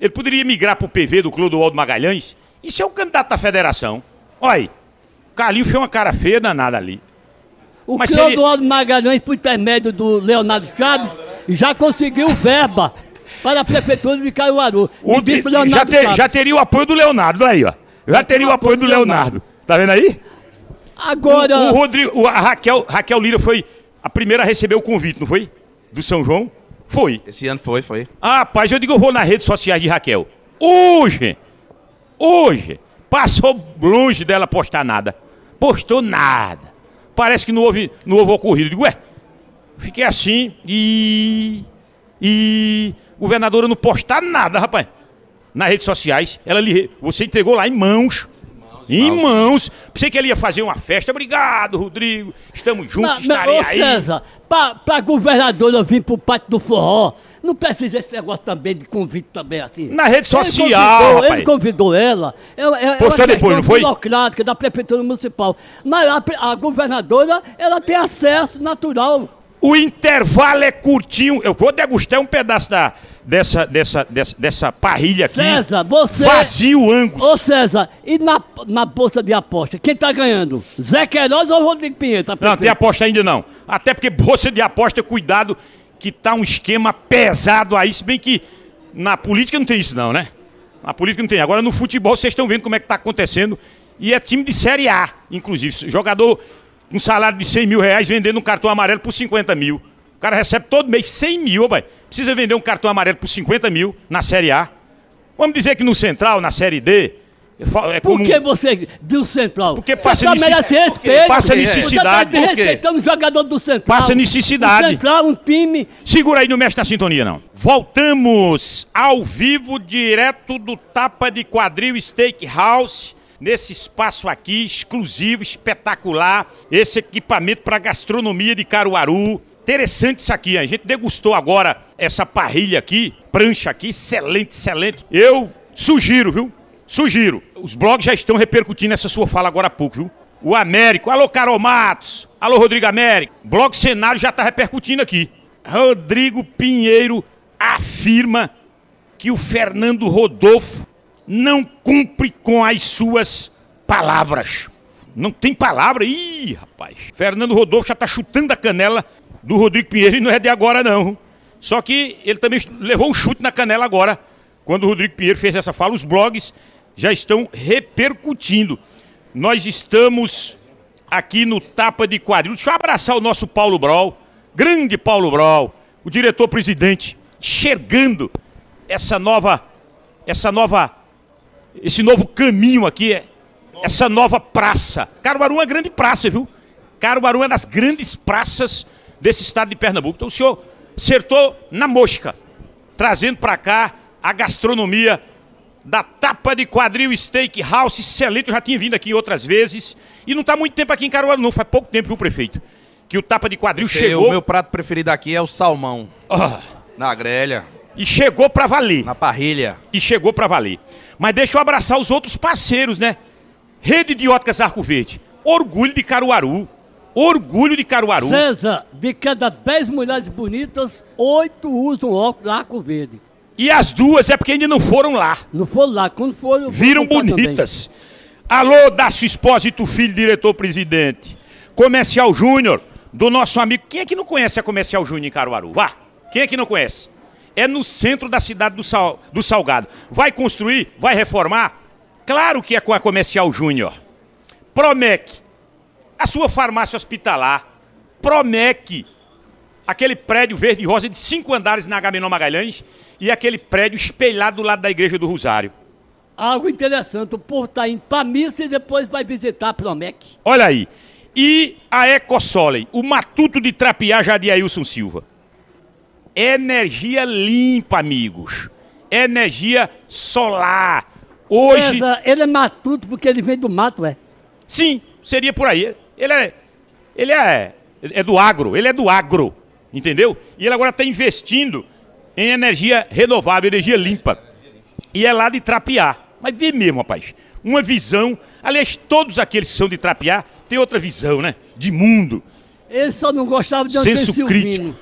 Ele poderia migrar para o PV do Clodoaldo Magalhães. Isso é o candidato à federação. Olha aí, o Carlinho fez uma cara feia danada ali. O Mas Clodoaldo Magalhães, por intermédio do Leonardo Chaves, já conseguiu verba para a prefeitura de Caruaru. O de- já, ter- já teria o apoio do Leonardo, aí, ó. Já teria o apoio do Leonardo. Tá vendo aí? Agora, O, o Rodrigo, a Raquel, Raquel Lira foi a primeira a receber o convite, não foi? Do São João? Foi. Esse ano foi, foi. Ah, rapaz, eu digo, eu vou nas redes sociais de Raquel. Hoje, hoje, passou longe dela postar nada. Postou nada. Parece que não houve, não houve ocorrido. Eu digo, ué, fiquei assim e. E. Governadora não postar nada, rapaz. Nas redes sociais. Ela lhe, você entregou lá em mãos. Em mãos. Pensei que ele ia fazer uma festa. Obrigado, Rodrigo. Estamos juntos, na, estarei ô aí. César, pra, pra governadora vir pro pátio do forró, não precisa esse negócio também de convite também, assim. Na rede Ele social, convidou- rapaz. Ele convidou ela. É, é, é Postou depois, não foi? burocrática da prefeitura municipal. Mas a, a governadora, ela tem acesso natural. O intervalo é curtinho. Eu vou degustar um pedaço da, dessa, dessa, dessa, dessa parrilha aqui. César, você... Vazio Angus. Ô César, e na, na bolsa de aposta, quem tá ganhando? Zé Queiroz ou Rodrigo Pinheiro? Tá Não, tem aposta ainda não. Até porque bolsa de aposta, cuidado, que tá um esquema pesado aí. Se bem que na política não tem isso não, né? Na política não tem. Agora no futebol vocês estão vendo como é que tá acontecendo. E é time de Série A, inclusive. Jogador com salário de 100 mil reais vendendo um cartão amarelo por 50 mil. O cara recebe todo mês 100 mil, pai. Precisa vender um cartão amarelo por 50 mil na Série A. Vamos dizer que no Central, na Série D, é Por como... que você do Central? Porque passa Você necessidade. merece respeito. Passa Você necessidade. tá Por quê? desrespeitando o jogador do Central. Passa necessidade. O Central, um time... Segura aí, não mexe na sintonia, não. Voltamos ao vivo, direto do Tapa de Quadril Steakhouse, nesse espaço aqui, exclusivo, espetacular. Esse equipamento para gastronomia de Caruaru. Interessante isso aqui, a gente degustou agora essa parrilha aqui, prancha aqui, excelente, excelente. Eu sugiro, viu? Sugiro. Os blogs já estão repercutindo essa sua fala agora há pouco, viu? O Américo, alô Carol Matos, alô Rodrigo Américo. Blog Cenário já está repercutindo aqui. Rodrigo Pinheiro afirma que o Fernando Rodolfo não cumpre com as suas palavras. Não tem palavra? Ih, rapaz. Fernando Rodolfo já tá chutando a canela do Rodrigo Pinheiro e não é de agora, não. Só que ele também levou um chute na canela agora. Quando o Rodrigo Pinheiro fez essa fala, os blogs já estão repercutindo. Nós estamos aqui no Tapa de Quadril. Deixa eu abraçar o nosso Paulo Brol, grande Paulo Brol, o diretor-presidente, enxergando essa nova, essa nova, esse novo caminho aqui, é- essa nova praça. Caruaru é uma grande praça, viu? Caruaru é das grandes praças desse estado de Pernambuco. Então o senhor acertou na mosca. trazendo para cá a gastronomia da Tapa de Quadril Steakhouse, excelente, eu já tinha vindo aqui outras vezes, e não está muito tempo aqui em Caruaru, não, faz pouco tempo, viu, prefeito? Que o Tapa de Quadril Sei, chegou... O meu prato preferido aqui é o salmão. Ah, Na grelha, e chegou para valer. na parrilha. e chegou para valer. Mas deixa eu abraçar os outros parceiros, né? Rede de Óticas Arco Verde. Orgulho de Caruaru. Orgulho de Caruaru. César, de cada 10 mulheres bonitas, 8 usam óculos arco verde. E as duas é porque ainda não foram lá. Não foram lá, quando foram. Viram bonitas. Alô, Dácio Espósito Filho, diretor-presidente. Comercial Júnior, do nosso amigo. Quem é que não conhece a Comercial Júnior em Caruaru? Vá. Quem é que não conhece? É no centro da cidade do, Sal- do Salgado. Vai construir? Vai reformar? Claro que é com a Comercial Júnior. Promec, a sua farmácia hospitalar. Promec, aquele prédio verde e rosa de cinco andares na Agamenon Magalhães e aquele prédio espelhado do lado da Igreja do Rosário. Algo interessante, o povo está indo para missa e depois vai visitar a Promec. Olha aí. E a Ecosolem, o matuto de trapear já de Ailson Silva. Energia limpa, amigos. Energia solar. Hoje, César, ele é matuto porque ele vem do mato, é? sim, seria por aí. Ele é, ele é, é do agro, ele é do agro, entendeu? E ele agora está investindo em energia renovável, energia limpa. E é lá de trapear. Mas vê mesmo, rapaz. Uma visão. Aliás, todos aqueles que são de trapear têm outra visão, né? De mundo. Ele só não gostava de Senso crítico.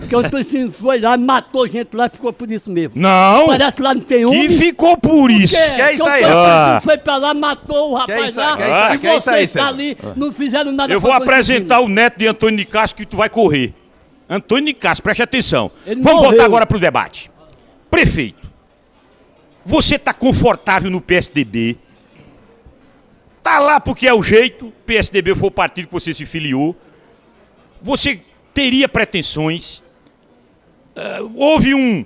Porque o Silvino foi lá, matou gente lá e ficou por isso mesmo. Não! Parece que lá não tem Que homem. ficou por isso. Que, Que é isso aí? Ah. Foi pra lá, matou o rapaz isso aí? lá. Que é isso aí? E Que é isso aí, tá ali, não fizeram nada Eu vou apresentar o neto de Antônio de Castro que tu vai correr. Antônio de Castro, preste atenção. Ele Vamos morreu. voltar agora pro debate. Prefeito, você tá confortável no PSDB? Tá lá porque é o jeito, PSDB foi o partido que você se filiou. Você teria pretensões? Ah, houve um.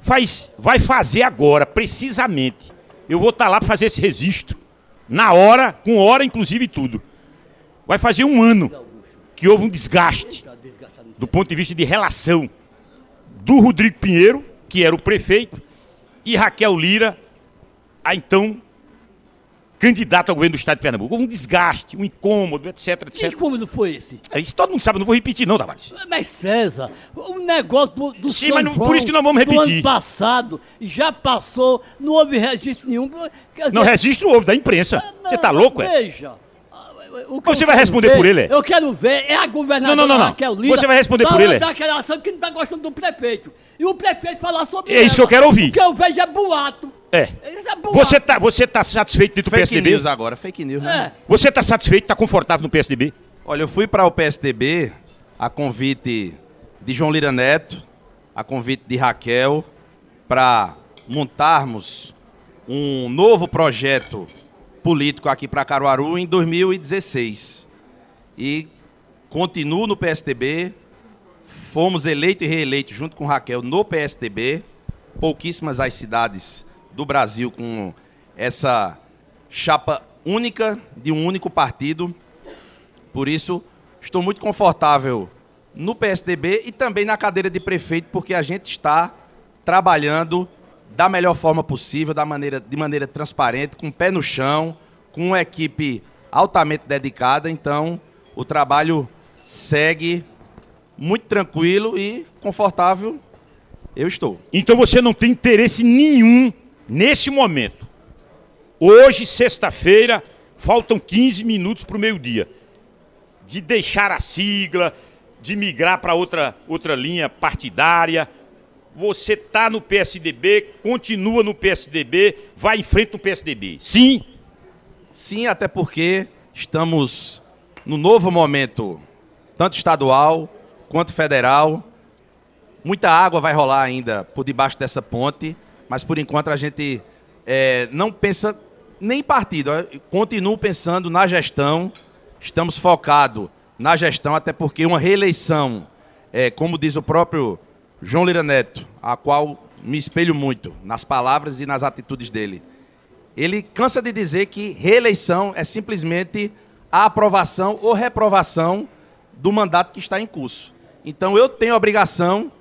Faz, vai fazer agora, precisamente. Eu vou estar lá para fazer esse registro. Na hora, com hora, inclusive tudo. Vai fazer um ano que houve um desgaste do ponto de vista de relação do Rodrigo Pinheiro, que era o prefeito, e Raquel Lira, a então candidata ao governo do estado de Pernambuco. Um desgaste, um incômodo, etc, Que etc. cômodo foi esse? Isso todo mundo sabe, não vou repetir não, Tavares. Mas César, o negócio do, do Sim, São mas não- por isso que nós vamos repetir. ano passado já passou, não houve registro nenhum. Quer Não, dizer, registro houve da imprensa. não, Você tá louco, é? Veja. o que Você vai responder ver- por ele, é? Eu quero ver, é a governadora Não, não, não. Raquel Lira Você vai responder por ele, é? daquela ação que não está gostando do prefeito. E o prefeito falar sobre É isso que eu quero ouvir. O que eu vejo é boato. É. É. Você tá, você tá satisfeito do Fake PSDB? news agora, fake news, né? É. Você tá satisfeito, tá confortável no PSDB? Olha, eu fui para o PSDB a convite de João Lira Neto, a convite de Raquel, para montarmos um novo projeto político aqui para Caruaru em 2016. E continuo no PSDB, fomos eleitos e reeleitos junto com Raquel no PSDB, pouquíssimas as cidades do Brasil com essa chapa única de um único partido. Por isso, estou muito confortável no PSDB e também na cadeira de prefeito, porque a gente está trabalhando da melhor forma possível, da maneira, de maneira transparente, com o pé no chão, com uma equipe altamente dedicada. Então, o trabalho segue muito tranquilo e confortável. Eu estou. Então você não tem interesse nenhum nesse momento. Hoje, sexta-feira, faltam 15 minutos para o meio-dia. De deixar a sigla, de migrar para outra, outra linha partidária. Você tá no PSDB, continua no PSDB, vai em frente no PSDB. Sim, Sim, até porque estamos no novo momento, tanto estadual quanto federal. Muita água vai rolar ainda por debaixo dessa ponte, mas por enquanto a gente eh, não pensa nem em partido, continuo pensando na gestão. Estamos focados na gestão, até porque uma reeleição, eh, como diz o próprio João Lira Neto, a qual me espelho muito nas palavras e nas atitudes dele. Ele cansa de dizer que reeleição é simplesmente a aprovação ou reprovação do mandato que está em curso. Então eu tenho a obrigação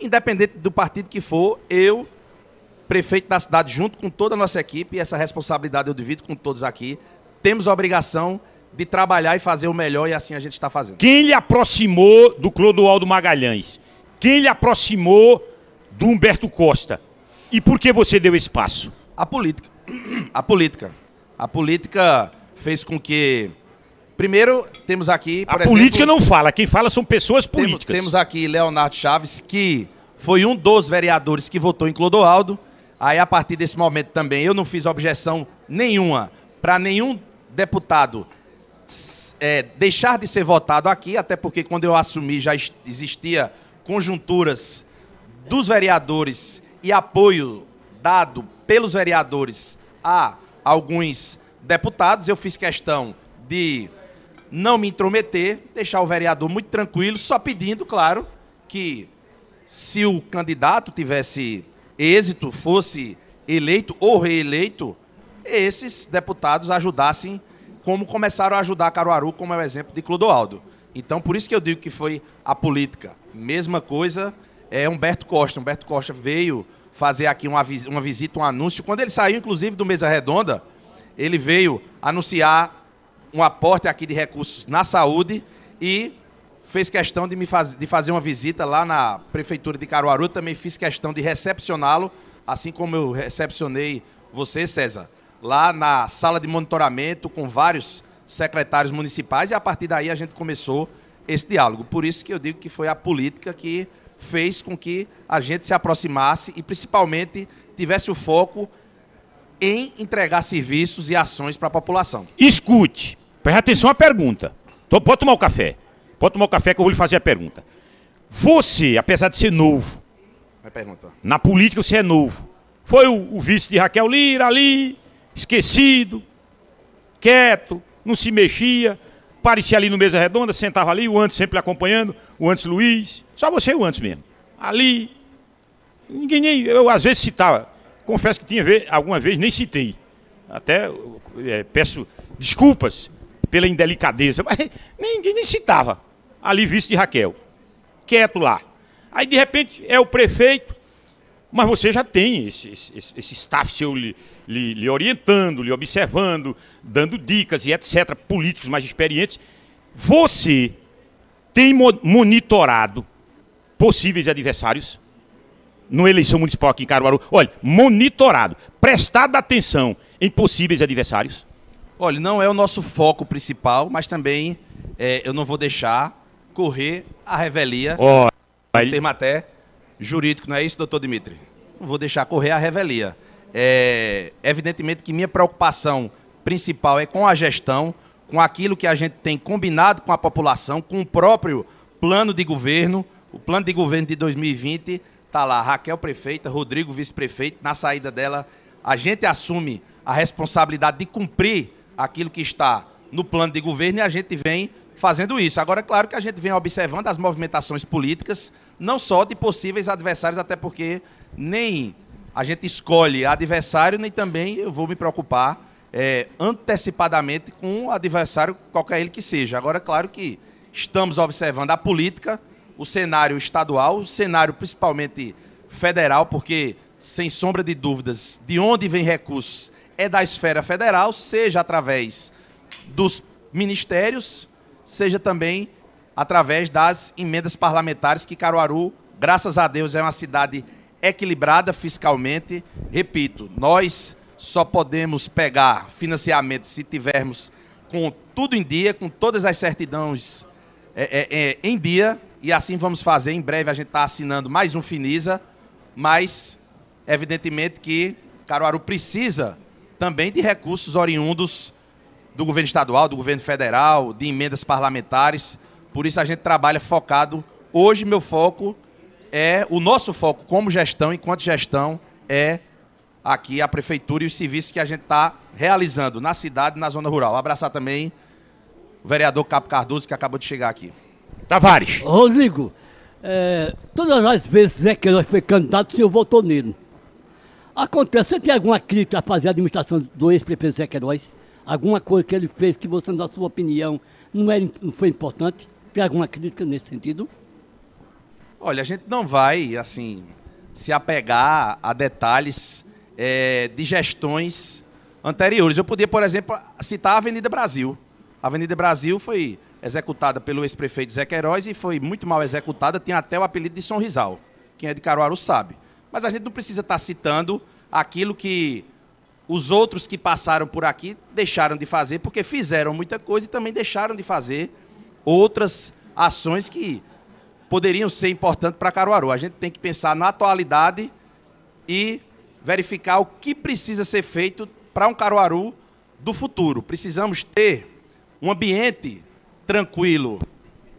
independente do partido que for, eu, prefeito da cidade, junto com toda a nossa equipe, e essa responsabilidade eu divido com todos aqui, temos a obrigação de trabalhar e fazer o melhor, e assim a gente está fazendo. Quem lhe aproximou do Clodoaldo Magalhães? Quem lhe aproximou do Humberto Costa? E por que você deu espaço? A política. A política. A política fez com que. Primeiro, temos aqui. a política não fala, quem fala são pessoas políticas. Temos, temos aqui Leonardo Chaves, que foi um dos vereadores que votou em Clodoaldo. Aí, a partir desse momento também, eu não fiz objeção nenhuma para nenhum deputado é, deixar de ser votado aqui, até porque quando eu assumi já existia conjunturas dos vereadores e apoio dado pelos vereadores a alguns deputados. Eu fiz questão de não me intrometer, deixar o vereador muito tranquilo, só pedindo, claro, que se o candidato tivesse êxito, fosse eleito ou reeleito, esses deputados ajudassem como começaram a ajudar Caruaru, como é o exemplo de Clodoaldo. Então, por isso que eu digo que foi a política. Mesma coisa é Humberto Costa. Humberto Costa veio fazer aqui uma, uma visita, um anúncio. Quando ele saiu, inclusive, do Mesa Redonda, ele veio anunciar um aporte aqui de recursos na saúde e fez questão de, me faz, de fazer uma visita lá na Prefeitura de Caruaru. Também fiz questão de recepcioná-lo, assim como eu recepcionei você, César, lá na sala de monitoramento com vários secretários municipais e a partir daí a gente começou esse diálogo. Por isso que eu digo que foi a política que fez com que a gente se aproximasse e principalmente tivesse o foco em entregar serviços e ações para a população. Escute, preste atenção à pergunta. Pode tomar o café. Pode tomar o café que eu vou lhe fazer a pergunta. Você, apesar de ser novo, na política você é novo. Foi o, o vice de Raquel Lira ali, esquecido, quieto, não se mexia, parecia ali no mesa redonda, sentava ali, o antes sempre acompanhando, o antes Luiz, só você e o antes mesmo. Ali, ninguém nem, eu às vezes citava, confesso que tinha vez, alguma vez nem citei, até é, peço desculpas pela indelicadeza, mas ninguém nem citava, ali vice de Raquel, quieto lá. Aí de repente é o prefeito, mas você já tem esse, esse, esse staff seu lhe, lhe, lhe, orientando, lhe observando, dando dicas e etc., políticos mais experientes. Você tem monitorado possíveis adversários na eleição municipal aqui em Caruaru? Olha, monitorado, prestado atenção em possíveis adversários? Olha, não é o nosso foco principal, mas também é, eu não vou deixar correr a revelia. Olha. Um termo até jurídico, não é isso, doutor Dimitri? Não vou deixar correr a revelia. É, evidentemente que minha preocupação principal é com a gestão, com aquilo que a gente tem combinado com a população, com o próprio plano de governo. O plano de governo de 2020 está lá, Raquel prefeita, Rodrigo vice-prefeito. Na saída dela, a gente assume a responsabilidade de cumprir aquilo que está no plano de governo e a gente vem fazendo isso. Agora, é claro que a gente vem observando as movimentações políticas, não só de possíveis adversários, até porque nem a gente escolhe adversário, nem também eu vou me preocupar é, antecipadamente com o adversário, qualquer ele que seja. Agora, é claro que estamos observando a política, o cenário estadual, o cenário principalmente federal, porque, sem sombra de dúvidas, de onde vem recursos é da esfera federal, seja através dos ministérios, seja também através das emendas parlamentares que Caruaru, graças a Deus, é uma cidade equilibrada fiscalmente. Repito, nós só podemos pegar financiamento se tivermos com tudo em dia, com todas as certidões é, é, é, em dia, e assim vamos fazer. Em breve a gente está assinando mais um Finisa, mas evidentemente que Caruaru precisa também de recursos oriundos do governo estadual, do governo federal, de emendas parlamentares. Por isso a gente trabalha focado. Hoje meu foco é o nosso foco como gestão, enquanto gestão, é aqui a prefeitura e os serviços que a gente está realizando na cidade e na zona rural. Abraçar também o vereador Capo Cardoso que acabou de chegar aqui. Tavares. Rodrigo, é, todas as vezes Zé Queiroz foi candidato, o senhor votou nele. Acontece, você tem alguma crítica a fazer a administração do ex-prefeito Zé Queiroz? Alguma coisa que ele fez que você, na sua opinião, não, era, não foi importante? Tem alguma crítica nesse sentido? Olha, a gente não vai, assim, se apegar a detalhes é, de gestões anteriores. Eu podia, por exemplo, citar a Avenida Brasil. A Avenida Brasil foi executada pelo ex-prefeito Zé Queiroz e foi muito mal executada, tinha até o apelido de São Rizal. Quem é de Caruaru sabe. Mas a gente não precisa estar citando aquilo que os outros que passaram por aqui deixaram de fazer, porque fizeram muita coisa e também deixaram de fazer outras ações que poderiam ser importantes para Caruaru. A gente tem que pensar na atualidade e verificar o que precisa ser feito para um Caruaru do futuro. Precisamos ter um ambiente tranquilo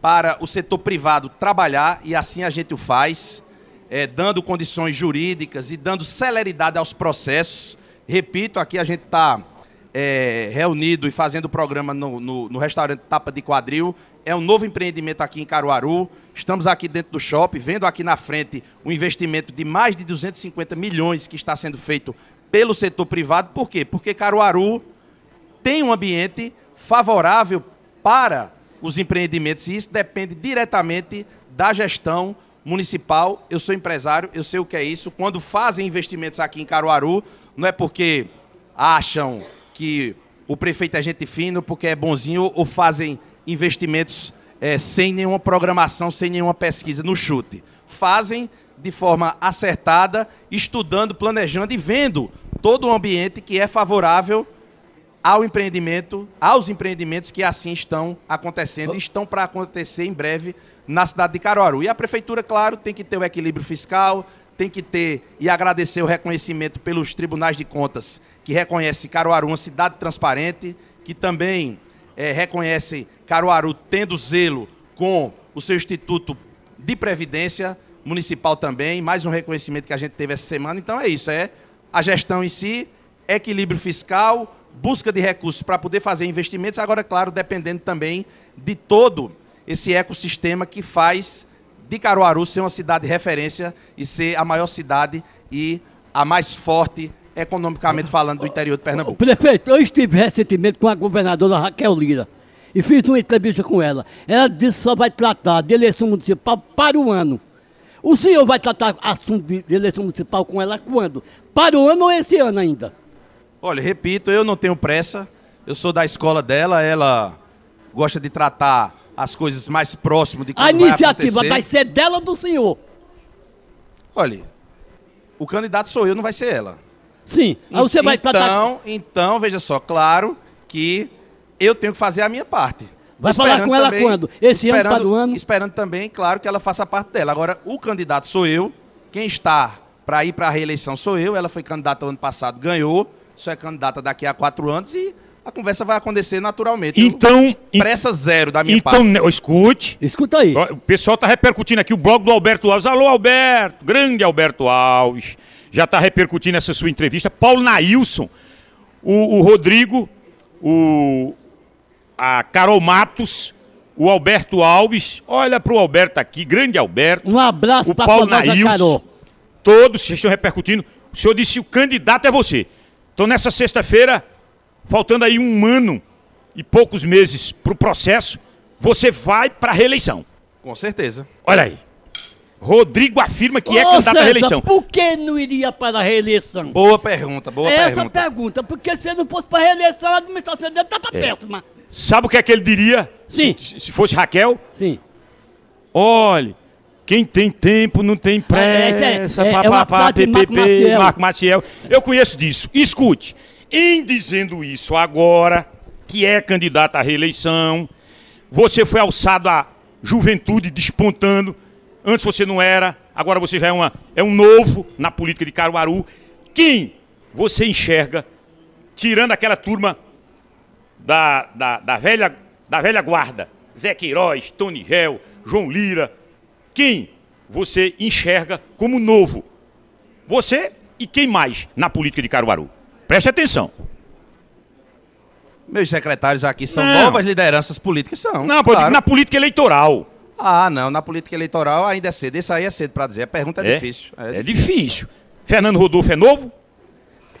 para o setor privado trabalhar e assim a gente o faz, é, dando condições jurídicas e dando celeridade aos processos. Repito, aqui a gente está é, reunido e fazendo o programa no, no, no restaurante Tapa de Quadril. É um novo empreendimento aqui em Caruaru. Estamos aqui dentro do shopping, vendo aqui na frente um investimento de mais de 250 milhões que está sendo feito pelo setor privado. Por quê? Porque Caruaru tem um ambiente favorável para os empreendimentos e isso depende diretamente da gestão municipal. Eu sou empresário, eu sei o que é isso. Quando fazem investimentos aqui em Caruaru, não é porque acham que o prefeito é gente fina, porque é bonzinho, ou fazem investimentos é, sem nenhuma programação, sem nenhuma pesquisa no chute. Fazem de forma acertada, estudando, planejando e vendo todo o ambiente que é favorável ao empreendimento, aos empreendimentos que assim estão acontecendo e estão para acontecer em breve na cidade de Caruaru. E a prefeitura, claro, tem que ter o equilíbrio fiscal, tem que ter e agradecer o reconhecimento pelos tribunais de contas que reconhece Caruaru uma cidade transparente, que também é, reconhece Caruaru tendo zelo com o seu Instituto de Previdência Municipal também, mais um reconhecimento que a gente teve essa semana. Então é isso, é a gestão em si, equilíbrio fiscal, busca de recursos para poder fazer investimentos, agora, claro, dependendo também de todo esse ecossistema que faz de Caruaru ser uma cidade de referência e ser a maior cidade e a mais forte economicamente falando do interior de Pernambuco. Prefeito, eu estive recentemente com a governadora Raquel Lira e fiz uma entrevista com ela. Ela disse que só vai tratar de eleição municipal para o ano. O senhor vai tratar assunto de eleição municipal com ela quando? Para o ano ou esse ano ainda? Olha, repito, eu não tenho pressa. Eu sou da escola dela, ela gosta de tratar as coisas mais próximo de quando A iniciativa vai, vai ser dela ou do senhor? Olha, o candidato sou eu, não vai ser ela. Sim, aí você vai tratar... Então, então, veja só, claro que eu tenho que fazer a minha parte. Vai falar com ela também, quando? Esse ano, para o ano? Esperando também, claro, que ela faça parte dela. Agora, o candidato sou eu, quem está para ir para a reeleição sou eu, ela foi candidata ano passado, ganhou, só é candidata daqui a quatro anos e a conversa vai acontecer naturalmente. Então. Pressa zero da minha então, parte. Então, escute. Escuta aí. O pessoal está repercutindo aqui o blog do Alberto Alves. Alô, Alberto. Grande Alberto Alves. Já está repercutindo essa sua entrevista. Paulo Nailson. O, o Rodrigo. O, a Carol Matos. O Alberto Alves. Olha para o Alberto aqui. Grande Alberto. Um abraço para o Paulo Nailson. Carol. Todos vocês estão repercutindo. O senhor disse que o candidato é você. Então, nessa sexta-feira, faltando aí um ano e poucos meses para o processo, você vai para a reeleição. Com certeza. Olha aí. Rodrigo afirma que Ô, é candidato César, à reeleição. Por que não iria para a reeleição? Boa pergunta, boa Essa pergunta. Essa pergunta, porque se não fosse para a reeleição, a administração dele estava é. péssima. Sabe o que é que ele diria? Sim. Se, se fosse Raquel? Sim. Olhe, quem tem tempo não tem pressa. É, é, é, pá, pá, PPP, Marco Maciel. Eu conheço disso. Escute, em dizendo isso agora, que é candidato à reeleição, você foi alçado à juventude despontando. Antes você não era, agora você já é, uma, é um novo na política de Caruaru. Quem você enxerga, tirando aquela turma da, da, da, velha, da velha guarda, Zé Queiroz, Tony Gel, João Lira, quem você enxerga como novo? Você e quem mais na política de Caruaru? Preste atenção. Meus secretários aqui são não. novas lideranças políticas, são. Não, claro. na política eleitoral. Ah, não, na política eleitoral ainda é cedo. Isso aí é cedo para dizer. A pergunta é, é difícil. É, é difícil. difícil. Fernando Rodolfo é novo?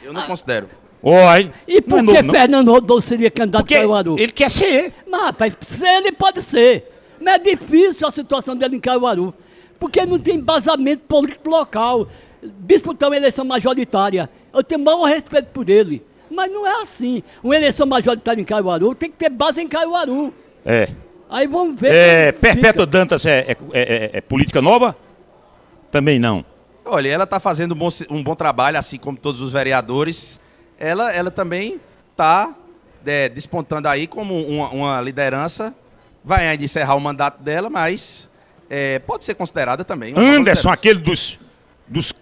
Eu não ah. considero. Oi. E por que Fernando Rodolfo seria candidato Porque Caruaru? Ele quer ser. Mas, rapaz, ser ele pode ser. Não é difícil a situação dele em Caruaru. Porque não tem embasamento político local. Disputar uma eleição majoritária. Eu tenho maior respeito por ele. Mas não é assim. Uma eleição majoritária em Caruaru tem que ter base em Caruaru. É. Aí vamos ver. É. Perpétua Dantas é, é- é- é política nova? Também não. Olha, ela está fazendo um bom, um bom trabalho, assim como todos os vereadores. Ela, ela também está despontando aí como uma, uma liderança. Vai ainda encerrar o mandato dela, mas é, pode ser considerada também. Anderson, liderança. aquele dos, dos,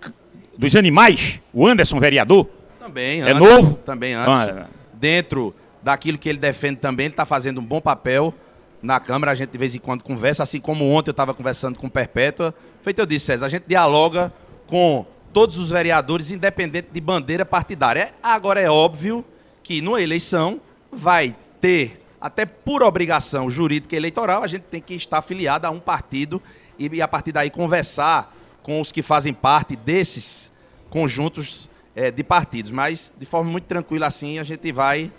dos animais, o Anderson, vereador. Também, É Anderson, novo? Também Anderson. Ah, Dentro daquilo que ele defende também, ele está fazendo um bom papel na Câmara. A gente de vez em quando conversa, assim como ontem eu estava conversando com o Perpétua. Feito eu disse, César, a gente dialoga com todos os vereadores, independente de bandeira partidária. É- Agora é óbvio que numa eleição vai ter, até por obrigação jurídica e eleitoral, a gente tem que estar afiliado a um partido e a partir daí conversar com os que fazem parte desses conjuntos eh, de partidos. Mas de forma muito tranquila assim, a gente vai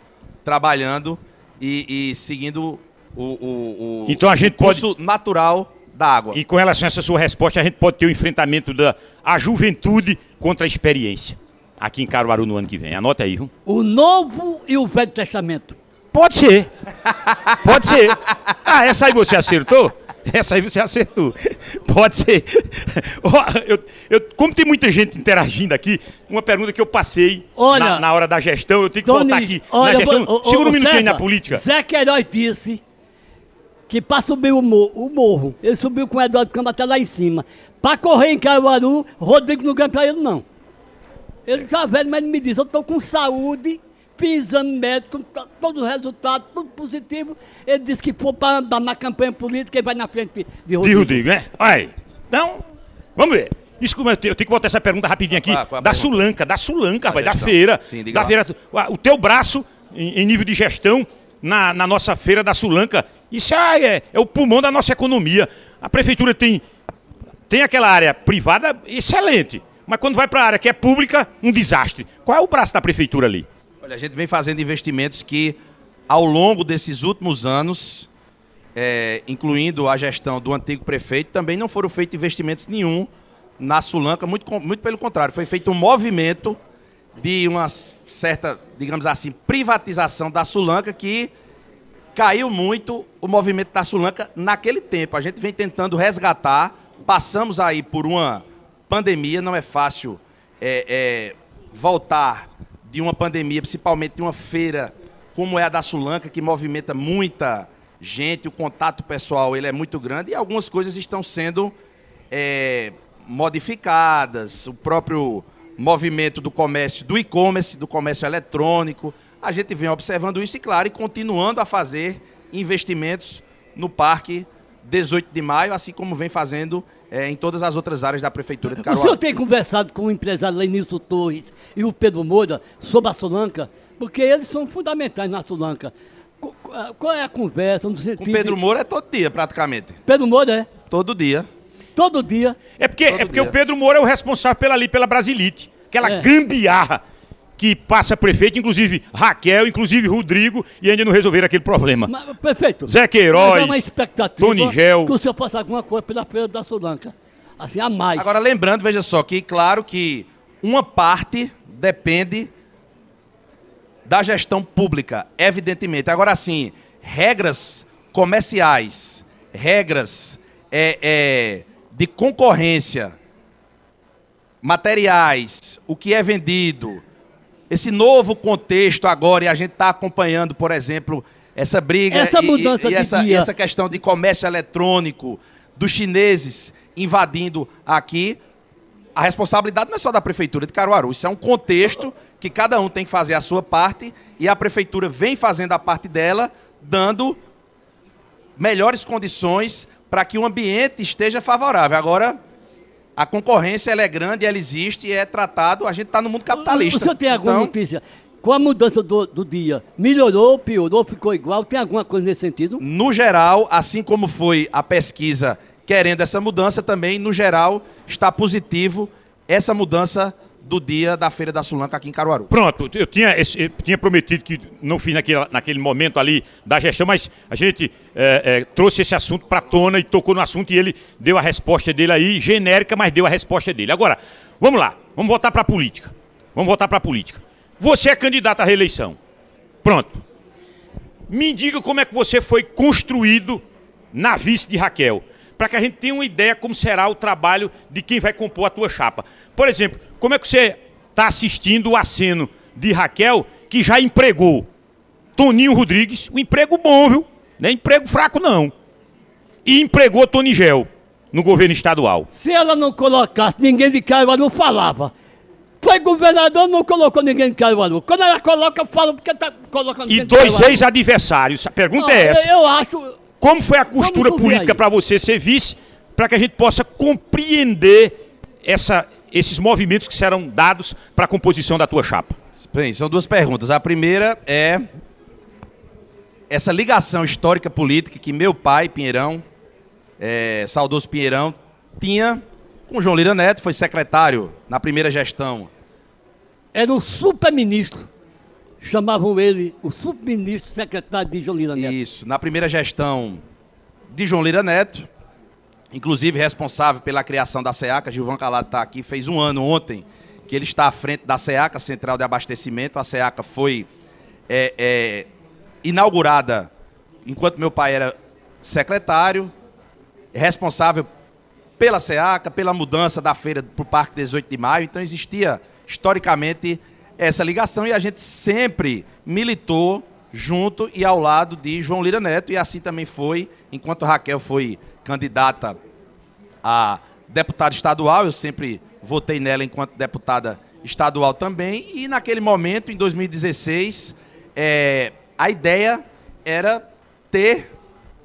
trabalhando e, e seguindo o, o- o- Então a gente o curso natural da água. E com relação a essa sua resposta, a gente pode ter o enfrentamento da a juventude contra a experiência. Aqui em Caruaru no ano que vem. Anota aí, viu? O Novo e o Velho Testamento. Pode ser. Pode ser. Ah, essa aí você acertou? Essa aí você acertou. Pode ser. Eu- eu- como tem muita gente interagindo aqui, uma pergunta que eu passei Olha, na, na hora da gestão, eu tenho que Tony, voltar aqui olha, na gestão. ô, Segura um ô, minutinho aí na César, política. Zé Queiroz disse que para subir o morro, o morro, ele subiu com o Eduardo Câmara até lá em cima. Para correr em Caruaru, Rodrigo não ganha para ele, não. Ele tá velho, mas ele me disse, eu tô com saúde, fiz exame médico, tá- todos os resultados, tudo positivo. Ele disse que for para andar na campanha política, ele vai na frente de De Rodrigo. Rodrigo, né? Aí. Então, vamos ver. Desculpa, eu tenho eu tenho que voltar essa pergunta rapidinho aqui. Qual- qual da pergunta? Sulanca, da Sulanca, vai, da feira. Sim, diga da lá. feira. O teu braço, em, em nível de gestão, na, na nossa feira da Sulanca, isso é, é, é o pulmão da nossa economia. A prefeitura tem, tem aquela área privada excelente, mas quando vai para a área que é pública, um desastre. Qual é o braço da prefeitura ali? Olha, a gente vem fazendo investimentos que, ao longo desses últimos anos, é, incluindo a gestão do antigo prefeito, também não foram feitos investimentos nenhum na Sulanca, muito, muito pelo contrário, foi feito um movimento de uma certa, digamos assim, privatização da Sulanca que caiu muito o movimento da Sulanca naquele tempo. A gente vem tentando resgatar, passamos aí por uma pandemia, não é fácil é, é, voltar de uma pandemia, principalmente de uma feira como é a da Sulanca, que movimenta muita gente, o contato pessoal ele é muito grande e algumas coisas estão sendo é, modificadas, o próprio movimento do comércio, do e-commerce, do comércio eletrônico. A gente vem observando isso e, claro, e continuando a fazer investimentos no Parque 18 de Maio, assim como vem fazendo eh, em todas as outras áreas da Prefeitura de O senhor Caruaru. tem conversado com o empresário Lenilson Torres e o Pedro Moura sobre a Solanca? Porque eles são fundamentais na Solanca. Qu- Qual é a conversa no Com sentido... Pedro de- Moura é todo dia, praticamente. Pedro Moura, é? Todo dia. Todo dia. É porque, Todo é porque dia. o Pedro Moura é o responsável pela, ali, pela Brasilite. Aquela É. gambiarra que passa prefeito, inclusive Raquel, inclusive Rodrigo, e ainda não resolveram aquele problema. Mas, prefeito. Zé Queiroz, mas é uma expectativa Tony Gel. que o senhor faça alguma coisa pela feira da Solanca. Assim, a mais. Agora, lembrando, veja só, que claro que uma parte depende da gestão pública, evidentemente. Agora, sim, regras comerciais, regras é, é, de concorrência, materiais, o que é vendido, esse novo contexto agora, e a gente está acompanhando, por exemplo, essa briga Essa e- mudança e, essa, dia. e essa questão de comércio eletrônico, dos chineses invadindo aqui. A responsabilidade não é só da Prefeitura de Caruaru, isso é um contexto que cada um tem que fazer a sua parte e a Prefeitura vem fazendo a parte dela, dando melhores condições para que o ambiente esteja favorável. Agora, a concorrência ela é grande, ela existe e é tratado. A gente está no mundo capitalista. O senhor tem alguma Então, notícia? Com a mudança do, do dia, melhorou, piorou, ficou igual? Tem alguma coisa nesse sentido? No geral, assim como foi a pesquisa querendo essa mudança, também, no geral, está positivo essa mudança do dia da Feira da Sulanca aqui em Caruaru. Pronto, eu tinha, eu tinha prometido que não fiz naquele, naquele momento ali da gestão, mas a gente é, é, trouxe esse assunto para tona e tocou no assunto e ele deu a resposta dele aí, genérica, mas deu a resposta dele. Agora, vamos lá, vamos voltar para a política. Vamos voltar para a política. Você é candidato à reeleição. Pronto. Me diga como é que você foi construído na vice de Raquel, para que a gente tenha uma ideia como será o trabalho de quem vai compor a tua chapa. Por exemplo, como é que você está assistindo o aceno de Raquel, que já empregou Toninho Rodrigues, um emprego bom, viu? Não é emprego fraco, não. E empregou Tony Gel no governo estadual. Se ela não colocasse ninguém de Caruaru, falava. Foi governador, não colocou ninguém de Caruaru. Quando ela coloca, eu falo porque tá colocando E dois ex-adversários. A pergunta Não, é essa. Eu, eu acho. Como foi a costura política para você ser vice, para que a gente possa compreender essa- esses movimentos que serão dados para a composição da tua chapa? Bem, são duas perguntas. A primeira é essa ligação histórica política que meu pai, Pinheirão, é, saudoso Pinheirão, tinha com João Lira Neto, foi secretário na primeira gestão. Era um super-ministro. Chamavam ele o subministro secretário de Jolina Neto. Isso, na primeira gestão de João Lira Neto, inclusive responsável pela criação da SEACA, Gilvan Calado está aqui, fez um ano ontem que ele está à frente da SEACA, Central de Abastecimento. A SEACA foi é, é, inaugurada enquanto meu pai era secretário, responsável pela SEACA, pela mudança da feira para o Parque 18 de Maio. Então existia, historicamente, essa ligação e a gente sempre militou junto e ao lado de João Lira Neto. E assim também foi, enquanto Raquel foi candidata a deputada estadual, eu sempre votei nela enquanto deputada estadual também. E naquele momento, em 2016, é, a ideia era ter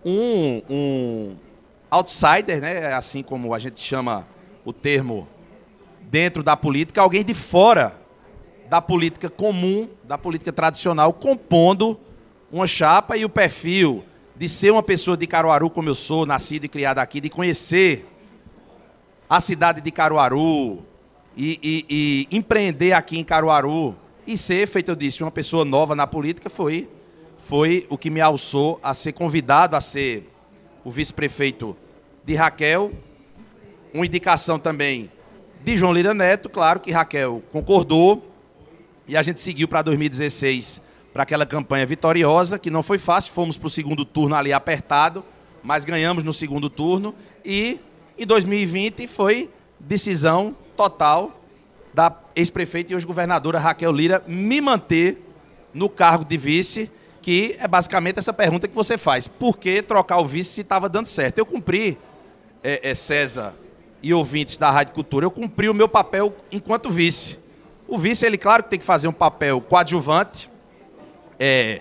um, um outsider, né, assim como a gente chama o termo dentro da política, alguém de fora da política comum, da política tradicional, compondo uma chapa e o perfil de ser uma pessoa de Caruaru, como eu sou, nascido e criado aqui, de conhecer a cidade de Caruaru e, e- e empreender aqui em Caruaru e ser, feito eu disse, uma pessoa nova na política foi, foi o que me alçou a ser convidado a ser o vice-prefeito de Raquel. Uma indicação também de João Lira Neto, claro que Raquel concordou e a gente seguiu para 2016 para aquela campanha vitoriosa, que não foi fácil, fomos para o segundo turno ali apertado, mas ganhamos no segundo turno e em 2020 foi decisão total da ex-prefeita e hoje governadora Raquel Lira me manter no cargo de vice, que é basicamente essa pergunta que você faz. Por que trocar o vice se estava dando certo? Eu cumpri, é, é, César e ouvintes da Rádio Cultura, eu cumpri o meu papel enquanto vice. O vice, ele, claro que tem que fazer um papel coadjuvante, é,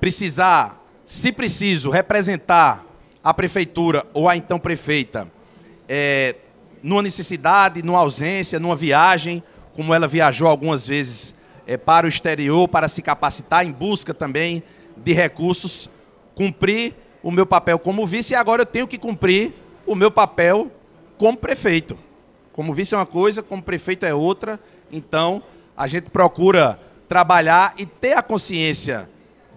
precisar, se preciso, representar a prefeitura ou a então prefeita é, numa necessidade, numa ausência, numa viagem, como ela viajou algumas vezes é, para o exterior para se capacitar em busca também de recursos, cumprir o meu papel como vice e agora eu tenho que cumprir o meu papel como prefeito. Como vice é uma coisa, como prefeito é outra. Então, a gente procura trabalhar e ter a consciência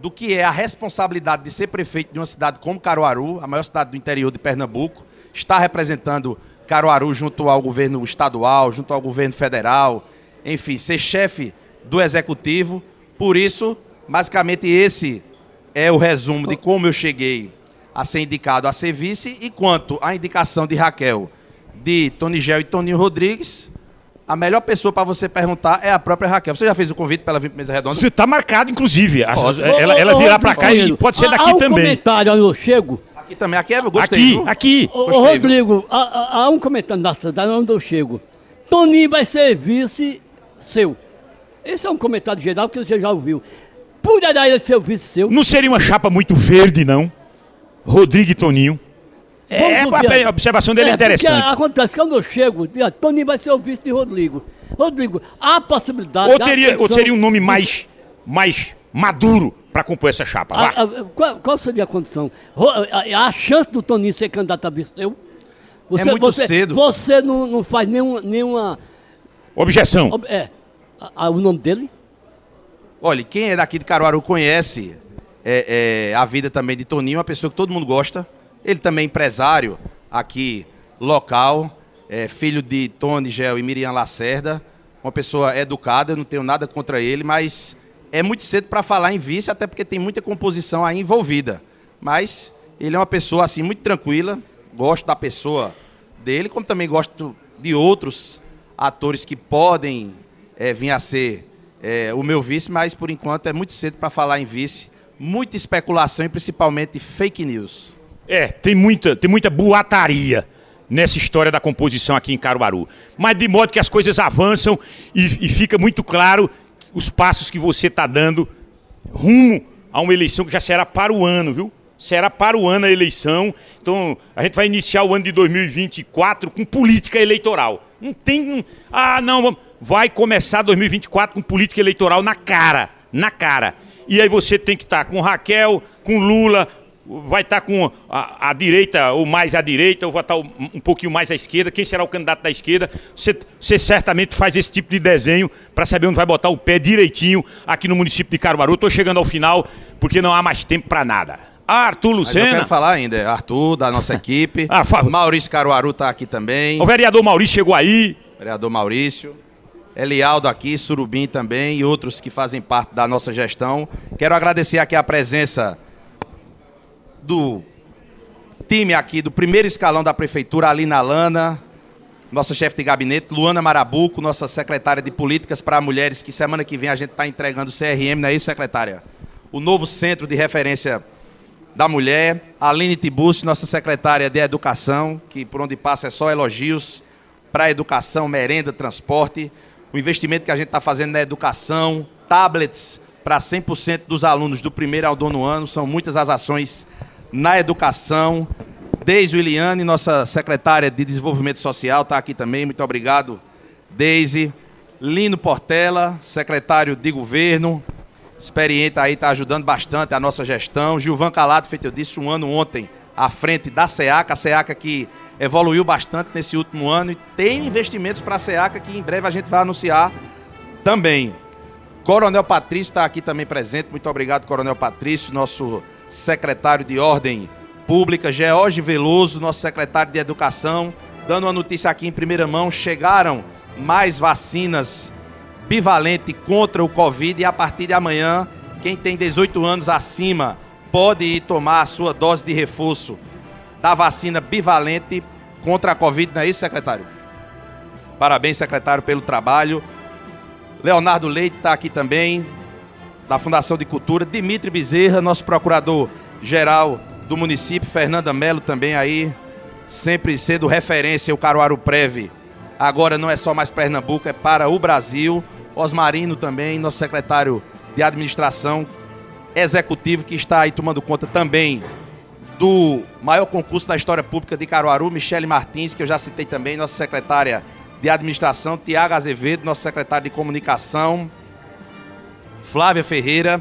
do que é a responsabilidade de ser prefeito de uma cidade como Caruaru, a maior cidade do interior de Pernambuco, estar representando Caruaru junto ao governo estadual, junto ao governo federal, enfim, ser chefe do executivo. Por isso, basicamente esse é o resumo de como eu cheguei a ser indicado a ser vice e quanto à indicação de Raquel, de Tony Gel e Toninho Rodrigues, a melhor pessoa para você perguntar é a própria Raquel. Você já fez o convite para ela vir para mesa redonda? Você está marcado, inclusive. A- Pode. ela ela virá para cá e pode ser Há- daqui há um também. comentário onde eu chego. Aqui também, aqui é, eu gostei. Aqui, viu? aqui. Ô? Rodrigo, há, há- um comentário na cidade onde eu chego. Toninho vai ser vice seu. Esse é um comentário geral que você já ouviu. Poderá ele ser o vice seu? Não seria uma chapa muito verde, não? Rodrigo e Toninho. É, ouvir a observação dele é, porque interessante. acontece que quando eu chego, "Ah, Toninho vai ser o vice de Rodrigo. Rodrigo, há possibilidade. Ou, teria, ou seria um nome de- mais, mais maduro para compor essa chapa? A- a- qual, qual seria a condição? A, a chance do Toninho ser candidato a vice seu? É muito cedo. Você não, não faz nenhuma, nenhuma Objeção. Ob- É. A- a- o nome dele? Olha, quem é daqui de Caruaru conhece é, é, a vida também de Toninho, uma pessoa que todo mundo gosta. Ele também é empresário aqui local, é, filho de Tony Gel e Miriam Lacerda, uma pessoa educada, não tenho nada contra ele, mas é muito cedo para falar em vice, até porque tem muita composição aí envolvida. Mas ele é uma pessoa assim muito tranquila, gosto da pessoa dele, como também gosto de outros atores que podem é, vir a ser é, o meu vice, mas por enquanto é muito cedo para falar em vice. Muita especulação e principalmente fake news. É, tem muita, tem muita boataria nessa história da composição aqui em Caruaru. Mas de modo que as coisas avançam e, e fica muito claro os passos que você está dando rumo a uma eleição que já será para o ano, viu? Será para o ano a eleição. Então, a gente vai iniciar o ano de 2024 com política eleitoral. Não tem. Ah, não, vai começar 2024 com política eleitoral na cara. Na cara. E aí você tem que estar com Raquel, com Lula, vai estar com a, a direita ou mais à direita, ou vai estar um, um pouquinho mais à esquerda. Quem será o candidato da esquerda? Você, você certamente faz esse tipo de desenho para saber onde vai botar o pé direitinho aqui no município de Caruaru. Estou chegando ao final porque não há mais tempo para nada. Arthur Mas eu Lucena, quero falar ainda, é Arthur, da nossa equipe. Ah, fala. Maurício Caruaru está aqui também. o vereador Maurício chegou aí. Vereador Maurício. Elialdo aqui, Surubim também e outros que fazem parte da nossa gestão. Quero agradecer aqui a presença do time aqui do primeiro escalão da prefeitura, Alina Lana, nossa chefe de gabinete, Luana Marabuco, nossa secretária de políticas para mulheres, que semana que vem a gente está entregando o CRM, não é isso, secretária? O novo centro de referência da mulher, Aline Tibucci, nossa secretária de educação, que por onde passa é só elogios para educação, merenda, transporte, o investimento que a gente está fazendo na educação, tablets para 100% dos alunos do primeiro ao nono ano, são muitas as ações na educação. Deise Williane, nossa secretária de Desenvolvimento Social, está aqui também, muito obrigado, Deise. Lino Portela, secretário de Governo, experiente aí, está ajudando bastante a nossa gestão. Gilvan Calado, feito eu disse, um ano ontem à frente da SEACA, a SEACA que evoluiu bastante nesse último ano e tem investimentos para a SEACA que em breve a gente vai anunciar também. Coronel Patrício está aqui também presente, muito obrigado, Coronel Patrício, nosso secretário de Ordem Pública, George Veloso, nosso secretário de Educação, dando uma notícia aqui em primeira mão, chegaram mais vacinas bivalente contra o Covid e a partir de amanhã, quem tem 18 anos acima pode ir tomar a sua dose de reforço da vacina bivalente contra a Covid, não é isso, secretário? Parabéns, secretário, pelo trabalho. Leonardo Leite está aqui também, da Fundação de Cultura. Dimitri Bezerra, nosso procurador-geral do município. Fernanda Melo também aí, sempre sendo referência, o Caruaru Preve. Agora não é só mais Pernambuco, é para o Brasil. Osmarino também, nosso secretário de administração executivo, que está aí tomando conta também do maior concurso da história pública de Caruaru, Michele Martins, que eu já citei também, nossa secretária de administração, Tiago Azevedo, nosso secretário de comunicação, Flávia Ferreira,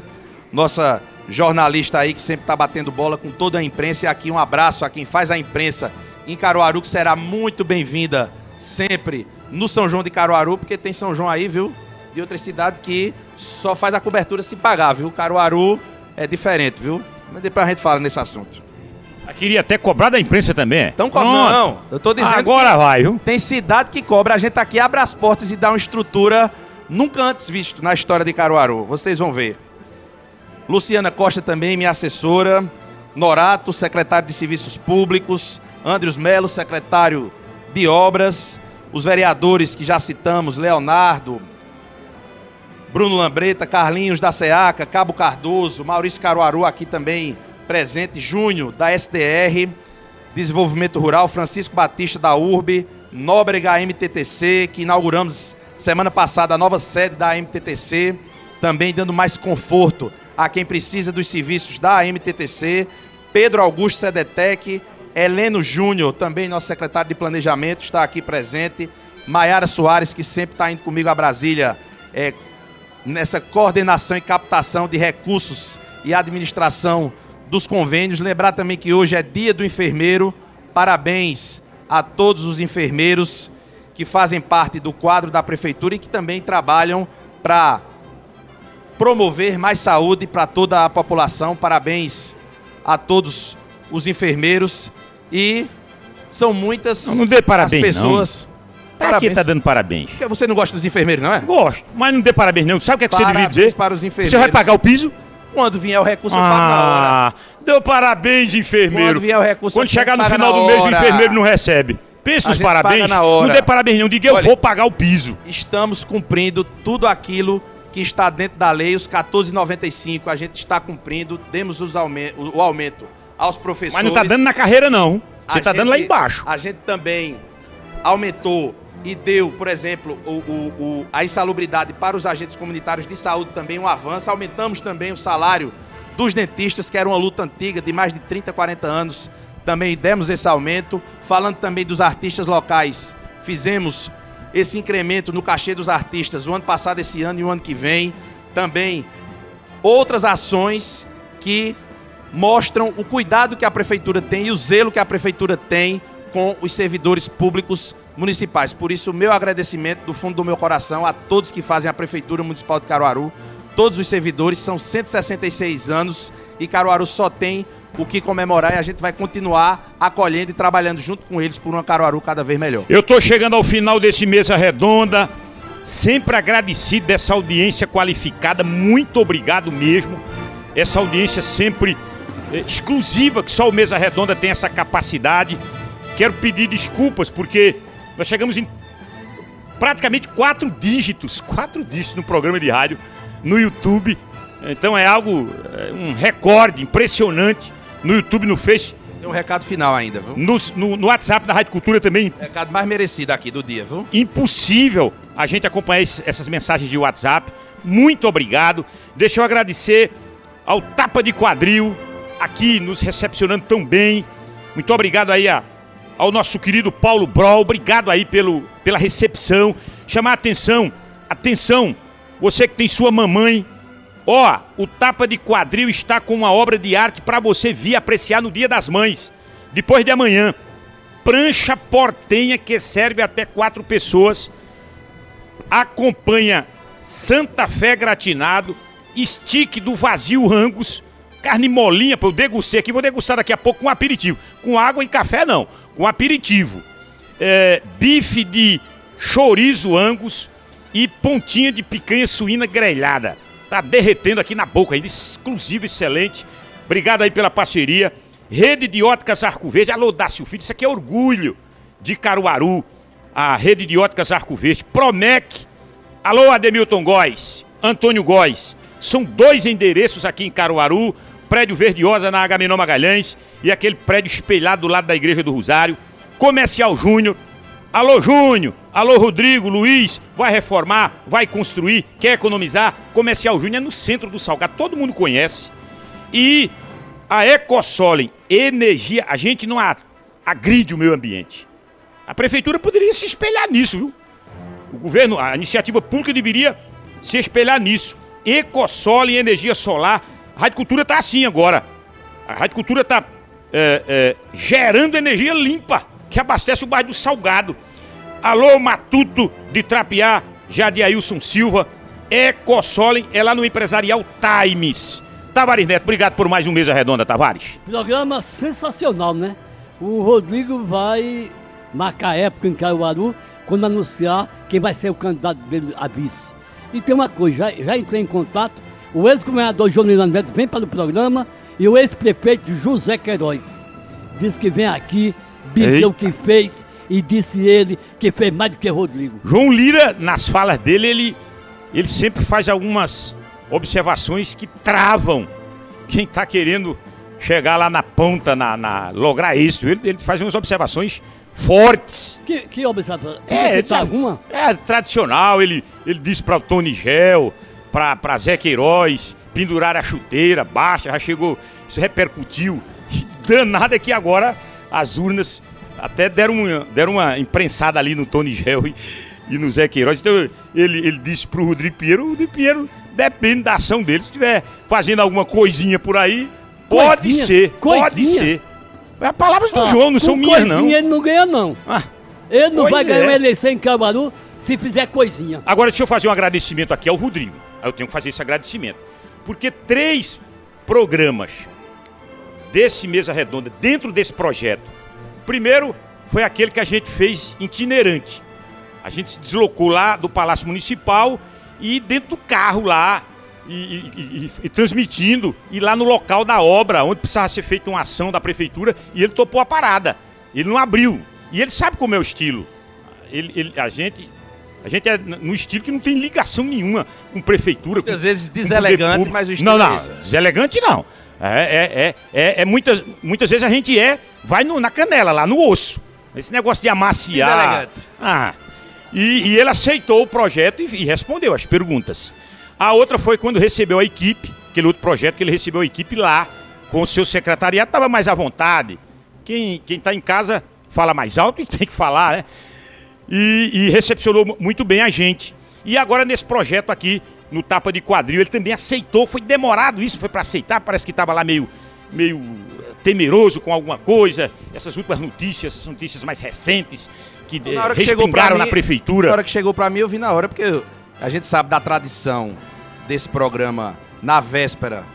nossa jornalista aí que sempre está batendo bola com toda a imprensa. E aqui um abraço a quem faz a imprensa em Caruaru, que será muito bem-vinda sempre no São João de Caruaru, porque tem São João aí, viu? De outra cidade que só faz a cobertura se pagar, viu? Caruaru é diferente, viu? Mas depois a gente fala nesse assunto. Eu queria até cobrar da imprensa também. Então, Pronto. não, eu tô dizendo Agora vai, viu? Tem cidade que cobra, a gente aqui abre as portas e dá uma estrutura nunca antes visto na história de Caruaru. Vocês vão ver. Luciana Costa também, minha assessora. Norato, secretário de Serviços Públicos. Andrews Melo, secretário de Obras. Os vereadores que já citamos, Leonardo, Bruno Lambreta, Carlinhos da SEACA, Cabo Cardoso, Maurício Caruaru aqui também presente, Júnior da SDR, Desenvolvimento Rural, Francisco Batista da URB, Nóbrega MTTC, que inauguramos semana passada a nova sede da MTTC, também dando mais conforto a quem precisa dos serviços da MTTC, Pedro Augusto Sedetec, Heleno Júnior, também nosso secretário de Planejamento, está aqui presente, Maiara Soares, que sempre está indo comigo a Brasília, é, nessa coordenação e captação de recursos e administração dos convênios. Lembrar também que hoje é dia do enfermeiro. Parabéns a todos os enfermeiros que fazem parte do quadro da prefeitura e que também trabalham para promover mais saúde para toda a população. Parabéns a todos os enfermeiros e são muitas Não, não dê parabéns, as pessoas. Pra que tá dando parabéns? Porque você não gosta dos enfermeiros, não é? Gosto, mas não dê parabéns não. Sabe o que, é que você deveria Parabéns dizer? para os enfermeiros. Você vai pagar o piso? Quando vier o recurso, eu pago na hora. Ah, deu parabéns, enfermeiro. Quando vier o recurso, Quando chegar no final na do mês, o hora. enfermeiro não recebe. Pense A nos gente parabéns. paga na hora. Não dê parabéns não. Diga, eu Olha- vou pagar o piso. Estamos cumprindo tudo aquilo que está dentro da lei, os 14,95. A gente está cumprindo, demos os aume- o aumento aos professores. Mas não tá dando na carreira, não. Você A tá dando lá embaixo. A gente também aumentou e deu, por exemplo, o, o- o- a insalubridade para os agentes comunitários de saúde também um avanço. Aumentamos também o salário dos dentistas, que era uma luta antiga de mais de 30, 40 anos. Também demos esse aumento. Falando também dos artistas locais, fizemos esse incremento no cachê dos artistas o ano passado, esse ano e o ano que vem. Também outras ações que mostram o cuidado que a prefeitura tem e o zelo que a prefeitura tem com os servidores públicos municipais. Por isso, o meu agradecimento do fundo do meu coração a todos que fazem a prefeitura municipal de Caruaru. Todos os servidores são 166 anos e Caruaru só tem o que comemorar e a gente vai continuar acolhendo e trabalhando junto com eles por uma Caruaru cada vez melhor. Eu tô chegando ao final desse mesa redonda. Sempre agradecido dessa audiência qualificada. Muito obrigado mesmo. Essa audiência sempre eh, exclusiva, que só o Mesa Redonda tem essa capacidade. Quero pedir desculpas porque nós chegamos em praticamente quatro dígitos, quatro dígitos no programa de rádio, no YouTube. Então é algo, é um recorde impressionante no YouTube, no Face, Tem um recado final ainda, viu? no, no, no WhatsApp da Rádio Cultura também. Recado mais merecido aqui do dia, viu? Impossível a gente acompanhar esse- essas mensagens de WhatsApp. Muito obrigado. Deixa eu agradecer ao Tapa de Quadril, aqui nos recepcionando tão bem. Muito obrigado aí a- ao nosso querido Paulo Brol. Obrigado aí pelo, pela recepção. Chamar a atenção, atenção, você que tem sua mamãe. Ó, o Tapa de Quadril está com uma obra de arte para você vir apreciar no Dia das Mães, depois de amanhã. Prancha portenha que serve até quatro pessoas acompanha Santa Fé gratinado, stick do vazio Angus, carne molinha, pô, eu degustei aqui, vou degustar daqui a pouco com aperitivo. Com água e café não, com aperitivo. É, bife de chorizo Angus e pontinha de picanha suína grelhada. Tá derretendo aqui na boca ainda, exclusivo, excelente. Obrigado aí pela parceria. Rede de Óticas Arco Verde, alô Dácio Filho, isso aqui é orgulho de Caruaru. A Rede de Óticas Arco Verde, Promec, Alô, Ademilton Góes, Antônio Góes. São dois endereços aqui em Caruaru, prédio Verdiosa na Agamenon Magalhães e aquele prédio espelhado do lado da Igreja do Rosário. Comercial Júnior. Alô, Júnior. Alô, Rodrigo, Luiz. Vai reformar, vai construir, quer economizar? Comercial Júnior é no centro do Salgado, todo mundo conhece. E a Ecosolem, energia, a gente não agride o meio ambiente. A prefeitura poderia se espelhar nisso, viu? O governo, a iniciativa pública deveria se espelhar nisso. Ecossol em energia solar. A Rádio Cultura está assim agora. A Rádio Cultura está gerando energia limpa, que abastece o bairro do Salgado. Alô, Matuto de Trapiá, Jadiailson Silva. Ecosolem é lá no Empresarial Times. Tavares Neto, obrigado por mais um Mesa Redonda, Tavares. Programa sensacional, né? O Rodrigo vai marcar época em Caruaru quando anunciar quem vai ser o candidato dele a vice. E tem uma coisa, já, já entrei em contato, o ex-governador João Neto vem para o programa e o ex-prefeito José Queiroz. Diz que vem aqui, o que fez e disse ele que fez mais do que Rodrigo. João Lira, nas falas dele, ele, ele sempre faz algumas observações que travam quem está querendo chegar lá na ponta, na, na- lograr isso. Ele, ele faz umas observações fortes. Que, que observação? É, tá alguma? é tradicional. Ele, ele disse para o Tony Gel, para Zé Queiroz, pendurar a chuteira baixa, já chegou, isso repercutiu. Danado é que agora as urnas até deram uma, deram uma imprensada ali no Tony Gel e, e no Zé Queiroz. Então ele, ele disse pro Rodrigo Pinheiro, o Rodrigo Pinheiro depende da ação dele. Se estiver fazendo alguma coisinha por aí, pode Coisinha? ser, pode Coisinha? ser. É palavras do Ah, João, não são minhas não. coisinha ele não ganha, não. Ah, Ele não vai ganhar é. uma eleição em Caruaru se fizer coisinha. Agora, deixa eu fazer um agradecimento aqui ao Rodrigo. Eu tenho que fazer esse agradecimento. Porque três programas desse Mesa Redonda, dentro desse projeto. Primeiro foi aquele que a gente fez itinerante. A gente se deslocou lá do Palácio Municipal e dentro do carro lá, e, e- e- e transmitindo, e lá no local da obra, onde precisava ser feita uma ação da prefeitura, e ele topou a parada. Ele não abriu. E ele sabe como é o estilo. Ele, ele- a gente. A gente é num estilo que não tem ligação nenhuma com prefeitura. Muitas com- vezes com deselegante, público. mas o estilo Não, não, é deselegante não. É, é, é, é, é muitas, muitas vezes a gente é, vai no- na canela, lá no osso. Esse negócio de amaciar. Ah. E, e ele aceitou o projeto e, e respondeu as perguntas. A outra foi quando recebeu a equipe, aquele outro projeto que ele recebeu a equipe lá, com o seu secretariado, estava mais à vontade. Quem está em casa fala mais alto e tem que falar, né? e, e recepcionou mu- muito bem a gente. E agora nesse projeto aqui, no Tapa de Quadril, ele também aceitou, foi demorado isso, foi para aceitar, parece que estava lá meio, meio eh, temeroso com alguma coisa, essas últimas notícias, essas notícias mais recentes, que, eh, Na hora que respingaram mim, na prefeitura. Na hora que chegou pra mim, eu vi na hora, porque a gente sabe da tradição desse programa na véspera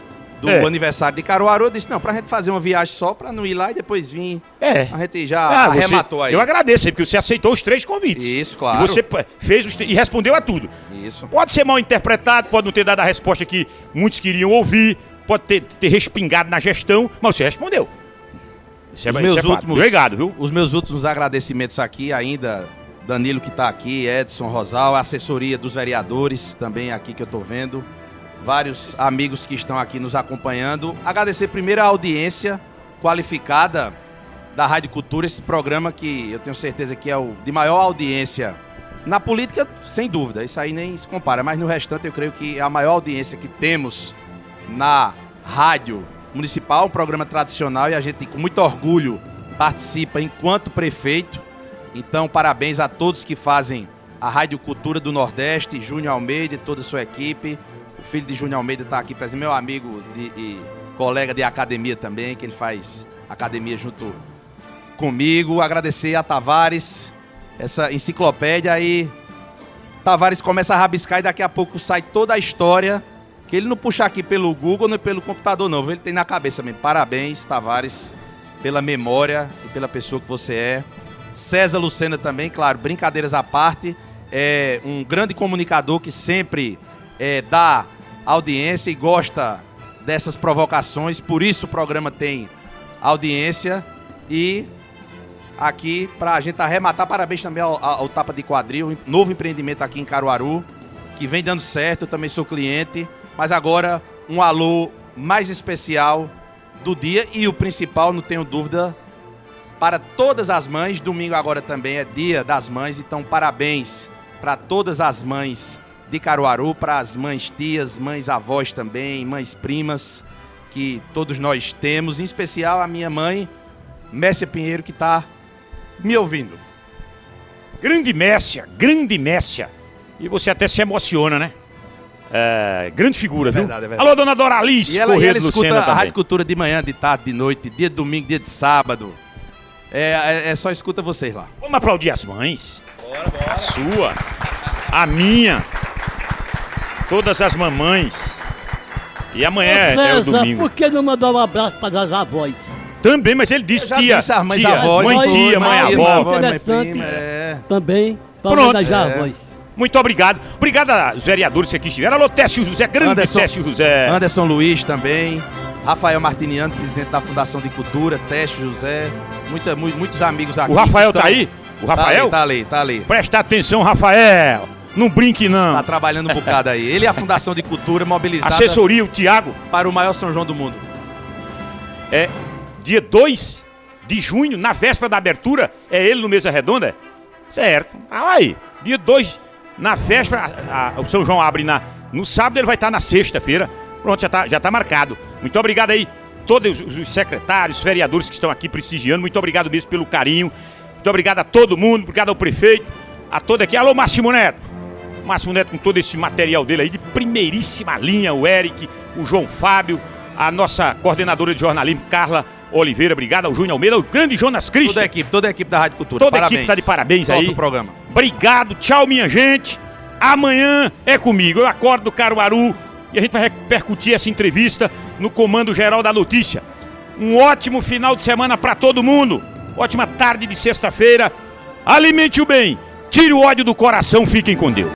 do É. aniversário de Caruaru. Eu disse, não, pra gente fazer uma viagem só, pra não ir lá e depois vir. É. A gente já Ah, você- arrematou aí. Eu agradeço aí, porque você aceitou os três convites. Isso, claro. E você fez os, e respondeu a tudo. Isso. Pode ser mal interpretado, pode não ter dado a resposta que muitos queriam ouvir, pode ter, ter respingado na gestão, mas você respondeu. Isso é, Os isso meus é fato. últimos, Obrigado, viu? Os meus últimos agradecimentos aqui ainda, Danilo que está aqui, Edson Rosal, a assessoria dos vereadores também aqui que eu estou vendo, vários amigos que estão aqui nos acompanhando. Agradecer primeiro a audiência qualificada da Rádio Cultura, esse programa que eu tenho certeza que é o de maior audiência na política, sem dúvida, isso aí nem se compara, mas no restante eu creio que é a maior audiência que temos na rádio municipal, um programa tradicional e a gente com muito orgulho participa enquanto prefeito. Então, parabéns a todos que fazem a Rádio Cultura do Nordeste, Júnior Almeida e toda a sua equipe. O filho de Júnior Almeida está aqui presente, meu amigo de- e colega de academia também, que ele faz academia junto comigo. Agradecer a Tavares, essa enciclopédia aí. Tavares começa a rabiscar e daqui a pouco sai toda a história. Que ele não puxa aqui pelo Google nem pelo computador, não. Ele tem na cabeça mesmo. Parabéns, Tavares, pela memória e pela pessoa que você é. César Lucena também, claro, brincadeiras à parte. É um grande comunicador que sempre é, dá audiência e gosta dessas provocações. Por isso o programa tem audiência. E aqui para a gente arrematar. Parabéns também ao, ao- Tapa de Quadril, novo empreendimento aqui em Caruaru, que vem dando certo. Eu também sou cliente, mas agora um alô mais especial do dia e o principal, não tenho dúvida, para todas as mães. Domingo agora também é Dia das Mães, então parabéns para todas as mães de Caruaru, para as mães tias, mães avós também, mães primas, que todos nós temos, em especial a minha mãe, Messia Pinheiro, que está me ouvindo. Grande Messia, grande Messia. E você até se emociona, né? É, grande figura, viu? verdade, é verdade. Alô, dona Doralice, E ela, e Corrêa ela escuta Lucena a também. Rádio Cultura de manhã, de tarde, de noite, dia de domingo, dia de sábado. É, é, é só escuta vocês lá. Vamos aplaudir as mães. A sua, a minha, todas as mamães. E amanhã é, é o César, domingo. por que não mandar um abraço para as avós? Também, mas ele disse Eu já tia, disse as mães tia, avós, mãe tia, mãe mãe, avó. avó. interessante. prima, é. Também, para Pronto. homenagear É. avós. Muito obrigado. Obrigado aos vereadores que aqui estiveram. Alô, Técio José, grande Anderson- Técio José. Anderson Luiz também. Rafael Martiniano, presidente da Fundação de Cultura. Teste José. Muita, mu- muitos amigos aqui. O Rafael que tá estão- aí? O Rafael? Tá ali, tá ali. Tá ali. Presta atenção, Rafael. Não brinque, não. Tá trabalhando um bocado aí. Ele e a Fundação de Cultura mobilizada Assessoria, o Tiago. para o maior São João do mundo. É dia 2 de junho, na véspera da abertura, é ele no Mesa Redonda? Certo. Ah, aí. Dia 2, na véspera, a- a- o São João abre na, no sábado, ele vai estar na sexta-feira. Pronto, já está já tá marcado. Muito obrigado aí, todos os, os secretários, vereadores que estão aqui prestigiando. Muito obrigado mesmo pelo carinho. Muito obrigado a todo mundo, obrigado ao prefeito, a todo aqui. Alô, Máximo Neto. Máximo Neto com todo esse material dele aí, de primeiríssima linha, o Eric, o João Fábio, a nossa coordenadora de jornalismo, Carla, Oliveira, obrigado ao Júnior Almeida, ao grande Jonas Cristo. Toda a equipe, toda a equipe da Rádio Cultura. Toda a parabéns. equipe tá de parabéns Top aí. o programa. Obrigado, tchau, minha gente. Amanhã é comigo. Eu acordo do Caruaru e a gente vai repercutir essa entrevista no Comando Geral da Notícia. Um ótimo final de semana para todo mundo. Ótima tarde de sexta-feira. Alimente o bem. Tire o ódio do coração. Fiquem com Deus.